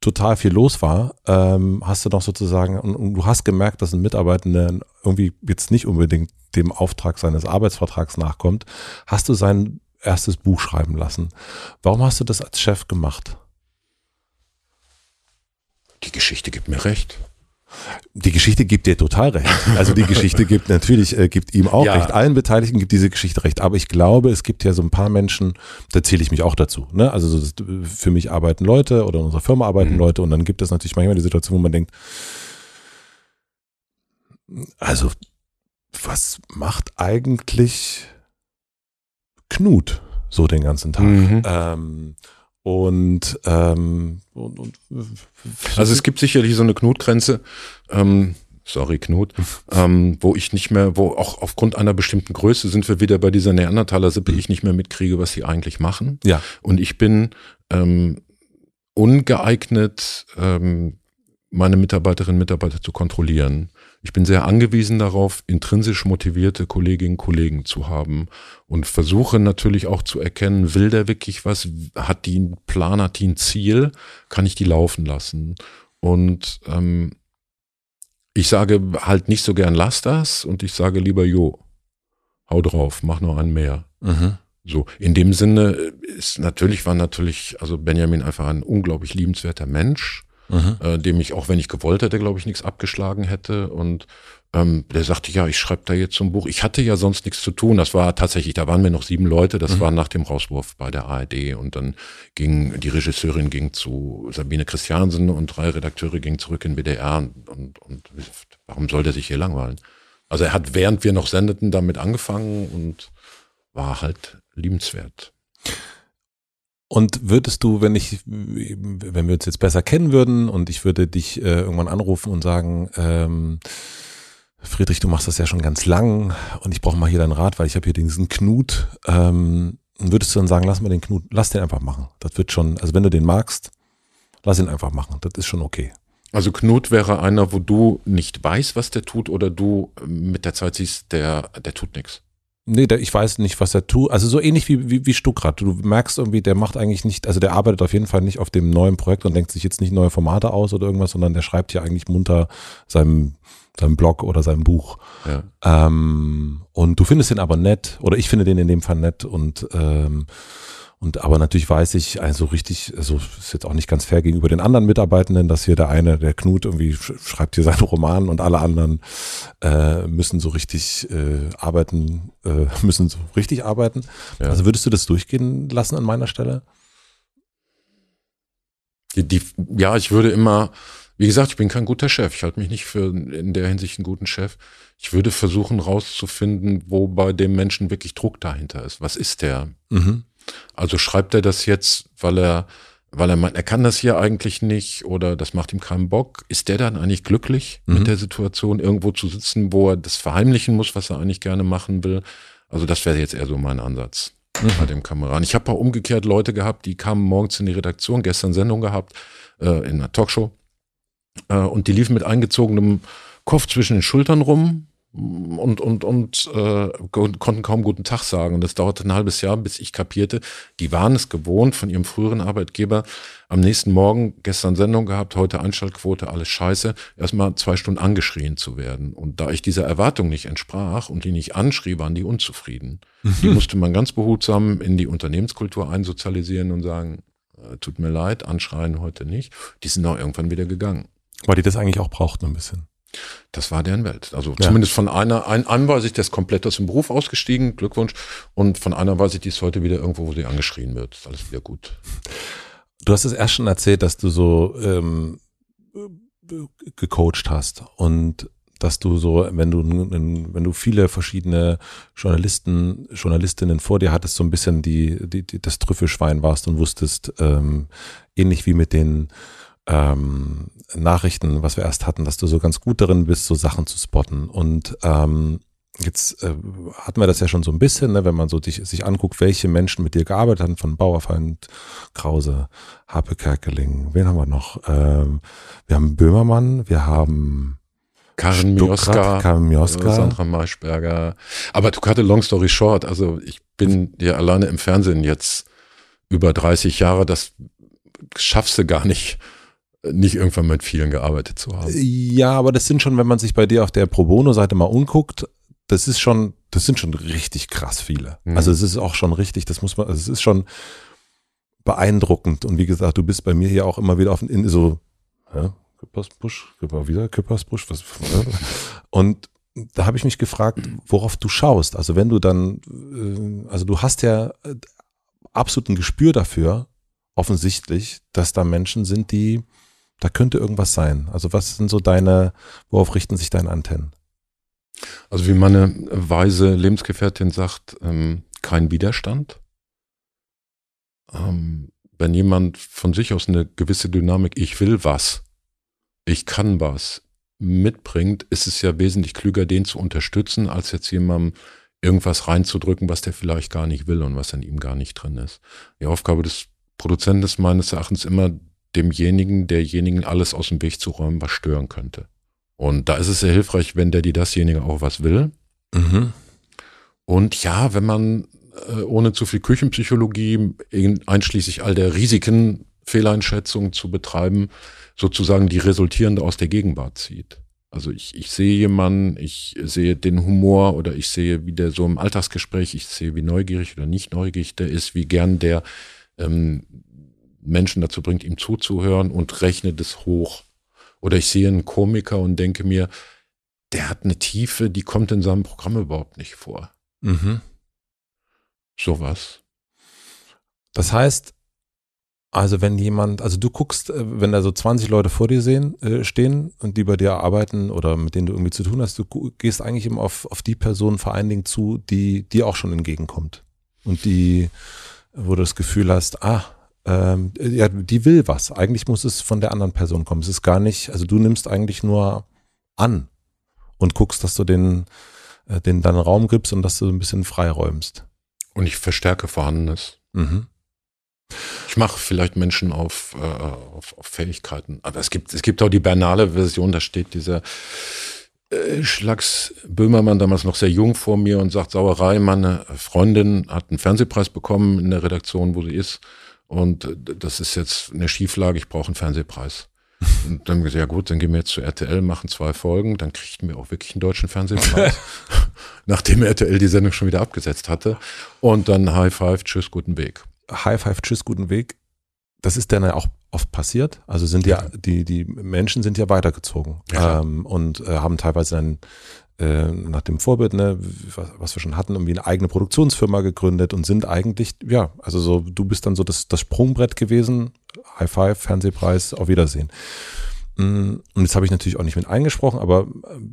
total viel los war, ähm, hast du noch sozusagen, und, und du hast gemerkt, dass ein Mitarbeitender irgendwie jetzt nicht unbedingt dem Auftrag seines Arbeitsvertrags nachkommt, hast du sein erstes Buch schreiben lassen. Warum hast du das als Chef gemacht? Die Geschichte gibt mir recht. Die Geschichte gibt dir total recht. Also die Geschichte [LAUGHS] gibt natürlich, äh, gibt ihm auch ja. recht. Allen Beteiligten gibt diese Geschichte recht. Aber ich glaube, es gibt ja so ein paar Menschen, da zähle ich mich auch dazu. Ne? Also so, für mich arbeiten Leute oder in unserer Firma arbeiten mhm. Leute und dann gibt es natürlich manchmal die Situation, wo man denkt, also was macht eigentlich Knut so den ganzen Tag? Mhm. Ähm, und, ähm, und, und also es gibt sicherlich so eine Knutgrenze, ähm, sorry Knut, [LAUGHS] ähm, wo ich nicht mehr, wo auch aufgrund einer bestimmten Größe sind wir wieder bei dieser Neandertaler-Sippe, ich nicht mehr mitkriege, was sie eigentlich machen. Ja. Und ich bin ähm, ungeeignet, ähm, meine Mitarbeiterinnen und Mitarbeiter zu kontrollieren. Ich bin sehr angewiesen darauf, intrinsisch motivierte Kolleginnen und Kollegen zu haben und versuche natürlich auch zu erkennen, will der wirklich was? Hat die einen Plan, hat die ein Ziel? Kann ich die laufen lassen? Und ähm, ich sage halt nicht so gern, lass das und ich sage lieber, jo, hau drauf, mach noch einen mehr. Mhm. So, in dem Sinne ist natürlich, war natürlich, also Benjamin einfach ein unglaublich liebenswerter Mensch, mhm. äh, dem ich, auch wenn ich gewollt hätte, glaube ich, nichts abgeschlagen hätte. Und ähm, der sagte, ja, ich schreibe da jetzt so ein Buch. Ich hatte ja sonst nichts zu tun. Das war tatsächlich, da waren wir noch sieben Leute, das mhm. war nach dem Rauswurf bei der ARD. Und dann ging, die Regisseurin ging zu Sabine Christiansen und drei Redakteure gingen zurück in BDR und, und, und warum soll der sich hier langweilen? Also er hat, während wir noch sendeten, damit angefangen und war halt liebenswert. Und würdest du, wenn ich, wenn wir uns jetzt besser kennen würden und ich würde dich äh, irgendwann anrufen und sagen, ähm, Friedrich, du machst das ja schon ganz lang und ich brauche mal hier deinen Rat, weil ich habe hier diesen Knut. Ähm, würdest du dann sagen, lass mal den Knut, lass den einfach machen. Das wird schon, also wenn du den magst, lass ihn einfach machen. Das ist schon okay. Also Knut wäre einer, wo du nicht weißt, was der tut, oder du mit der Zeit siehst, der, der tut nichts. Nee, der, ich weiß nicht, was er tut. Also so ähnlich wie, wie, wie Stuckrad. Du merkst irgendwie, der macht eigentlich nicht, also der arbeitet auf jeden Fall nicht auf dem neuen Projekt und denkt sich jetzt nicht neue Formate aus oder irgendwas, sondern der schreibt ja eigentlich munter seinem, seinem Blog oder seinem Buch. Ja. Ähm, und du findest den aber nett, oder ich finde den in dem Fall nett und ähm, und aber natürlich weiß ich, also richtig, also ist jetzt auch nicht ganz fair gegenüber den anderen Mitarbeitenden, dass hier der eine, der Knut, irgendwie schreibt hier seinen [LAUGHS] Roman und alle anderen äh, müssen so richtig äh, arbeiten, äh, [LAUGHS] müssen so richtig arbeiten. Ja. Also würdest du das durchgehen lassen an meiner Stelle? Die, die, ja, ich würde immer, wie gesagt, ich bin kein guter Chef. Ich halte mich nicht für in der Hinsicht einen guten Chef. Ich würde versuchen rauszufinden, wo bei dem Menschen wirklich Druck dahinter ist. Was ist der? Mhm. Also schreibt er das jetzt, weil er, weil er meint, er kann das hier eigentlich nicht oder das macht ihm keinen Bock. Ist der dann eigentlich glücklich mhm. mit der Situation, irgendwo zu sitzen, wo er das verheimlichen muss, was er eigentlich gerne machen will? Also das wäre jetzt eher so mein Ansatz mhm. bei dem Kameran. Ich habe auch umgekehrt Leute gehabt, die kamen morgens in die Redaktion, gestern Sendung gehabt, äh, in einer Talkshow, äh, und die liefen mit eingezogenem Kopf zwischen den Schultern rum, und, und, und äh, konnten kaum guten Tag sagen. Und das dauerte ein halbes Jahr, bis ich kapierte, die waren es gewohnt von ihrem früheren Arbeitgeber, am nächsten Morgen, gestern Sendung gehabt, heute Einschaltquote, alles scheiße, erstmal zwei Stunden angeschrien zu werden. Und da ich dieser Erwartung nicht entsprach und die nicht anschrie, waren die unzufrieden. Mhm. Die musste man ganz behutsam in die Unternehmenskultur einsozialisieren und sagen, äh, tut mir leid, anschreien heute nicht. Die sind auch irgendwann wieder gegangen. Weil die das eigentlich auch brauchten ein bisschen. Das war deren Welt. Also ja. zumindest von einer, ein, einem weiß ich, der ist komplett aus dem Beruf ausgestiegen, Glückwunsch. Und von einer weiß ich, die ist heute wieder irgendwo, wo sie angeschrien wird. Ist alles wieder gut. Du hast es erst schon erzählt, dass du so ähm, gecoacht hast und dass du so, wenn du, wenn du viele verschiedene Journalisten, Journalistinnen vor dir hattest, so ein bisschen die, die, die das Trüffelschwein warst und wusstest, ähm, ähnlich wie mit den ähm, Nachrichten, was wir erst hatten, dass du so ganz gut darin bist, so Sachen zu spotten. Und ähm, jetzt äh, hatten wir das ja schon so ein bisschen, ne, wenn man so dich, sich anguckt, welche Menschen mit dir gearbeitet haben, von Bauerfeind, Krause, Harpe Kerkeling, wen haben wir noch? Ähm, wir haben Böhmermann, wir haben Karin Mioska, Karin Mioska, Sandra Maischberger. Aber to cut a long story short, also ich bin ja alleine im Fernsehen jetzt über 30 Jahre, das schaffst du gar nicht nicht irgendwann mit vielen gearbeitet zu haben. Ja, aber das sind schon, wenn man sich bei dir auf der Pro Bono-Seite mal umguckt, das ist schon, das sind schon richtig krass viele. Mhm. Also es ist auch schon richtig, das muss man, also es ist schon beeindruckend. Und wie gesagt, du bist bei mir hier auch immer wieder auf in so, ja, Küppersbusch, wieder Küppersbusch, was, und da habe ich mich gefragt, worauf du schaust. Also wenn du dann, äh, also du hast ja äh, absolut ein Gespür dafür, offensichtlich, dass da Menschen sind, die da könnte irgendwas sein. Also was sind so deine, worauf richten sich deine Antennen? Also wie meine weise Lebensgefährtin sagt, ähm, kein Widerstand. Ähm, wenn jemand von sich aus eine gewisse Dynamik, ich will was, ich kann was, mitbringt, ist es ja wesentlich klüger, den zu unterstützen, als jetzt jemandem irgendwas reinzudrücken, was der vielleicht gar nicht will und was in ihm gar nicht drin ist. Die Aufgabe des Produzenten ist meines Erachtens immer, demjenigen, derjenigen alles aus dem Weg zu räumen, was stören könnte. Und da ist es sehr hilfreich, wenn der, die dasjenige auch was will. Mhm. Und ja, wenn man äh, ohne zu viel Küchenpsychologie, einschließlich all der Risiken, Fehleinschätzung zu betreiben, sozusagen die resultierende aus der Gegenwart zieht. Also ich, ich sehe jemanden, ich sehe den Humor oder ich sehe, wie der so im Alltagsgespräch, ich sehe, wie neugierig oder nicht neugierig der ist, wie gern der ähm, Menschen dazu bringt, ihm zuzuhören und rechne das hoch. Oder ich sehe einen Komiker und denke mir, der hat eine Tiefe, die kommt in seinem Programm überhaupt nicht vor. Mhm. Sowas. Das heißt, also wenn jemand, also du guckst, äh, wenn da so 20 Leute vor dir sehen, äh, stehen und die bei dir arbeiten oder mit denen du irgendwie zu tun hast, du gehst eigentlich immer auf, auf die Person vor allen Dingen zu, die dir auch schon entgegenkommt. Und die, wo du das Gefühl hast, ah, ähm, ja, die will was. Eigentlich muss es von der anderen Person kommen. Es ist gar nicht, also du nimmst eigentlich nur an und guckst, dass du den, äh, den dann Raum gibst und dass du ein bisschen freiräumst. Und ich verstärke Vorhandenes. Mhm. Ich mache vielleicht Menschen auf, äh, auf, auf Fähigkeiten. Aber es gibt, es gibt auch die banale Version, da steht dieser äh, Schlags Böhmermann damals noch sehr jung vor mir und sagt, Sauerei, meine Freundin hat einen Fernsehpreis bekommen in der Redaktion, wo sie ist. Und das ist jetzt eine Schieflage, ich brauche einen Fernsehpreis. [LAUGHS] Und dann gesagt, ja gut, dann gehen wir jetzt zu RTL, machen zwei Folgen, dann kriegten wir auch wirklich einen deutschen Fernsehpreis, [LAUGHS] nachdem RTL die Sendung schon wieder abgesetzt hatte. Und dann High Five, tschüss, guten Weg. High Five, tschüss, guten Weg. Das ist dann ja auch oft passiert. Also sind ja, die, die Menschen sind ja weitergezogen ja, ähm, und äh, haben teilweise dann äh, nach dem Vorbild, ne, was, was, wir schon hatten, irgendwie eine eigene Produktionsfirma gegründet und sind eigentlich, ja, also so, du bist dann so das, das Sprungbrett gewesen. High Five, Fernsehpreis, auf Wiedersehen. Mm, und jetzt habe ich natürlich auch nicht mit eingesprochen, aber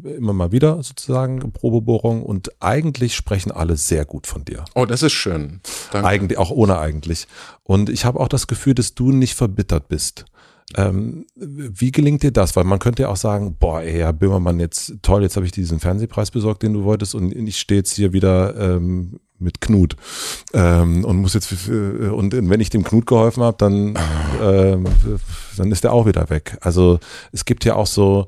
äh, immer mal wieder sozusagen Probebohrung und eigentlich sprechen alle sehr gut von dir. Oh, das ist schön. Danke. Eigentlich, auch ohne eigentlich. Und ich habe auch das Gefühl, dass du nicht verbittert bist. Ähm, wie gelingt dir das? Weil man könnte ja auch sagen, boah, ey, Herr Böhmermann, jetzt toll, jetzt habe ich diesen Fernsehpreis besorgt, den du wolltest und ich stehe jetzt hier wieder ähm, mit Knut ähm, und muss jetzt und wenn ich dem Knut geholfen habe, dann ähm, dann ist der auch wieder weg. Also es gibt ja auch so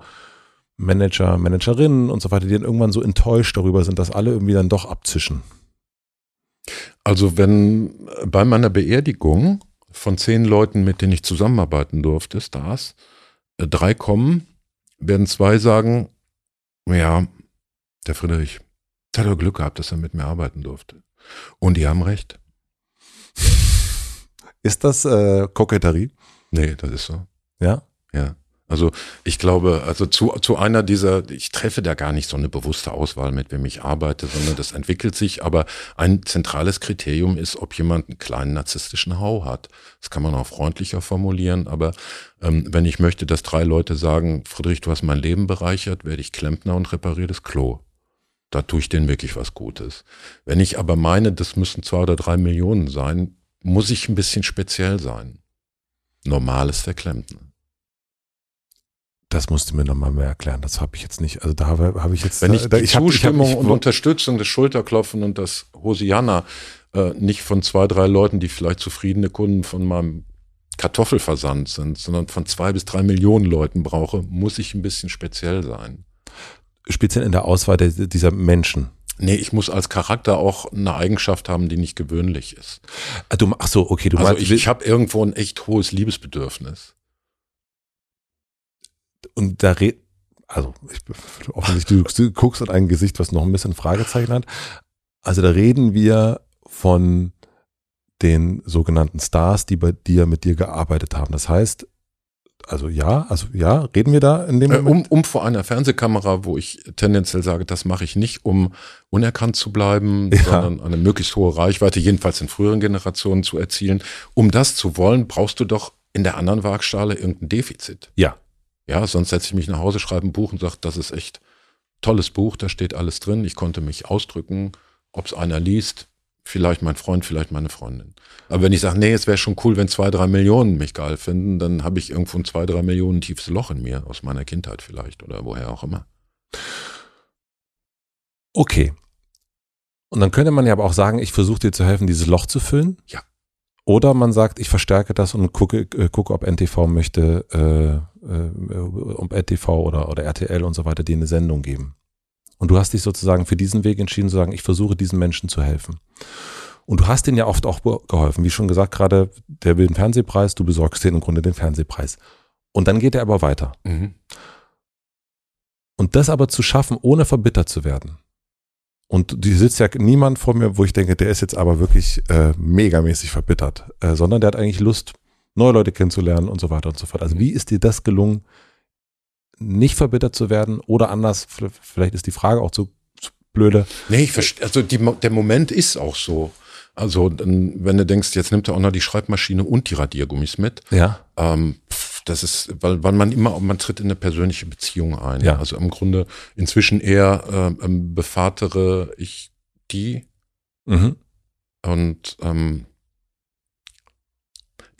Manager, Managerinnen und so weiter, die dann irgendwann so enttäuscht darüber sind, dass alle irgendwie dann doch abzischen. Also wenn bei meiner Beerdigung von zehn Leuten, mit denen ich zusammenarbeiten durfte, Stars, äh, drei kommen, werden zwei sagen, ja, der Friedrich, der hat doch Glück gehabt, dass er mit mir arbeiten durfte. Und die haben recht. Ist das äh, Koketterie? Nee, das ist so. Ja? Ja. Also ich glaube, also zu, zu einer dieser, ich treffe da gar nicht so eine bewusste Auswahl, mit wem ich arbeite, sondern das entwickelt sich. Aber ein zentrales Kriterium ist, ob jemand einen kleinen narzisstischen Hau hat. Das kann man auch freundlicher formulieren, aber ähm, wenn ich möchte, dass drei Leute sagen, Friedrich, du hast mein Leben bereichert, werde ich Klempner und repariere das Klo. Da tue ich denen wirklich was Gutes. Wenn ich aber meine, das müssen zwei oder drei Millionen sein, muss ich ein bisschen speziell sein. Normal ist der Klempner. Das musst du mir nochmal mehr erklären. Das habe ich jetzt nicht. Also da habe hab ich jetzt. Wenn ich da, die ich Zustimmung hab, ich hab, ich, und Unterstützung, das Schulterklopfen und das Hosianna äh, nicht von zwei, drei Leuten, die vielleicht zufriedene Kunden von meinem Kartoffelversand sind, sondern von zwei bis drei Millionen Leuten brauche, muss ich ein bisschen speziell sein. Speziell in der Auswahl der, dieser Menschen. Nee, ich muss als Charakter auch eine Eigenschaft haben, die nicht gewöhnlich ist. Ah, du, ach so, okay, du also meinst, ich, ich habe irgendwo ein echt hohes Liebesbedürfnis und da red, also ich, [LAUGHS] offensichtlich, du, du guckst an ein Gesicht, was noch ein bisschen Fragezeichen hat. Also da reden wir von den sogenannten Stars, die bei dir mit dir gearbeitet haben. Das heißt, also ja, also ja, reden wir da in dem äh? Um, um vor einer Fernsehkamera, wo ich tendenziell sage, das mache ich nicht, um unerkannt zu bleiben, ja. sondern eine möglichst hohe Reichweite, jedenfalls in früheren Generationen zu erzielen. Um das zu wollen, brauchst du doch in der anderen Waagschale irgendein Defizit. Ja. Ja, sonst setze ich mich nach Hause, schreibe ein Buch und sage, das ist echt tolles Buch, da steht alles drin. Ich konnte mich ausdrücken, ob es einer liest, vielleicht mein Freund, vielleicht meine Freundin. Aber wenn ich sage, nee, es wäre schon cool, wenn zwei, drei Millionen mich geil finden, dann habe ich irgendwo ein zwei, drei Millionen tiefes Loch in mir, aus meiner Kindheit vielleicht oder woher auch immer. Okay. Und dann könnte man ja aber auch sagen, ich versuche dir zu helfen, dieses Loch zu füllen. Ja. Oder man sagt, ich verstärke das und gucke, äh, gucke ob NTV möchte, äh, äh, ob NTV oder, oder RTL und so weiter, die eine Sendung geben. Und du hast dich sozusagen für diesen Weg entschieden, zu sagen, ich versuche diesen Menschen zu helfen. Und du hast denen ja oft auch geholfen. Wie schon gesagt, gerade der will den Fernsehpreis, du besorgst denen im Grunde den Fernsehpreis. Und dann geht er aber weiter. Mhm. Und das aber zu schaffen, ohne verbittert zu werden. Und die sitzt ja niemand vor mir, wo ich denke, der ist jetzt aber wirklich äh, megamäßig verbittert, äh, sondern der hat eigentlich Lust, neue Leute kennenzulernen und so weiter und so fort. Also wie ist dir das gelungen, nicht verbittert zu werden oder anders, vielleicht ist die Frage auch zu, zu blöde. Nee, ich verstehe, also die, der Moment ist auch so. Also wenn du denkst, jetzt nimmt er auch noch die Schreibmaschine und die Radiergummis mit. Ja. Ähm, das ist, weil, weil man immer, man tritt in eine persönliche Beziehung ein. Ja. Also im Grunde inzwischen eher äh, bevatere ich die. Mhm. Und ähm,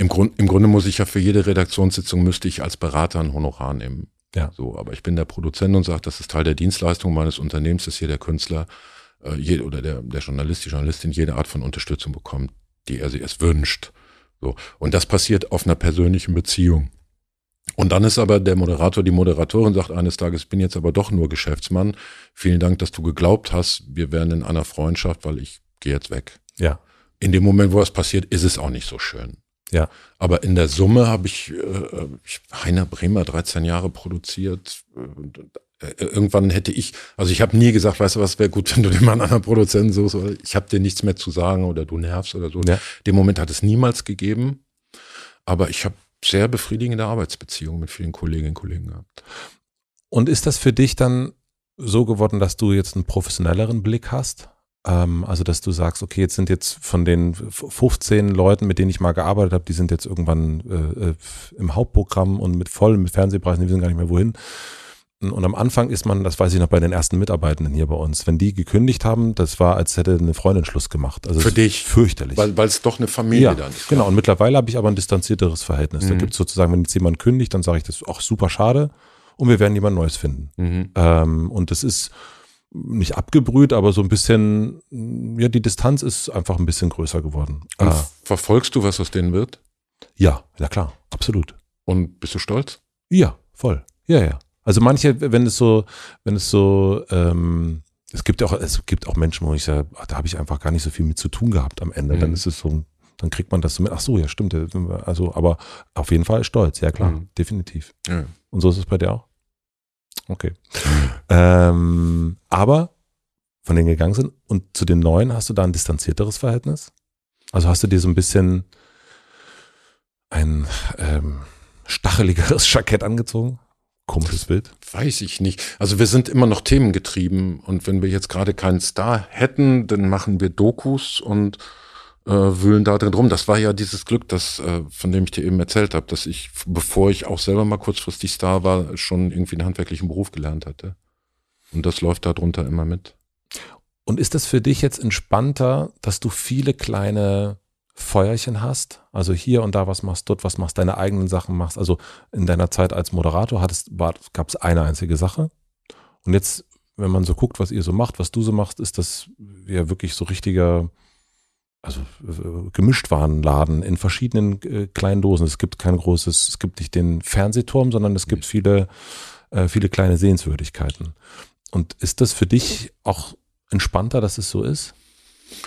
im, Grund, im Grunde muss ich ja für jede Redaktionssitzung müsste ich als Berater ein Honorar nehmen. Ja. So, aber ich bin der Produzent und sage, das ist Teil der Dienstleistung meines Unternehmens, dass hier der Künstler äh, je, oder der, der Journalist, die Journalistin jede Art von Unterstützung bekommt, die er sich es wünscht. So. Und das passiert auf einer persönlichen Beziehung. Und dann ist aber der Moderator, die Moderatorin sagt eines Tages, ich bin jetzt aber doch nur Geschäftsmann. Vielen Dank, dass du geglaubt hast, wir wären in einer Freundschaft, weil ich gehe jetzt weg. Ja. In dem Moment, wo das passiert, ist es auch nicht so schön. Ja. Aber in der Summe habe ich, äh, ich Heiner Bremer 13 Jahre produziert. Äh, irgendwann hätte ich, also ich habe nie gesagt, weißt du was, wäre gut, [LAUGHS] wenn du den mal einen anderen Produzenten suchst, oder ich habe dir nichts mehr zu sagen oder du nervst oder so. Ja. Den Moment hat es niemals gegeben. Aber ich habe sehr befriedigende Arbeitsbeziehungen mit vielen Kolleginnen und Kollegen gehabt. Und ist das für dich dann so geworden, dass du jetzt einen professionelleren Blick hast? Ähm, also, dass du sagst, okay, jetzt sind jetzt von den 15 Leuten, mit denen ich mal gearbeitet habe, die sind jetzt irgendwann äh, äh, im Hauptprogramm und mit voll mit Fernsehpreisen, die wissen gar nicht mehr wohin. Und am Anfang ist man, das weiß ich noch bei den ersten Mitarbeitenden hier bei uns, wenn die gekündigt haben, das war, als hätte eine Freundin Schluss gemacht. Also Für dich? Fürchterlich. Weil es doch eine Familie ja, dann ist. Genau, und mittlerweile habe ich aber ein distanzierteres Verhältnis. Mhm. Da gibt es sozusagen, wenn jetzt jemand kündigt, dann sage ich, das ist auch super schade und wir werden jemand Neues finden. Mhm. Ähm, und das ist nicht abgebrüht, aber so ein bisschen, ja, die Distanz ist einfach ein bisschen größer geworden. Und ah. verfolgst du, was aus denen wird? Ja, ja klar, absolut. Und bist du stolz? Ja, voll. Ja, ja. Also manche, wenn es so, wenn es so, ähm, es gibt auch, es gibt auch Menschen, wo ich sage, ach, da habe ich einfach gar nicht so viel mit zu tun gehabt am Ende. Mhm. Dann ist es so, dann kriegt man das so mit, ach so, ja, stimmt. Also, aber auf jeden Fall stolz, ja klar, mhm. definitiv. Ja. Und so ist es bei dir auch? Okay. Ähm, aber von denen gegangen sind und zu den neuen hast du da ein distanzierteres Verhältnis? Also hast du dir so ein bisschen ein ähm, stacheligeres [LAUGHS] Jackett angezogen? Komisches Bild. Weiß ich nicht. Also wir sind immer noch themengetrieben und wenn wir jetzt gerade keinen Star hätten, dann machen wir Dokus und äh, wühlen da drin rum. Das war ja dieses Glück, das, äh, von dem ich dir eben erzählt habe, dass ich, bevor ich auch selber mal kurzfristig Star war, schon irgendwie einen handwerklichen Beruf gelernt hatte. Und das läuft da drunter immer mit. Und ist das für dich jetzt entspannter, dass du viele kleine Feuerchen hast, also hier und da was machst, dort was machst, deine eigenen Sachen machst. Also in deiner Zeit als Moderator gab es eine einzige Sache. Und jetzt, wenn man so guckt, was ihr so macht, was du so machst, ist das ja wirklich so richtiger, also äh, Gemischtwarenladen in verschiedenen äh, kleinen Dosen. Es gibt kein großes, es gibt nicht den Fernsehturm, sondern es gibt viele, äh, viele kleine Sehenswürdigkeiten. Und ist das für dich auch entspannter, dass es so ist?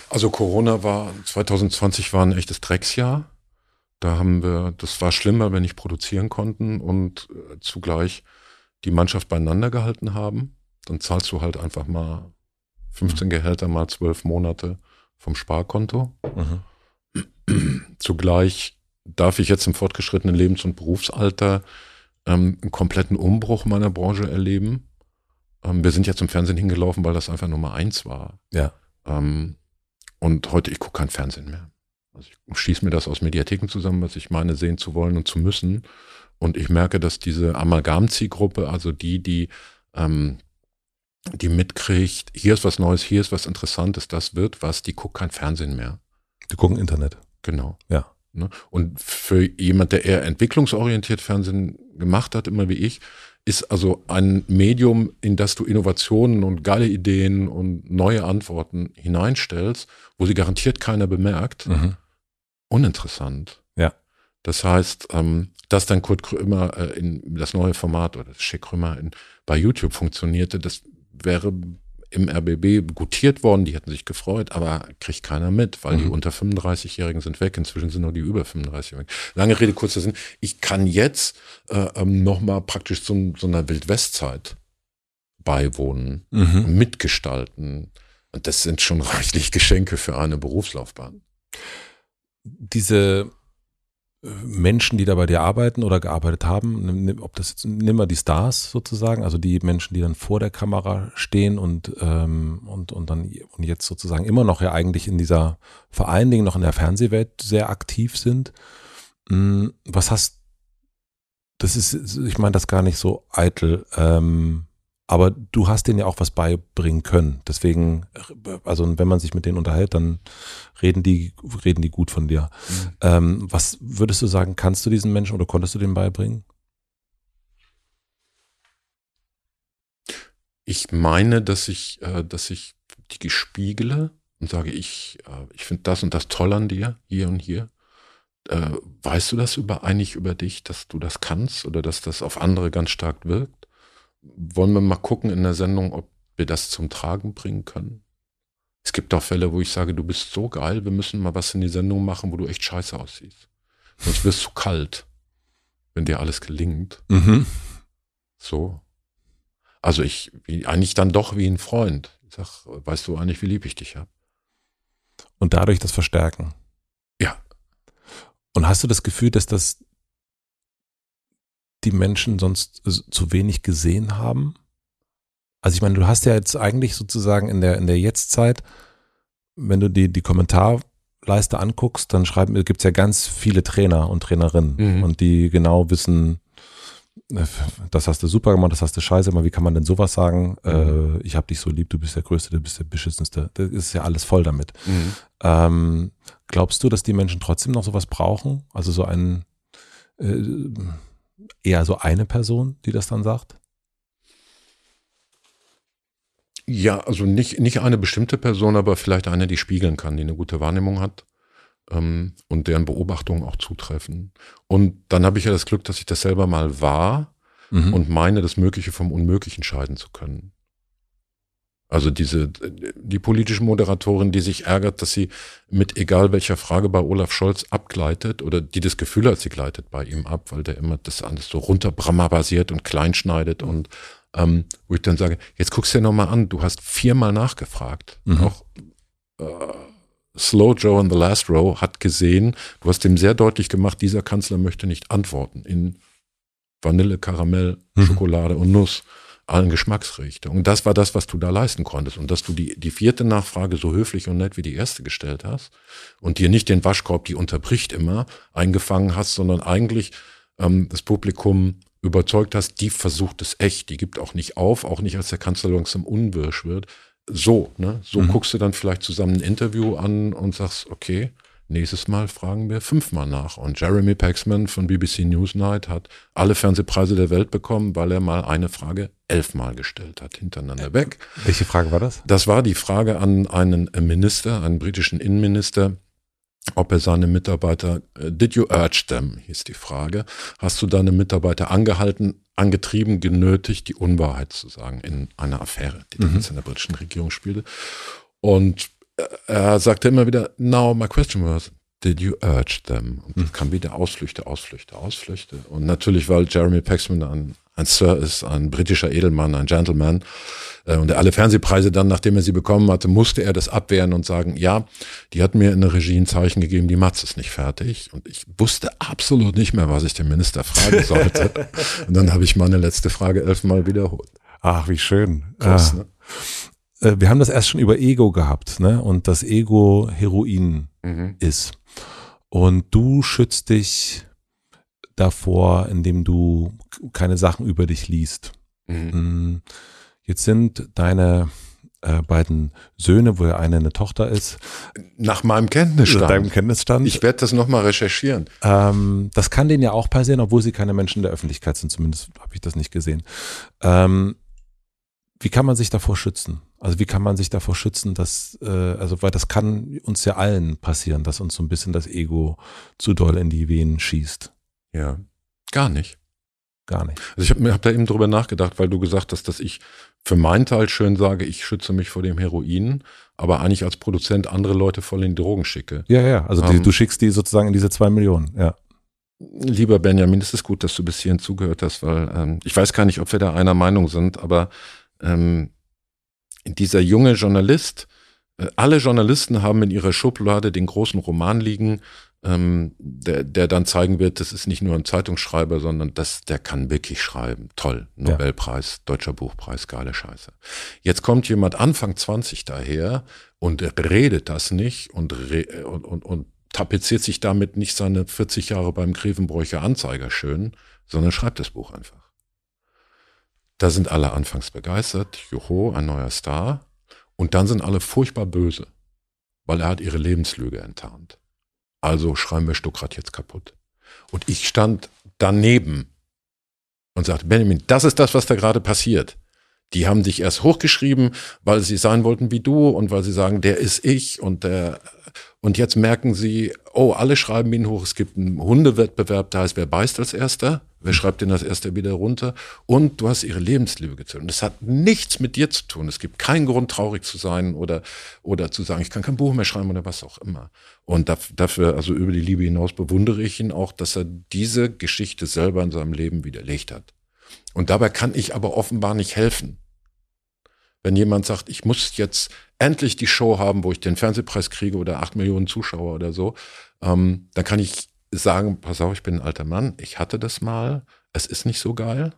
Also Corona war, 2020 war ein echtes Drecksjahr. Da haben wir, das war schlimm, weil wir nicht produzieren konnten und äh, zugleich die Mannschaft beieinander gehalten haben. Dann zahlst du halt einfach mal 15 Gehälter mal zwölf Monate vom Sparkonto. Mhm. Zugleich darf ich jetzt im fortgeschrittenen Lebens- und Berufsalter ähm, einen kompletten Umbruch meiner Branche erleben. Ähm, wir sind jetzt im Fernsehen hingelaufen, weil das einfach Nummer eins war. Ja. Ähm, und heute, ich gucke kein Fernsehen mehr. Also ich schieße mir das aus Mediatheken zusammen, was ich meine, sehen zu wollen und zu müssen. Und ich merke, dass diese Amalgam-Zielgruppe, also die, die, ähm, die mitkriegt, hier ist was Neues, hier ist was Interessantes, das wird was, die guckt kein Fernsehen mehr. Die gucken Internet. Genau. Ja. Ne? Und für jemand, der eher entwicklungsorientiert Fernsehen gemacht hat, immer wie ich, ist also ein Medium, in das du Innovationen und geile Ideen und neue Antworten hineinstellst, wo sie garantiert keiner bemerkt, mhm. uninteressant. Ja. Das heißt, ähm, dass dann Kurt Krömer äh, in das neue Format oder das Schick Krömer in, bei YouTube funktionierte, das wäre im RBB gutiert worden, die hätten sich gefreut, aber kriegt keiner mit, weil mhm. die unter 35-Jährigen sind weg. Inzwischen sind nur die über 35-Jährigen. Lange Rede, kurzer Sinn. Ich kann jetzt äh, ähm, nochmal praktisch so, so einer Wildwestzeit beiwohnen, mhm. mitgestalten. Und das sind schon [LAUGHS] reichlich Geschenke für eine Berufslaufbahn. Diese Menschen, die da bei dir arbeiten oder gearbeitet haben, ob das jetzt, nimm mal die Stars sozusagen, also die Menschen, die dann vor der Kamera stehen und, ähm, und, und dann und jetzt sozusagen immer noch ja eigentlich in dieser, vor allen Dingen noch in der Fernsehwelt sehr aktiv sind. Hm, was hast, das ist, ich meine das gar nicht so eitel, ähm, aber du hast denen ja auch was beibringen können. Deswegen, also wenn man sich mit denen unterhält, dann reden die, reden die gut von dir. Mhm. Ähm, was würdest du sagen, kannst du diesen Menschen oder konntest du denen beibringen? Ich meine, dass ich, äh, dass ich die gespiegele und sage, ich, äh, ich finde das und das toll an dir, hier und hier. Äh, weißt du das über, eigentlich über dich, dass du das kannst oder dass das auf andere ganz stark wirkt? Wollen wir mal gucken in der Sendung, ob wir das zum Tragen bringen können. Es gibt auch Fälle, wo ich sage, du bist so geil, wir müssen mal was in die Sendung machen, wo du echt scheiße aussiehst. Sonst wirst du kalt, wenn dir alles gelingt. Mhm. So. Also ich, wie, eigentlich dann doch wie ein Freund. Ich sag, weißt du eigentlich, wie lieb ich dich habe? Und dadurch das Verstärken. Ja. Und hast du das Gefühl, dass das die Menschen sonst zu wenig gesehen haben? Also ich meine, du hast ja jetzt eigentlich sozusagen in der, in der Jetztzeit, wenn du die, die Kommentarleiste anguckst, dann schreiben, gibt es ja ganz viele Trainer und Trainerinnen mhm. und die genau wissen, äh, das hast du super gemacht, das hast du scheiße gemacht, wie kann man denn sowas sagen? Mhm. Äh, ich habe dich so lieb, du bist der Größte, du bist der Beschissenste. Das ist ja alles voll damit. Mhm. Ähm, glaubst du, dass die Menschen trotzdem noch sowas brauchen? Also so ein, äh, eher so eine Person, die das dann sagt? Ja, also nicht, nicht eine bestimmte Person, aber vielleicht eine, die spiegeln kann, die eine gute Wahrnehmung hat ähm, und deren Beobachtungen auch zutreffen. Und dann habe ich ja das Glück, dass ich das selber mal war mhm. und meine, das Mögliche vom Unmöglichen scheiden zu können. Also diese, die politische Moderatorin, die sich ärgert, dass sie mit egal welcher Frage bei Olaf Scholz abgleitet oder die das Gefühl hat, sie gleitet bei ihm ab, weil der immer das alles so runterbrammerbasiert und kleinschneidet und ähm, wo ich dann sage, jetzt guckst du dir nochmal an, du hast viermal nachgefragt. Mhm. Auch äh, Slow Joe in the Last Row hat gesehen, du hast ihm sehr deutlich gemacht, dieser Kanzler möchte nicht antworten in Vanille, Karamell, mhm. Schokolade und Nuss allen Geschmacksrichtungen. Und das war das, was du da leisten konntest. Und dass du die, die vierte Nachfrage so höflich und nett wie die erste gestellt hast und dir nicht den Waschkorb, die unterbricht immer, eingefangen hast, sondern eigentlich ähm, das Publikum überzeugt hast, die versucht es echt, die gibt auch nicht auf, auch nicht als der Kanzler langsam unwirsch wird. So, ne? So mhm. guckst du dann vielleicht zusammen ein Interview an und sagst, okay, Nächstes Mal fragen wir fünfmal nach. Und Jeremy Paxman von BBC Newsnight hat alle Fernsehpreise der Welt bekommen, weil er mal eine Frage elfmal gestellt hat, hintereinander weg. Welche Frage war das? Das war die Frage an einen Minister, einen britischen Innenminister, ob er seine Mitarbeiter, äh, did you urge them, hieß die Frage. Hast du deine Mitarbeiter angehalten, angetrieben, genötigt, die Unwahrheit zu sagen in einer Affäre, die mhm. damals in der britischen Regierung spielte? Und er sagte immer wieder, now my question was, did you urge them? Und dann kam wieder Ausflüchte, Ausflüchte, Ausflüchte. Und natürlich, weil Jeremy Paxman ein, ein Sir ist, ein britischer Edelmann, ein Gentleman, äh, und er alle Fernsehpreise dann, nachdem er sie bekommen hatte, musste er das abwehren und sagen, ja, die hat mir in der Regie ein Zeichen gegeben, die Matz ist nicht fertig. Und ich wusste absolut nicht mehr, was ich den Minister fragen sollte. [LAUGHS] und dann habe ich meine letzte Frage elfmal wiederholt. Ach, wie schön. Krass, ah. ne? Äh, wir haben das erst schon über Ego gehabt, ne? Und das Ego Heroin mhm. ist. Und du schützt dich davor, indem du keine Sachen über dich liest. Mhm. Mm, jetzt sind deine äh, beiden Söhne, wo ja eine eine Tochter ist. Nach meinem Kenntnisstand. Nach deinem Kenntnisstand. Ich werde das nochmal recherchieren. Ähm, das kann denen ja auch passieren, obwohl sie keine Menschen der Öffentlichkeit sind. Zumindest habe ich das nicht gesehen. Ähm, wie kann man sich davor schützen? Also wie kann man sich davor schützen, dass, äh, also weil das kann uns ja allen passieren, dass uns so ein bisschen das Ego zu doll in die Venen schießt. Ja, gar nicht. gar nicht. Also ich habe hab da eben drüber nachgedacht, weil du gesagt hast, dass ich für meinen Teil schön sage, ich schütze mich vor dem Heroin, aber eigentlich als Produzent andere Leute voll in die Drogen schicke. Ja, ja, also die, Ähm. du schickst die sozusagen in diese zwei Millionen, ja. Lieber Benjamin, es ist gut, dass du bis hierhin zugehört hast, weil ähm, ich weiß gar nicht, ob wir da einer Meinung sind, aber ähm, dieser junge Journalist, äh, alle Journalisten haben in ihrer Schublade den großen Roman liegen, ähm, der, der dann zeigen wird, das ist nicht nur ein Zeitungsschreiber, sondern das, der kann wirklich schreiben. Toll, Ja. Nobelpreis, Deutscher Buchpreis, geile Scheiße. Jetzt kommt jemand Anfang 20 daher und redet das nicht und, und, und, und tapeziert sich damit nicht seine 40 Jahre beim Grevenbräucher Anzeiger schön, sondern schreibt das Buch einfach. Da sind alle anfangs begeistert, joho, ein neuer Star. Und dann sind alle furchtbar böse, weil er hat ihre Lebenslüge enttarnt. Also schreiben wir Stuckrad jetzt kaputt. Und ich stand daneben und sagte, Benjamin, das ist das, was da gerade passiert. Die haben dich erst hochgeschrieben, weil sie sein wollten wie du und weil sie sagen, der ist ich und der und jetzt merken sie, oh, alle schreiben ihn hoch. Es gibt einen Hundewettbewerb, da heißt, wer beißt als erster? Wer schreibt denn als erster wieder runter? Und du hast ihre Lebenslüge gezählt. Und das hat nichts mit dir zu tun. Es gibt keinen Grund, traurig zu sein oder, oder zu sagen, ich kann kein Buch mehr schreiben oder was auch immer. Und daf- dafür, also über die Liebe hinaus, bewundere ich ihn auch, dass er diese Geschichte selber in seinem Leben widerlegt hat. Und dabei kann ich aber offenbar nicht helfen. Wenn jemand sagt, ich muss jetzt endlich die Show haben, wo ich den Fernsehpreis kriege oder acht Millionen Zuschauer oder so, ähm, dann kann ich sagen, pass auf, ich bin ein alter Mann, ich hatte das mal, es ist nicht so geil,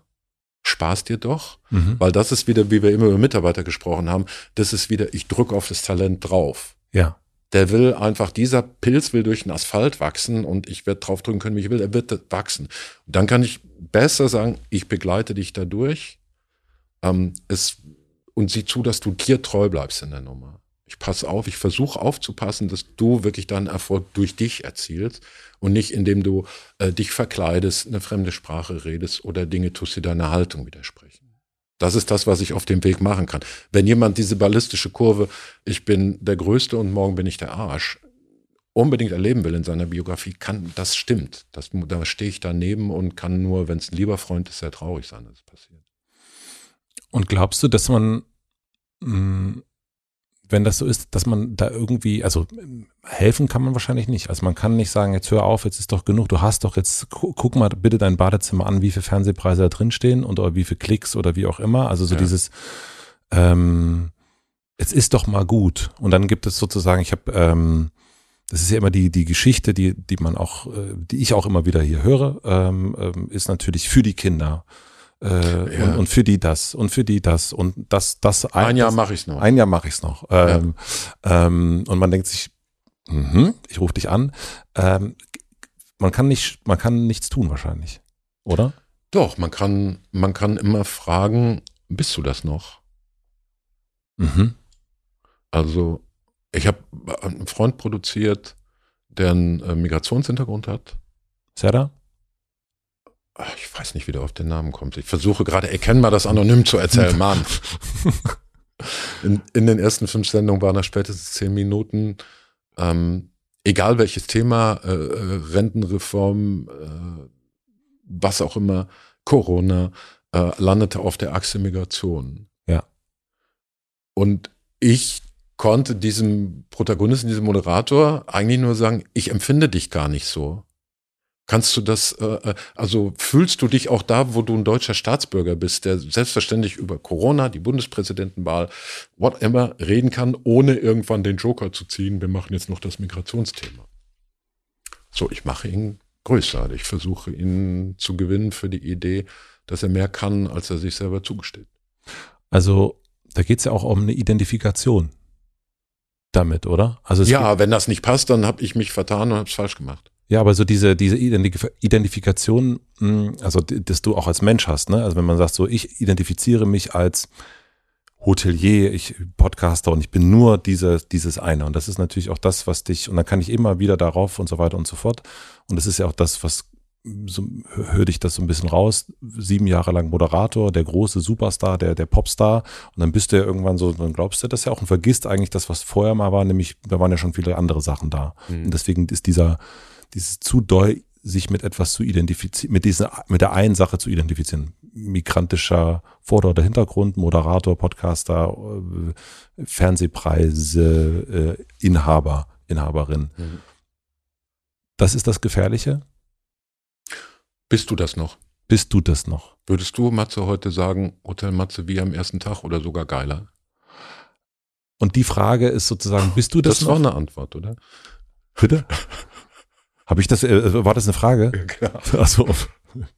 Spaß dir doch, Mhm. weil das ist wieder, wie wir immer über Mitarbeiter gesprochen haben, das ist wieder, ich drücke auf das Talent drauf. Ja. Der will einfach, dieser Pilz will durch den Asphalt wachsen und ich werde draufdrücken können, wie ich will, er wird wachsen. Und dann kann ich besser sagen, ich begleite dich dadurch ähm, es, und sieh zu, dass du dir treu bleibst in der Nummer. Ich passe auf, ich versuche aufzupassen, dass du wirklich deinen Erfolg durch dich erzielst und nicht indem du äh, dich verkleidest, eine fremde Sprache redest oder Dinge tust, die deiner Haltung widersprechen. Das ist das, was ich auf dem Weg machen kann. Wenn jemand diese ballistische Kurve, ich bin der Größte und morgen bin ich der Arsch, unbedingt erleben will in seiner Biografie, kann, das stimmt. Das, da stehe ich daneben und kann nur, wenn es ein lieber Freund ist, sehr traurig sein, dass es passiert. Und glaubst du, dass man, mh, wenn das so ist, dass man da irgendwie, also helfen kann man wahrscheinlich nicht. Also man kann nicht sagen, jetzt hör auf, jetzt ist doch genug, du hast doch jetzt, gu guck mal bitte dein Badezimmer an, wie viele Fernsehpreise da drin stehen und oder wie viele Klicks oder wie auch immer. Also so Ja. dieses, ähm, es ist doch mal gut. Und dann gibt es sozusagen, ich habe, ähm, das ist ja immer die, die Geschichte, die, die man auch, äh, die ich auch immer wieder hier höre, ähm, ähm, ist natürlich für die Kinder. Äh, Ja. und, und für die das und für die das und das, das Ein Jahr das, mache ich es noch. ein Jahr mache ich es noch. Ähm, ähm, und man denkt sich, mhm, ich rufe dich an. Ähm, man kann nicht, man kann nichts tun wahrscheinlich, oder? Doch, man kann, man kann immer fragen, bist du das noch? Mhm. Also, ich habe einen Freund produziert, der einen äh, Migrationshintergrund hat. Sarah? Ich weiß nicht, wie der auf den Namen kommt. Ich versuche gerade erkennbar das anonym zu erzählen. [LAUGHS] Mann. In, in den ersten fünf Sendungen waren das spätestens zehn Minuten. Ähm, egal welches Thema, äh, äh, Rentenreform, äh, was auch immer, Corona, äh, landete auf der Achse Migration. Ja. Und ich konnte diesem Protagonisten, diesem Moderator eigentlich nur sagen, ich empfinde dich gar nicht so. Kannst du das, äh, äh, also fühlst du dich auch da, wo du ein deutscher Staatsbürger bist, der selbstverständlich über Corona, die Bundespräsidentenwahl, whatever, reden kann, ohne irgendwann den Joker zu ziehen, wir machen jetzt noch das Migrationsthema. So, ich mache ihn größer. Ich versuche ihn zu gewinnen für die Idee, dass er mehr kann, als er sich selber zugesteht. Also da geht es ja auch um eine Identifikation damit, oder? Also Ja, wenn das nicht passt, dann habe ich mich vertan und habe es falsch gemacht. Ja, aber so diese, diese Identif Identifikation, mh, also dass du auch als Mensch hast, ne? Also wenn man sagt, so ich identifiziere mich als Hotelier, ich Podcaster und ich bin nur diese, dieses eine. Und das ist natürlich auch das, was dich, und dann kann ich immer wieder darauf und so weiter und so fort. Und das ist ja auch das, was so, höre ich das so ein bisschen raus, sieben Jahre lang Moderator, der große Superstar, der, der Popstar. Und dann bist du ja irgendwann so, dann glaubst du das ja auch und vergisst eigentlich das, was vorher mal war, nämlich da waren ja schon viele andere Sachen da. Und deswegen ist dieser, dieses zu doll sich mit etwas zu identifizieren, mit dieser, mit der einen Sache zu identifizieren. Migrantischer Vorder- oder Hintergrund, Moderator, Podcaster, äh, Fernsehpreise, äh, Inhaber, Inhaberin. Mhm. Das ist das Gefährliche? Bist du das noch? Bist du das noch? Würdest du, Matze, heute sagen, Hotel Matze wie am ersten Tag oder sogar geiler? Und die Frage ist sozusagen, bist du das, das noch? Das war eine Antwort, oder? Bitte? [LAUGHS] Habe ich das, äh, war das eine Frage? Ja, klar. [LAUGHS] Achso,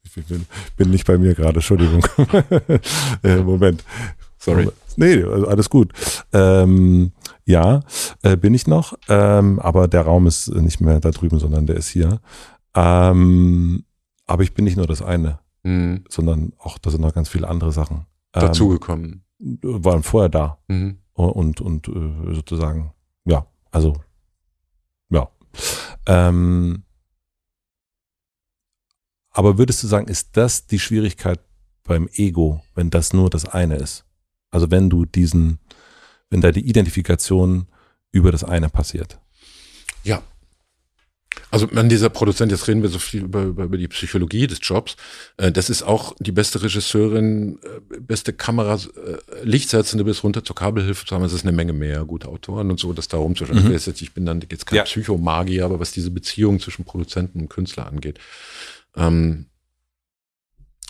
ich bin, bin nicht bei mir gerade, Entschuldigung. [LAUGHS] Äh, Moment. Sorry. Nee, also alles gut. Ähm, ja, äh, bin ich noch, ähm, aber der Raum ist nicht mehr da drüben, sondern der ist hier. Ähm, aber ich bin nicht nur das eine, mhm. sondern auch, da sind noch ganz viele andere Sachen. Ähm, Dazugekommen. Waren vorher da. Mhm. Und, und äh, sozusagen, ja, also, ja. Ähm, aber würdest du sagen, ist das die Schwierigkeit beim Ego, wenn das nur das eine ist? Also wenn du diesen, wenn da die Identifikation über das eine passiert. Also an dieser Produzent, jetzt reden wir so viel über, über, über die Psychologie des Jobs. Äh, das ist auch die beste Regisseurin, äh, beste Kamera, äh, Lichtsetzende bis runter zur Kabelhilfe zu haben. Es ist eine Menge mehr gute Autoren und so, das da rumzuschauen. Mhm. Ich bin dann jetzt kein ja. Psychomagier, aber was diese Beziehung zwischen Produzenten und Künstler angeht. Ähm,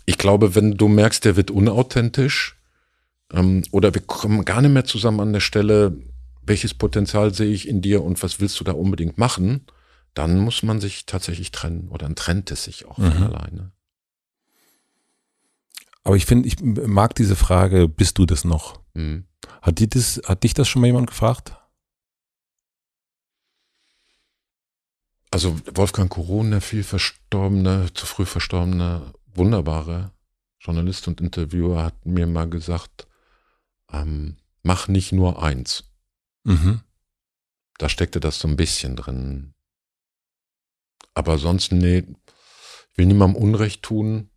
ich glaube, wenn du merkst, der wird unauthentisch, ähm, oder wir kommen gar nicht mehr zusammen an der Stelle, welches Potenzial sehe ich in dir und was willst du da unbedingt machen, dann muss man sich tatsächlich trennen oder dann trennt es sich auch von mhm. alleine. Aber ich finde, ich mag diese Frage, bist du das noch? Mhm. Hat, die das, hat dich das schon mal jemand gefragt? Also Wolfgang Corona, viel verstorbene, zu früh verstorbene, wunderbare Journalist und Interviewer hat mir mal gesagt, ähm, mach nicht nur eins. Mhm. Da steckte das so ein bisschen drin. Aber sonst, nee, ich will niemandem Unrecht tun.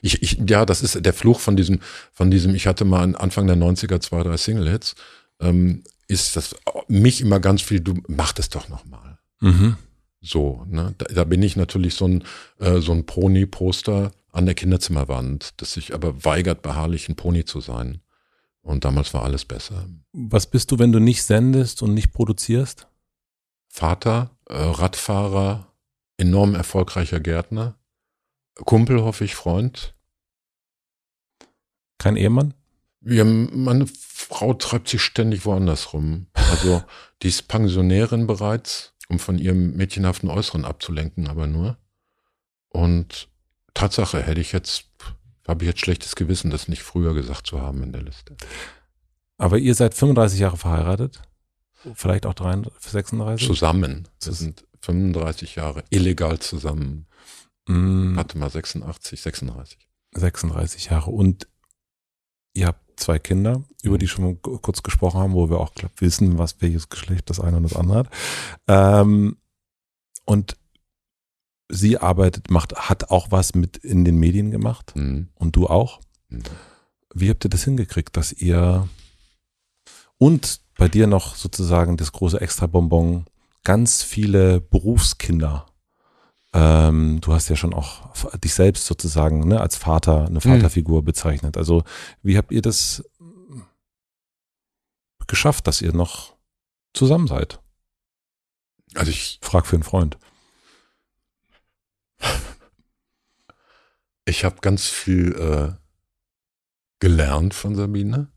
Ich, ich, ja, das ist der Fluch von diesem, von diesem, ich hatte mal Anfang der 90er zwei, drei Single-Hits, ähm, ist das mich immer ganz viel, du mach das doch nochmal. Mhm. So, ne? Da, da, bin ich natürlich so ein, äh, so ein Pony-Poster an der Kinderzimmerwand, das sich aber weigert, beharrlich ein Pony zu sein. Und damals war alles besser. Was bist du, wenn du nicht sendest und nicht produzierst? Vater, äh, Radfahrer, enorm erfolgreicher Gärtner, Kumpel, hoffe ich, Freund. Kein Ehemann? Ja, meine Frau treibt sich ständig woanders rum. Also [LAUGHS] die ist Pensionärin bereits, um von ihrem mädchenhaften Äußeren abzulenken, aber nur. Und Tatsache hätte ich jetzt habe ich jetzt schlechtes Gewissen, das nicht früher gesagt zu haben in der Liste. Aber ihr seid 35 Jahre verheiratet? Vielleicht auch 36? Zusammen. Wir sind 35 Jahre illegal zusammen. Mm. Warte mal, 86, 36. 36 Jahre. Und ihr habt zwei Kinder, über die schon kurz gesprochen haben, wo wir auch glaub, wissen, was welches Geschlecht das eine und das andere hat. Ähm, und sie arbeitet, macht, hat auch was mit in den Medien gemacht mhm. und du auch. Mhm. Wie habt ihr das hingekriegt, dass ihr und bei dir noch sozusagen das große Extra-Bonbon ganz viele Berufskinder. Ähm, du hast ja schon auch dich selbst sozusagen ne, als Vater, eine mhm. Vaterfigur mhm. bezeichnet. Also wie habt ihr das geschafft, dass ihr noch zusammen seid? Also ich frag für einen Freund. Ich habe ganz viel äh, gelernt von Sabine.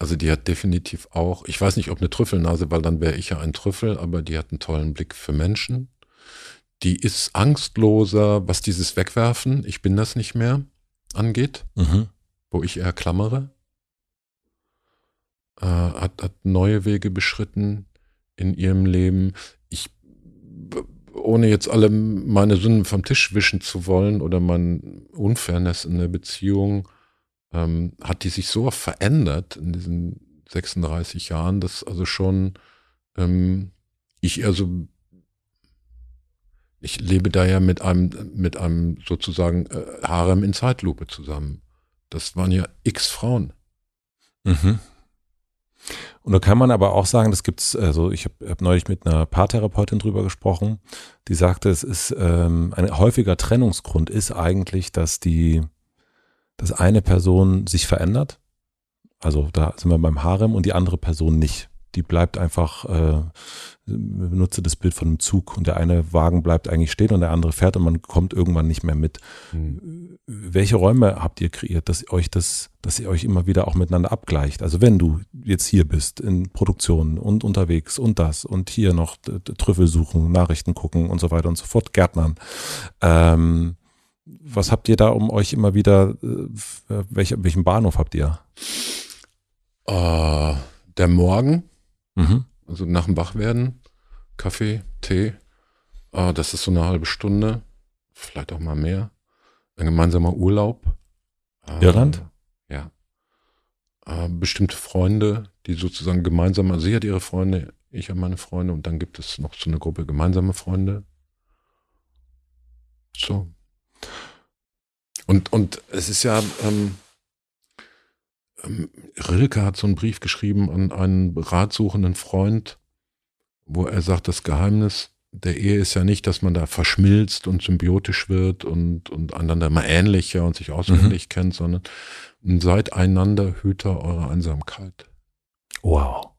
Also die hat definitiv auch, ich weiß nicht, ob eine Trüffelnase, weil dann wäre ich ja ein Trüffel, aber die hat einen tollen Blick für Menschen. Die ist angstloser, was dieses Wegwerfen, ich bin das nicht mehr, angeht, mhm. wo ich eher klammere. Äh, hat, hat neue Wege beschritten in ihrem Leben. Ich ohne jetzt alle meine Sünden vom Tisch wischen zu wollen oder mein Unfairness in der Beziehung, ähm, hat die sich so verändert in diesen 36 Jahren, dass also schon ähm, ich eher so, ich lebe da ja mit einem, mit einem sozusagen äh, Harem in Zeitlupe zusammen. Das waren ja x Frauen. Mhm. Und da kann man aber auch sagen, das gibt's, also ich habe hab neulich mit einer Paartherapeutin drüber gesprochen, die sagte, es ist ähm, ein häufiger Trennungsgrund ist eigentlich, dass die, dass eine Person sich verändert. Also da sind wir beim Harem und die andere Person nicht die bleibt einfach, äh, benutze das Bild von einem Zug und der eine Wagen bleibt eigentlich stehen und der andere fährt und man kommt irgendwann nicht mehr mit. Mhm. Welche Räume habt ihr kreiert, dass ihr euch das, dass ihr euch immer wieder auch miteinander abgleicht? Also wenn du jetzt hier bist in Produktion und unterwegs und das und hier noch Trüffel suchen, Nachrichten gucken und so weiter und so fort, Gärtnern. Ähm, was habt ihr da um euch immer wieder, äh, welche, welchen Bahnhof habt ihr? Uh, der Morgen Mhm. Also nach dem Wachwerden, Kaffee, Tee. Ah, das ist so eine halbe Stunde, vielleicht auch mal mehr. Ein gemeinsamer Urlaub. Ah, Irland? Ja. Bestimmte Freunde, die sozusagen gemeinsam, also sie hat ihre Freunde, ich habe meine Freunde und dann gibt es noch so eine Gruppe gemeinsame Freunde. So. Und, und es ist ja, ähm, ähm, Rilke hat so einen Brief geschrieben an einen ratsuchenden Freund, wo er sagt, das Geheimnis der Ehe ist ja nicht, dass man da verschmilzt und symbiotisch wird und, und einander mal ähnlicher und sich auswendig mhm. kennt, sondern seid einander Hüter eurer Einsamkeit. Wow.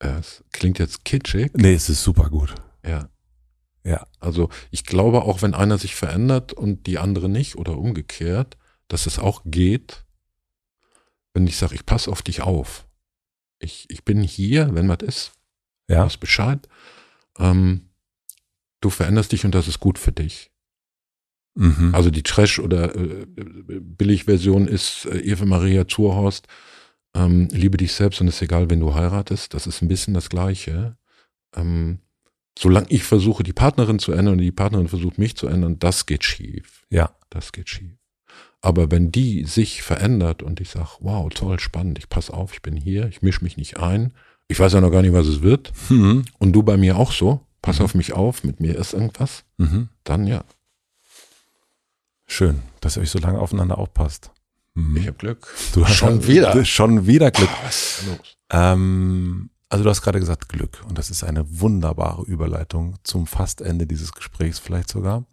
Es klingt jetzt kitschig. Nee, es ist super gut. Ja. Ja. Also ich glaube, auch wenn einer sich verändert und die andere nicht oder umgekehrt, dass es auch geht, wenn ich sage, ich passe auf dich auf. Ich, ich bin hier, wenn was ist. Ja. Weiß Bescheid. Ähm, du veränderst dich und das ist gut für dich. Mhm. Also die Trash- oder äh, Billigversion ist äh, Eva Maria Zurhorst, ähm, liebe dich selbst und es ist egal, wenn du heiratest. Das ist ein bisschen das Gleiche. Ähm, solange ich versuche, die Partnerin zu ändern und die Partnerin versucht, mich zu ändern, das geht schief. Ja. Das geht schief. Aber wenn die sich verändert und ich sage, wow, toll, spannend, ich passe auf, ich bin hier, ich mische mich nicht ein, ich weiß ja noch gar nicht, was es wird, mhm. und du bei mir auch so, pass mhm. auf mich auf, mit mir ist irgendwas, mhm. dann ja. Schön, dass ihr euch so lange aufeinander aufpasst. Mhm. Ich habe Glück. Du hast schon wieder. [LAUGHS] Schon wieder Glück. Oh, was ist los? Ähm, also du hast gerade gesagt Glück und das ist eine wunderbare Überleitung zum Fastende dieses Gesprächs vielleicht sogar.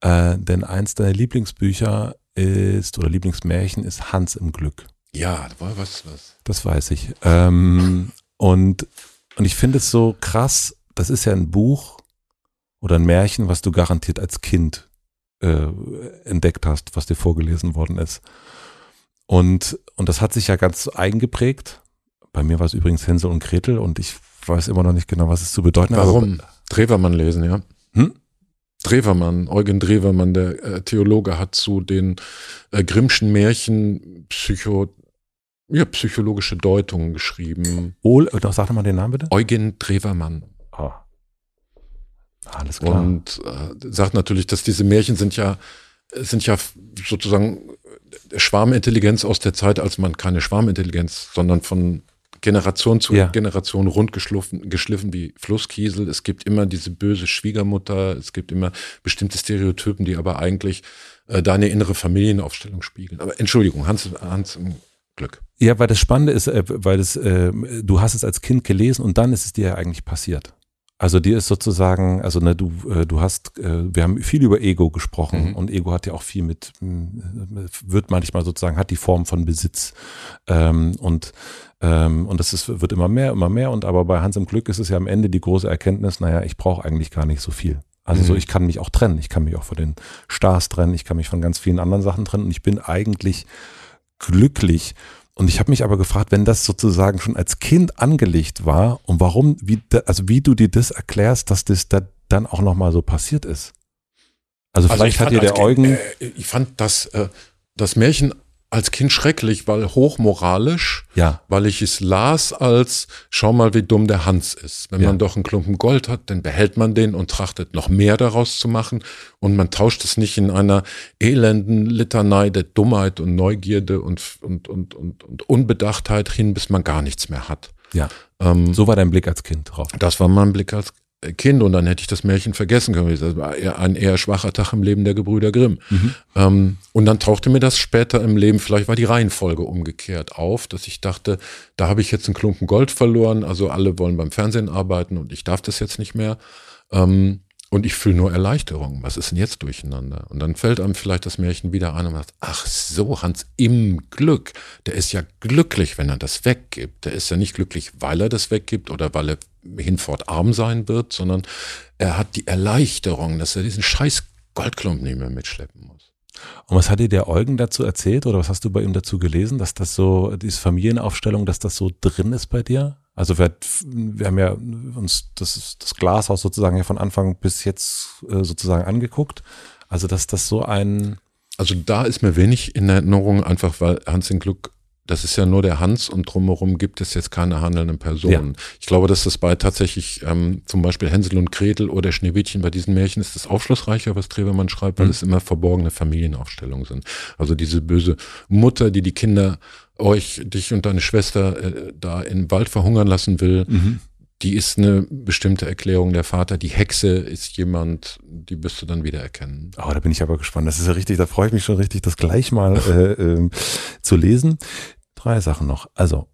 Äh, denn eins deiner Lieblingsbücher ist, oder Lieblingsmärchen ist Hans im Glück. Ja, was, was. Das weiß ich. Ähm, und, und ich finde es so krass, das ist ja ein Buch oder ein Märchen, was du garantiert als Kind äh, entdeckt hast, was dir vorgelesen worden ist. Und, und das hat sich ja ganz eingeprägt. Bei mir war es übrigens Hänsel und Gretel und ich weiß immer noch nicht genau, was es zu bedeuten hat. Warum? Drewermann lesen, ja. Hm? Drewermann, Eugen Drewermann, der äh, Theologe, hat zu den äh, Grimmschen Märchen Psycho, ja, psychologische Deutungen geschrieben. Oh, doch, sag doch mal den Namen bitte. Eugen Drewermann. Oh. Alles klar. Und äh, sagt natürlich, dass diese Märchen sind ja, sind ja sozusagen Schwarmintelligenz aus der Zeit, als man keine Schwarmintelligenz, sondern von Generation zu ja. Generation rundgeschliffen geschliffen wie Flusskiesel. Es gibt immer diese böse Schwiegermutter, es gibt immer bestimmte Stereotypen, die aber eigentlich äh, deine innere Familienaufstellung spiegeln. Aber Entschuldigung, Hans, Hans im Glück. Ja, weil das Spannende ist, äh, weil es, äh, du hast es als Kind gelesen und dann ist es dir ja eigentlich passiert. Also dir ist sozusagen, also ne, du, äh, du hast, äh, wir haben viel über Ego gesprochen mhm. und Ego hat ja auch viel mit, wird manchmal sozusagen, hat die Form von Besitz. Ähm, und ähm, und das ist, wird immer mehr, immer mehr. Und aber bei Hans im Glück ist es ja am Ende die große Erkenntnis, naja, ich brauche eigentlich gar nicht so viel. Also mhm. so, ich kann mich auch trennen. Ich kann mich auch von den Stars trennen. Ich kann mich von ganz vielen anderen Sachen trennen. Und ich bin eigentlich glücklich. Und ich habe mich aber gefragt, wenn das sozusagen schon als Kind angelegt war und warum, wie, also wie du dir das erklärst, dass das da dann auch nochmal so passiert ist. Also, also vielleicht hat dir der Eugen. Äh, ich fand das, äh, das Märchen als Kind schrecklich, weil hochmoralisch, ja. weil ich es las als, schau mal, wie dumm der Hans ist. Wenn ja. man doch einen Klumpen Gold hat, dann behält man den und trachtet noch mehr daraus zu machen und man tauscht es nicht in einer elenden Litanei der Dummheit und Neugierde und, und, und, und, und Unbedachtheit hin, bis man gar nichts mehr hat. Ja. Ähm, so war dein Blick als Kind drauf. Das war mein Blick als, Kind und dann hätte ich das Märchen vergessen können. Das war ein eher schwacher Tag im Leben der Gebrüder Grimm. Mhm. Ähm, und dann tauchte mir das später im Leben, vielleicht war die Reihenfolge umgekehrt auf, dass ich dachte, da habe ich jetzt einen Klumpen Gold verloren, also alle wollen beim Fernsehen arbeiten und ich darf das jetzt nicht mehr. Ähm, und ich fühle nur Erleichterung. Was ist denn jetzt durcheinander? Und dann fällt einem vielleicht das Märchen wieder an und man sagt, ach so, Hans im Glück. Der ist ja glücklich, wenn er das weggibt. Der ist ja nicht glücklich, weil er das weggibt oder weil er hinfort arm sein wird, sondern er hat die Erleichterung, dass er diesen scheiß Goldklumpen nicht mehr mitschleppen muss. Und was hat dir der Eugen dazu erzählt oder was hast du bei ihm dazu gelesen, dass das so, diese Familienaufstellung, dass das so drin ist bei dir? Also wir, wir haben ja uns das, das Glashaus sozusagen ja von Anfang bis jetzt äh, sozusagen angeguckt. Also dass das so ein... Also da ist mir wenig in Erinnerung, einfach weil Hans in Glück, das ist ja nur der Hans und drumherum gibt es jetzt keine handelnden Personen. Ja. Ich glaube, dass das bei tatsächlich ähm, zum Beispiel Hänsel und Gretel oder Schneewittchen bei diesen Märchen ist das aufschlussreicher, was Trevermann schreibt, weil mhm. es immer verborgene Familienaufstellungen sind. Also diese böse Mutter, die die Kinder euch, dich und deine Schwester äh, da im Wald verhungern lassen will, mhm. die ist eine bestimmte Erklärung. Der Vater, die Hexe ist jemand, die wirst du dann wieder erkennen. Oh, da bin ich aber gespannt. Das ist ja richtig, da freue ich mich schon richtig, das gleich mal äh, äh, zu lesen. Drei Sachen noch. Also,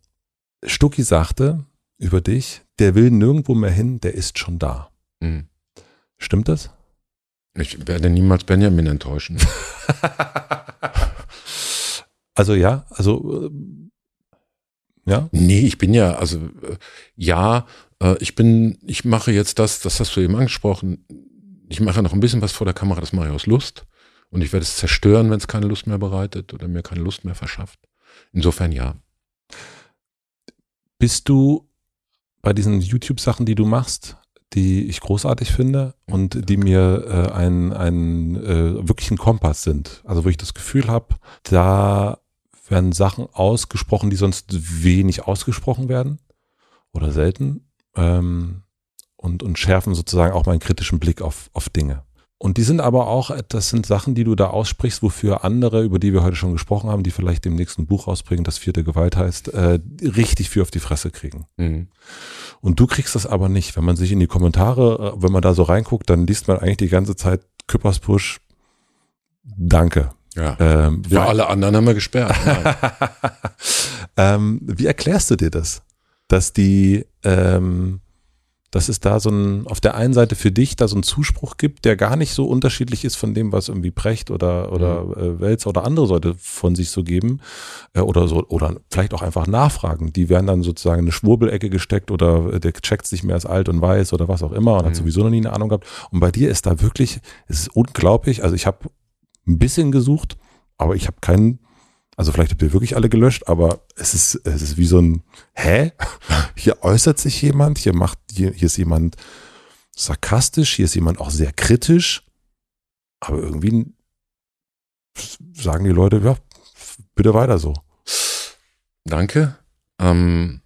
Stucki sagte über dich, der will nirgendwo mehr hin, der ist schon da. Mhm. Stimmt das? Ich werde niemals Benjamin enttäuschen. [LAUGHS] Also ja, also äh, ja. Nee, ich bin ja, also äh, ja, äh, ich bin, ich mache jetzt das, das hast du eben angesprochen. Ich mache noch ein bisschen was vor der Kamera, das mache ich aus Lust. Und ich werde es zerstören, wenn es keine Lust mehr bereitet oder mir keine Lust mehr verschafft. Insofern ja. Bist du bei diesen YouTube-Sachen, die du machst, die ich großartig finde und die mir äh, ein, ein äh, wirklich ein Kompass sind. Also wo ich das Gefühl habe, da werden Sachen ausgesprochen, die sonst wenig ausgesprochen werden oder selten ähm, und, und schärfen sozusagen auch meinen kritischen Blick auf, auf Dinge. Und die sind aber auch, das sind Sachen, die du da aussprichst, wofür andere, über die wir heute schon gesprochen haben, die vielleicht dem nächsten Buch rausbringen, das vierte Gewalt heißt, äh, richtig viel auf die Fresse kriegen. Mhm. Und du kriegst das aber nicht. Wenn man sich in die Kommentare, äh, wenn man da so reinguckt, dann liest man eigentlich die ganze Zeit Küpperspush, danke. Ja, ähm, ja alle anderen haben wir gesperrt. [LAUGHS] ähm, wie erklärst du dir das? Dass die, ähm, dass es da so ein, auf der einen Seite für dich da so einen Zuspruch gibt, der gar nicht so unterschiedlich ist von dem, was irgendwie Precht oder, oder mhm. äh, Welz oder andere Leute von sich so geben, äh, oder so, oder vielleicht auch einfach nachfragen. Die werden dann sozusagen in eine Schwurbelecke gesteckt oder der checkt sich mehr als alt und weiß oder was auch immer und mhm. hat sowieso noch nie eine Ahnung gehabt. Und bei dir ist da wirklich, es ist unglaublich, also ich habe ein bisschen gesucht, aber ich habe keinen, also vielleicht habt ihr wirklich alle gelöscht, aber es ist, es ist wie so ein, hä? [LAUGHS] Hier äußert sich jemand, hier macht, hier, hier ist jemand sarkastisch, hier ist jemand auch sehr kritisch, aber irgendwie sagen die Leute, ja, bitte weiter so. Danke. Ähm,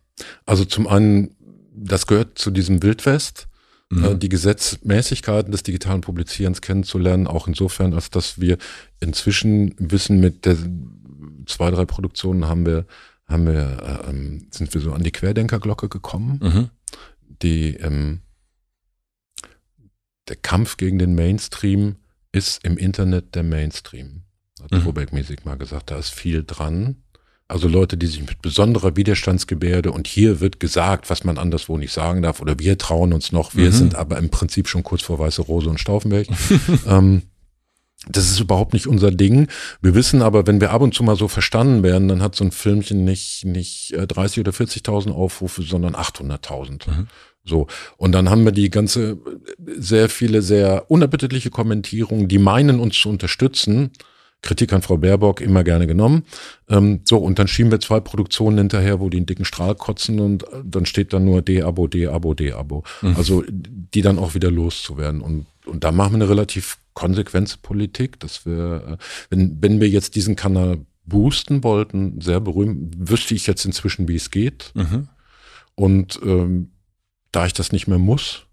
also zum einen, das gehört zu diesem Wildwest. Mhm. Äh, die Gesetzmäßigkeiten des digitalen Publizierens kennenzulernen, auch insofern, als dass wir inzwischen wissen, mit der zwei, drei Produktionen haben wir, haben wir, äh, ähm, sind wir so an die Querdenkerglocke gekommen, mhm. die ähm, der Kampf gegen den Mainstream ist im Internet der Mainstream. Hat mhm. Rubeck Music mal gesagt, da ist viel dran. Also Leute, die sich mit besonderer Widerstandsgebärde und hier wird gesagt, was man anderswo nicht sagen darf oder wir trauen uns noch, wir mhm. sind aber im Prinzip schon kurz vor Weiße Rose und Stauffenberg. [LAUGHS] ähm, das ist überhaupt nicht unser Ding. Wir wissen aber, wenn wir ab und zu mal so verstanden werden, dann hat so ein Filmchen nicht, nicht 30 äh, oder 40.000 Aufrufe, sondern 800.000. Mhm. So. Und dann haben wir die ganze, sehr viele, sehr unappetitliche Kommentierungen, die meinen uns zu unterstützen, Kritik an Frau Baerbock immer gerne genommen. Ähm, so, und dann schieben wir zwei Produktionen hinterher, wo die einen dicken Strahl kotzen und äh, dann steht dann nur D-Abo, D-Abo, D-Abo. Mhm. Also die dann auch wieder loszuwerden. Und, und da machen wir eine relativ konsequente Politik, dass wir, äh, wenn, wenn wir jetzt diesen Kanal boosten wollten, sehr berühmt, wüsste ich jetzt inzwischen, wie es geht. Mhm. Und ähm, da ich das nicht mehr muss,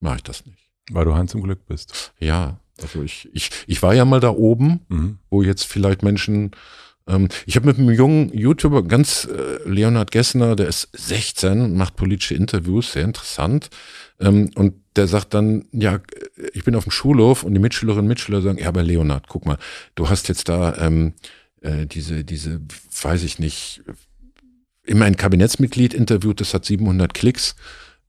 mache ich das nicht. Weil du Hans im Glück bist. Ja, also ich, ich, ich war ja mal da oben, mhm. wo jetzt vielleicht Menschen Ähm, ich habe mit einem jungen YouTuber, ganz äh, Leonhard Gessner, der ist 16, macht politische Interviews, sehr interessant. Ähm, und der sagt dann, ja, ich bin auf dem Schulhof und die Mitschülerinnen und Mitschüler sagen, ja, aber Leonhard, guck mal, du hast jetzt da ähm, äh, diese, diese, weiß ich nicht, immer ein Kabinettsmitglied interviewt, das hat 700 Klicks.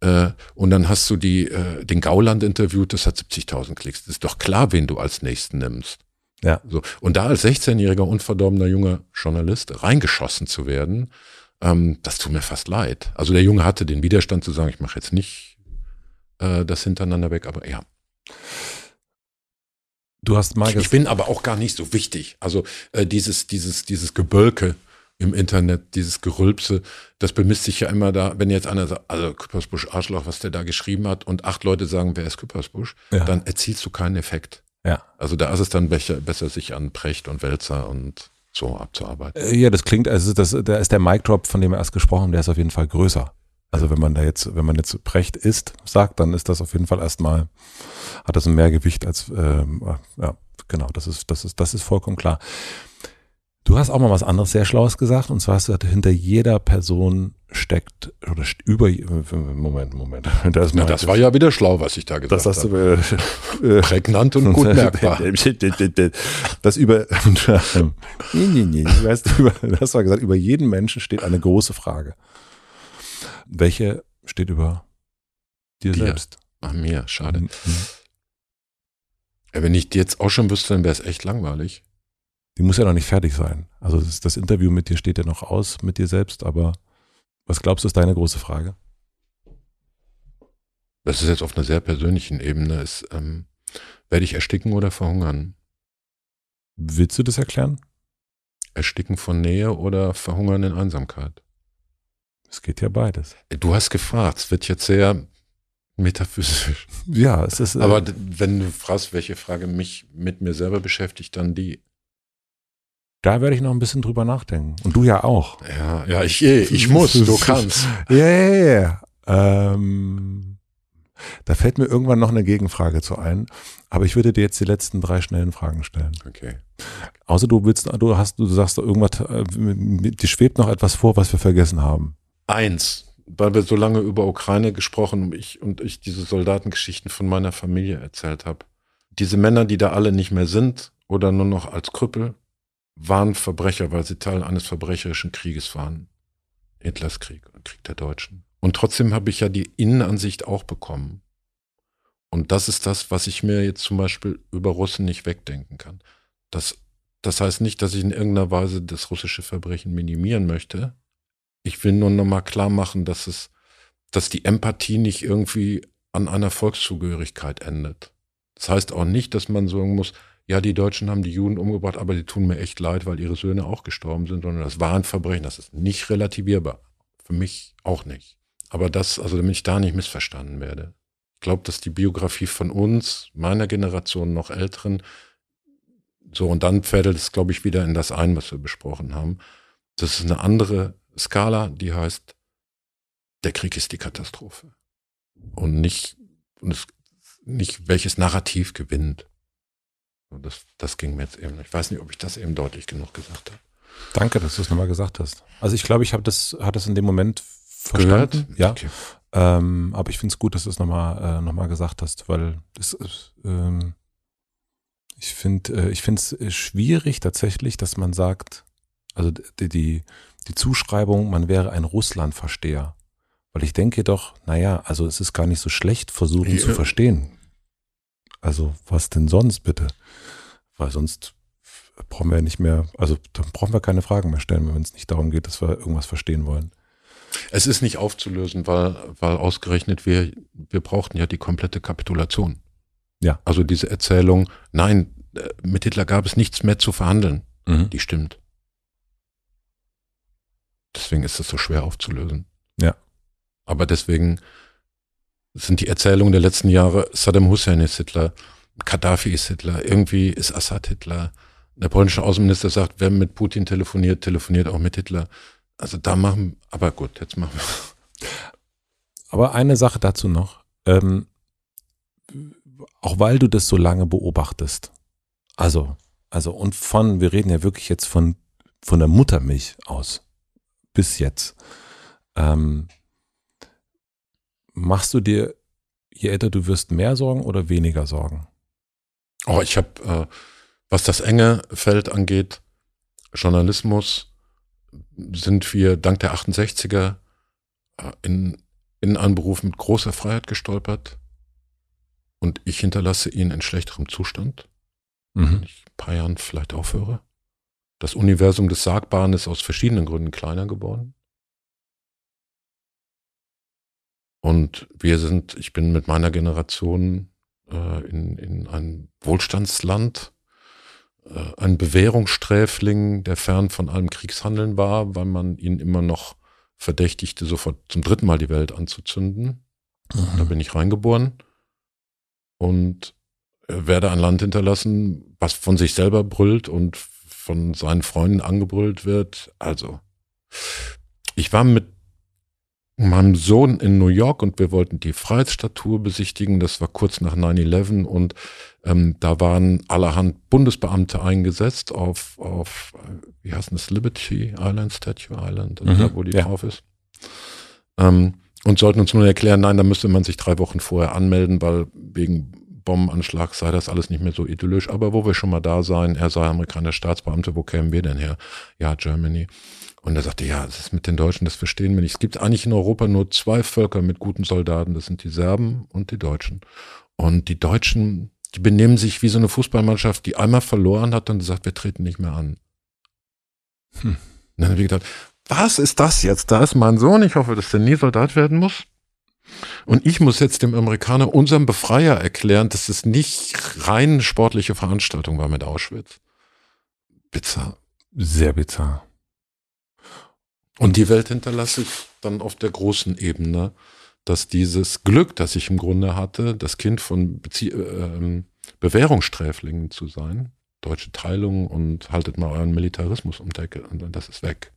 Äh, und dann hast du die, äh, den Gauland interviewt, das hat 70.000 Klicks. Das ist doch klar, wen du als nächsten nimmst. Ja. So. Und da als 16-jähriger, unverdorbener junger Journalist reingeschossen zu werden, ähm, das tut mir fast leid. Also der Junge hatte den Widerstand zu sagen, ich mache jetzt nicht äh, das hintereinander weg, aber ja. Du hast mal Ich bin aber auch gar nicht so wichtig. Also äh, dieses, dieses, dieses Gebölke, im Internet, dieses Gerülpse, das bemisst sich ja immer da, wenn jetzt einer sagt, also Küppersbusch Arschloch, was der da geschrieben hat und acht Leute sagen, wer ist Küppersbusch, ja. dann erzielst du keinen Effekt. Ja. Also da ist es dann besser, besser sich an Precht und Wälzer und so abzuarbeiten. Äh, ja, das klingt, also das, da ist der Mic Drop, von dem er erst gesprochen, haben, der ist auf jeden Fall größer. Also wenn man da jetzt, wenn man jetzt Precht ist, sagt, dann ist das auf jeden Fall erstmal, hat das ein mehr Gewicht als, ähm, ja, genau, das ist, das ist, das ist vollkommen klar. Du hast auch mal was anderes sehr Schlaues gesagt, und zwar hast du gesagt, hinter jeder Person steckt oder über Moment, Moment. [LAUGHS] Das, Na, das war ja wieder schlau, was ich da gesagt das hast habe. Du, äh, [LAUGHS] [LAUGHS] Prägnant und gut merkbar. Das über nee, nee, nee, du hast, über, hast mal gesagt, über jeden Menschen steht eine große Frage. Welche steht über dir, dir. selbst? Ach mir, schade. Mhm. Wenn ich jetzt auch schon wüsste, dann wäre es echt langweilig die muss ja noch nicht fertig sein. Also das, das, Interview mit dir steht ja noch aus, mit dir selbst, aber was glaubst du, ist deine große Frage? Das ist jetzt auf einer sehr persönlichen Ebene. Ist, ähm, werde ich ersticken oder verhungern? Willst du das erklären? Ersticken von Nähe oder verhungern in Einsamkeit? Es geht ja beides. Du hast gefragt, es wird jetzt sehr metaphysisch. Ja, es ist. Äh Aber wenn du fragst, welche Frage mich mit mir selber beschäftigt, dann die. Da werde ich noch ein bisschen drüber nachdenken. Und du ja auch. Ja, ja, ich, eh, ich muss, du [LAUGHS] kannst. Ja, ja, ja. Ähm, da fällt mir irgendwann noch eine Gegenfrage zu ein. Aber ich würde dir jetzt die letzten drei schnellen Fragen stellen. Okay. Außer du willst, du hast, du sagst irgendwas, äh, dir schwebt noch etwas vor, was wir vergessen haben. Eins, weil wir so lange über Ukraine gesprochen und ich, und ich diese Soldatengeschichten von meiner Familie erzählt habe. Diese Männer, die da alle nicht mehr sind oder nur noch als Krüppel, waren Verbrecher, weil sie Teil eines verbrecherischen Krieges waren. Hitlers Krieg, Krieg der Deutschen. Und trotzdem habe ich ja die Innenansicht auch bekommen. Und das ist das, was ich mir jetzt zum Beispiel über Russen nicht wegdenken kann. Das, das heißt nicht, dass ich in irgendeiner Weise das russische Verbrechen minimieren möchte. Ich will nur nochmal klar machen, dass es, dass die Empathie nicht irgendwie an einer Volkszugehörigkeit endet. Das heißt auch nicht, dass man sagen muss, ja, die Deutschen haben die Juden umgebracht, aber die tun mir echt leid, weil ihre Söhne auch gestorben sind, sondern das war ein Verbrechen. Das ist nicht relativierbar. Für mich auch nicht. Aber das, also damit ich da nicht missverstanden werde. Ich glaube, dass die Biografie von uns, meiner Generation, noch älteren, so und dann fädelt es, glaube ich, wieder in das ein, was wir besprochen haben. Das ist eine andere Skala, die heißt, der Krieg ist die Katastrophe. Und nicht, und es, nicht welches Narrativ gewinnt. Das, das ging mir jetzt eben. Ich weiß nicht, ob ich das eben deutlich genug gesagt habe. Danke, dass du es nochmal gesagt hast. Also ich glaube, ich habe das, hat das in dem Moment verstanden. Gehört? Ja. Okay. Ähm, aber ich finde es gut, dass du es nochmal äh, noch gesagt hast, weil es, ähm, ich finde äh, ich finde es schwierig tatsächlich, dass man sagt, also die, die, die Zuschreibung, man wäre ein Russland-Versteher. Weil ich denke doch, naja, also es ist gar nicht so schlecht, versuchen ja. zu verstehen. Also was denn sonst bitte? Weil sonst brauchen wir ja nicht mehr, also dann brauchen wir keine Fragen mehr stellen, wenn es nicht darum geht, dass wir irgendwas verstehen wollen. Es ist nicht aufzulösen, weil, weil ausgerechnet wir, wir brauchten ja die komplette Kapitulation. Ja. Also diese Erzählung, nein, äh, mit Hitler gab es nichts mehr zu verhandeln, mhm. die stimmt. Deswegen ist es so schwer aufzulösen. Ja. Aber deswegen sind die Erzählungen der letzten Jahre, Saddam Hussein ist Hitler, Gaddafi ist Hitler, irgendwie ist Assad Hitler. Der polnische Außenminister sagt, wer mit Putin telefoniert, telefoniert auch mit Hitler. Also da machen, aber gut, jetzt machen wir. Aber eine Sache dazu noch. Ähm, auch weil du das so lange beobachtest. Also, also und von, wir reden ja wirklich jetzt von von der Muttermilch aus bis jetzt. Ähm, machst du dir, je älter du wirst, mehr Sorgen oder weniger Sorgen? Oh, ich habe, äh, was das enge Feld angeht, Journalismus, sind wir dank der 68er äh, in, in einen Beruf mit großer Freiheit gestolpert. Und ich hinterlasse ihn in schlechterem Zustand, mhm. wenn ich ein paar Jahren vielleicht aufhöre. Das Universum des Sagbaren ist aus verschiedenen Gründen kleiner geworden. Und wir sind, ich bin mit meiner Generation äh, in, in ein Wohlstandsland, äh, ein Bewährungssträfling, der fern von allem Kriegshandeln war, weil man ihn immer noch verdächtigte, sofort zum dritten Mal die Welt anzuzünden. Mhm. Da bin ich reingeboren und äh, werde ein Land hinterlassen, was von sich selber brüllt und von seinen Freunden angebrüllt wird. Also, ich war mit meinem Sohn in New York und wir wollten die Freiheitsstatue besichtigen. Das war kurz nach 9-11 und ähm, da waren allerhand Bundesbeamte eingesetzt auf, auf wie heißt das, Liberty Island, Statue Island, mhm, da wo die ja. drauf ist. Ähm, und sollten uns nur erklären, nein, da müsste man sich drei Wochen vorher anmelden, weil wegen Bombenanschlag sei das alles nicht mehr so idyllisch. Aber wo wir schon mal da seien, er sei amerikanischer Staatsbeamte, wo kämen wir denn her? Ja, Germany. Und er sagte, ja, das ist mit den Deutschen, das verstehen wir nicht. Es gibt eigentlich in Europa nur zwei Völker mit guten Soldaten, das sind die Serben und die Deutschen. Und die Deutschen, die benehmen sich wie so eine Fußballmannschaft, die einmal verloren hat und sagt, wir treten nicht mehr an. Hm. Dann habe ich gedacht, was ist das jetzt? Da ist mein Sohn, ich hoffe, dass der nie Soldat werden muss. Und ich muss jetzt dem Amerikaner, unserem Befreier, erklären, dass es nicht rein sportliche Veranstaltung war mit Auschwitz. Bizarr. Sehr bizarr. Und die Welt hinterlasse ich dann auf der großen Ebene, dass dieses Glück, das ich im Grunde hatte, das Kind von Bezie äh, Bewährungssträflingen zu sein, deutsche Teilung und haltet mal euren Militarismus um Decke, und das ist weg.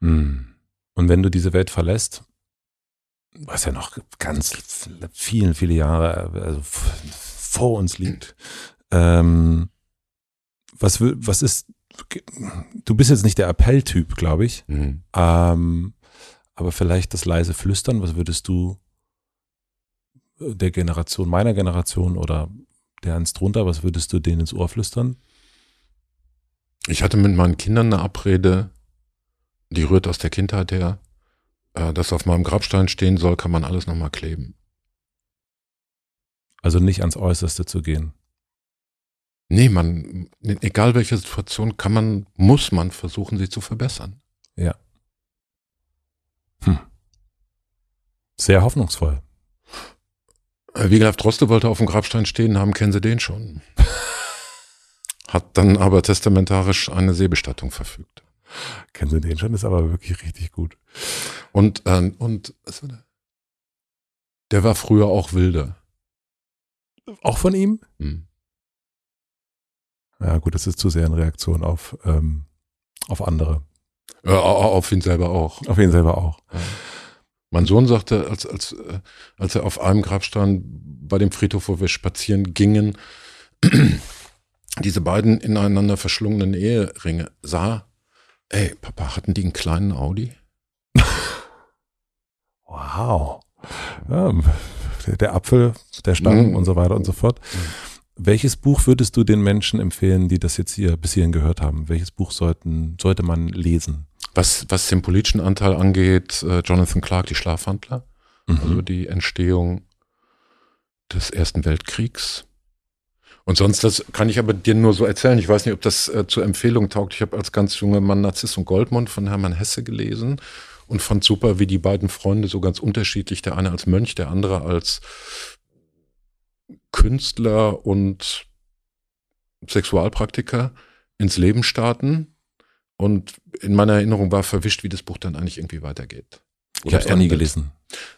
Hm. Und wenn du diese Welt verlässt, was ja noch ganz vielen, viele Jahre also vor uns liegt, ähm, was, was ist du bist jetzt nicht der Appelltyp, glaube ich. Mhm. Ähm, aber vielleicht das leise Flüstern, was würdest du äh, der Generation, meiner Generation oder der eins drunter, was würdest du denen ins Ohr flüstern? Ich hatte mit meinen Kindern eine Abrede, die rührt aus der Kindheit her. Äh, das auf meinem Grabstein stehen soll, kann man alles nochmal kleben. Also nicht ans Äußerste zu gehen. Nee, man, egal welche Situation, kann man, muss man versuchen, sie zu verbessern. Ja. Hm. Sehr hoffnungsvoll. Äh, Wiglaf Droste wollte auf dem Grabstein stehen haben, kennen Sie den schon. [LAUGHS] Hat dann aber testamentarisch eine Seebestattung verfügt. Kennen Sie den schon? Ist aber wirklich richtig gut. Und, äh, und was war der? Der war früher auch wilder. Auch von ihm? Hm. Ja, gut, das ist zu sehr eine Reaktion auf, ähm, auf andere. Ja, auf ihn selber auch. Auf ihn selber auch. Ja. Mein Sohn sagte, als, als, äh, als er auf einem Grab stand, bei dem Friedhof, wo wir spazieren gingen, [CLEARS THROAT] diese beiden ineinander verschlungenen Eheringe sah, ey, Papa, hatten die einen kleinen Audi? [LAUGHS] wow. Ja, der Apfel, der Stamm mhm. und so weiter und so fort. Mhm. Welches Buch würdest du den Menschen empfehlen, die das jetzt hier bis hierhin gehört haben? Welches Buch sollten, sollte man lesen? Was, was den politischen Anteil angeht, äh, Jonathan Clark, die Schlafwandler, mhm. also die Entstehung des Ersten Weltkriegs. Und sonst, das kann ich aber dir nur so erzählen. Ich weiß nicht, ob das äh, zur Empfehlung taugt. Ich habe als ganz junger Mann Narziss und Goldmund von Hermann Hesse gelesen und fand super, wie die beiden Freunde so ganz unterschiedlich, der eine als Mönch, der andere als Künstler und Sexualpraktiker ins Leben starten. Und in meiner Erinnerung war verwischt, wie das Buch dann eigentlich irgendwie weitergeht. Ich habe es nie gelesen.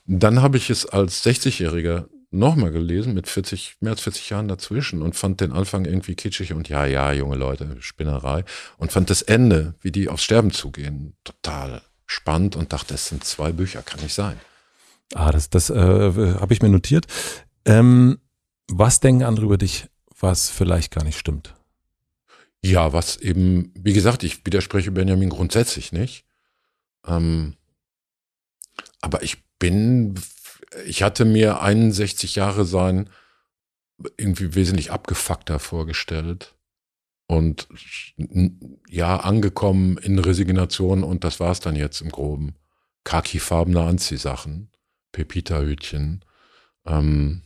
Dann habe ich es als 60-Jähriger nochmal gelesen, mit 40, mehr als 40 Jahren dazwischen und fand den Anfang irgendwie kitschig und ja, ja, junge Leute, Spinnerei. Und fand das Ende, wie die aufs Sterben zugehen, total spannend und dachte, es sind zwei Bücher, kann nicht sein. Ah, das, das äh, habe ich mir notiert. Ähm, was denken andere über dich, was vielleicht gar nicht stimmt? Ja, was eben, wie gesagt, ich widerspreche Benjamin grundsätzlich nicht. Ähm, aber ich bin, ich hatte mir 61 Jahre sein irgendwie wesentlich abgefuckter vorgestellt. Und ja, angekommen in Resignation und das war's dann jetzt im Groben. Khaki-farbene Anziehsachen, Pepita-Hütchen. Ähm,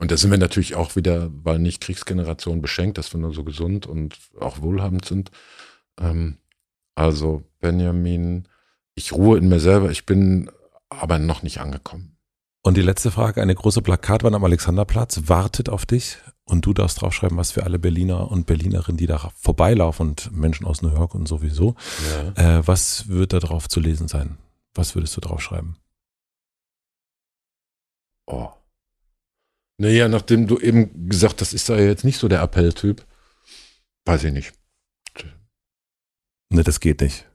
und da sind wir natürlich auch wieder, weil nicht Kriegsgeneration beschenkt, dass wir nur so gesund und auch wohlhabend sind. Ähm, also Benjamin, ich ruhe in mir selber, ich bin aber noch nicht angekommen. Und die letzte Frage, eine große Plakatwand am Alexanderplatz wartet auf dich und du darfst draufschreiben, was für alle Berliner und Berlinerinnen, die da vorbeilaufen und Menschen aus New York und sowieso, ja. äh, was wird da drauf zu lesen sein? Was würdest du draufschreiben? Oh. Naja, nachdem du eben gesagt hast, ist da jetzt nicht so der Appelltyp, weiß ich nicht. Ne, das geht nicht.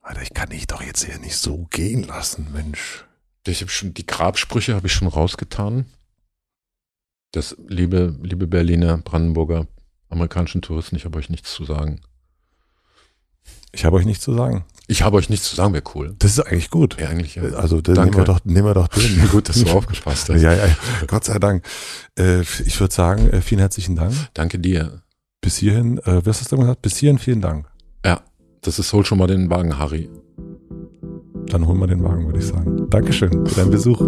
Alter, ich kann dich doch jetzt hier nicht so gehen lassen, Mensch. Ich habe schon die Grabsprüche habe ich schon rausgetan. Das liebe liebe Berliner, Brandenburger, amerikanischen Touristen, ich habe euch nichts zu sagen. Ich habe euch nichts zu sagen. Ich habe euch nichts zu sagen, wäre cool. Das ist eigentlich gut. Ja, eigentlich ja. Also dann nehmen wir doch, nehmen wir doch [LAUGHS] den. gut, dass du aufgepasst hast. Ja, ja, Gott sei Dank. Äh, ich würde sagen, äh, vielen herzlichen Dank. Danke dir. Bis hierhin, äh, was hast du gesagt? Bis hierhin vielen Dank. Ja, das ist, hol schon mal den Wagen, Harry. Dann holen wir den Wagen, würde ich sagen. Dankeschön für deinen Besuch.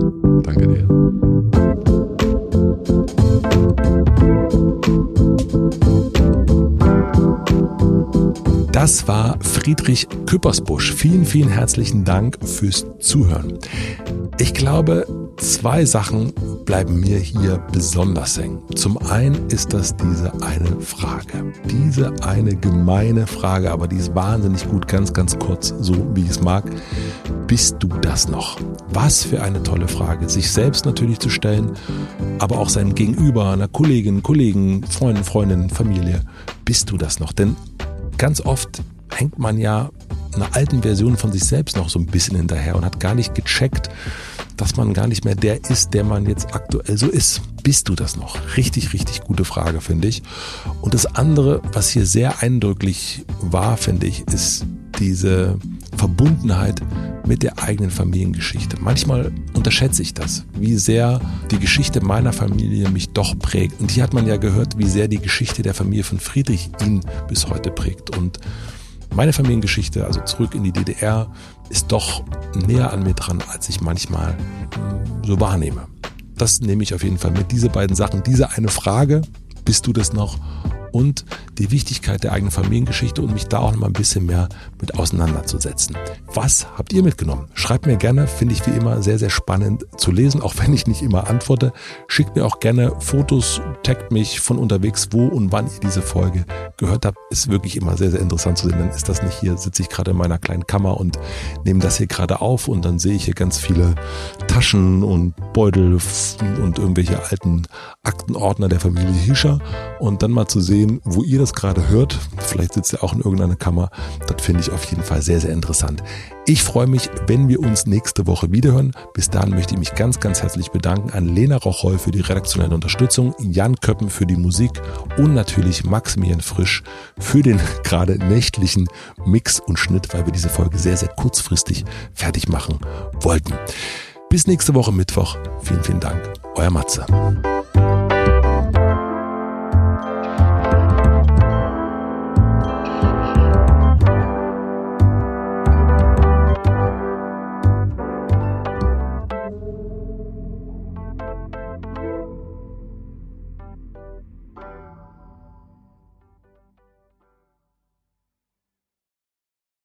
Danke dir. Das war Friedrich Küppersbusch. Vielen, vielen herzlichen Dank fürs Zuhören. Ich glaube, zwei Sachen bleiben mir hier besonders hängen. Zum einen ist das diese eine Frage. Diese eine gemeine Frage, aber die ist wahnsinnig gut, ganz, ganz kurz, so wie ich es mag. Bist du das noch? Was für eine tolle Frage, sich selbst natürlich zu stellen, aber auch seinem Gegenüber, einer Kollegin, Kollegen, Freunden, Freundin, Familie. Bist du das noch? Denn ganz oft hängt man ja einer alten Version von sich selbst noch so ein bisschen hinterher und hat gar nicht gecheckt, dass man gar nicht mehr der ist, der man jetzt aktuell so ist. Bist du das noch? Richtig, richtig gute Frage, finde ich. Und das andere, was hier sehr eindrücklich war, finde ich, ist diese Verbundenheit mit der eigenen Familiengeschichte. Manchmal unterschätze ich das, wie sehr die Geschichte meiner Familie mich doch prägt. Und hier hat man ja gehört, wie sehr die Geschichte der Familie von Friedrich ihn bis heute prägt. Und meine Familiengeschichte, also zurück in die DDR, ist doch näher an mir dran, als ich manchmal hm, so wahrnehme. Das nehme ich auf jeden Fall mit. Diese beiden Sachen, diese eine Frage, bist du das noch? Und die Wichtigkeit der eigenen Familiengeschichte und mich da auch noch mal ein bisschen mehr mit auseinanderzusetzen. Was habt ihr mitgenommen? Schreibt mir gerne, finde ich wie immer sehr, sehr spannend zu lesen, auch wenn ich nicht immer antworte. Schickt mir auch gerne Fotos, taggt mich von unterwegs, wo und wann ihr diese Folge gehört habt. Ist wirklich immer sehr, sehr interessant zu sehen. Dann ist das nicht hier, sitze ich gerade in meiner kleinen Kammer und nehme das hier gerade auf und dann sehe ich hier ganz viele Taschen und Beutel und irgendwelche alten Aktenordner der Familie Hischer und dann mal zu sehen, sehen, wo ihr das gerade hört. Vielleicht sitzt ihr auch in irgendeiner Kammer. Das finde ich auf jeden Fall sehr, sehr interessant. Ich freue mich, wenn wir uns nächste Woche wiederhören. Bis dahin möchte ich mich ganz, ganz herzlich bedanken an Lena Rocholl für die redaktionelle Unterstützung, Jan Köppen für die Musik und natürlich Maximilian Frisch für den [LAUGHS] gerade nächtlichen Mix und Schnitt, weil wir diese Folge sehr, sehr kurzfristig fertig machen wollten. Bis nächste Woche Mittwoch. Vielen, vielen Dank. Euer Matze.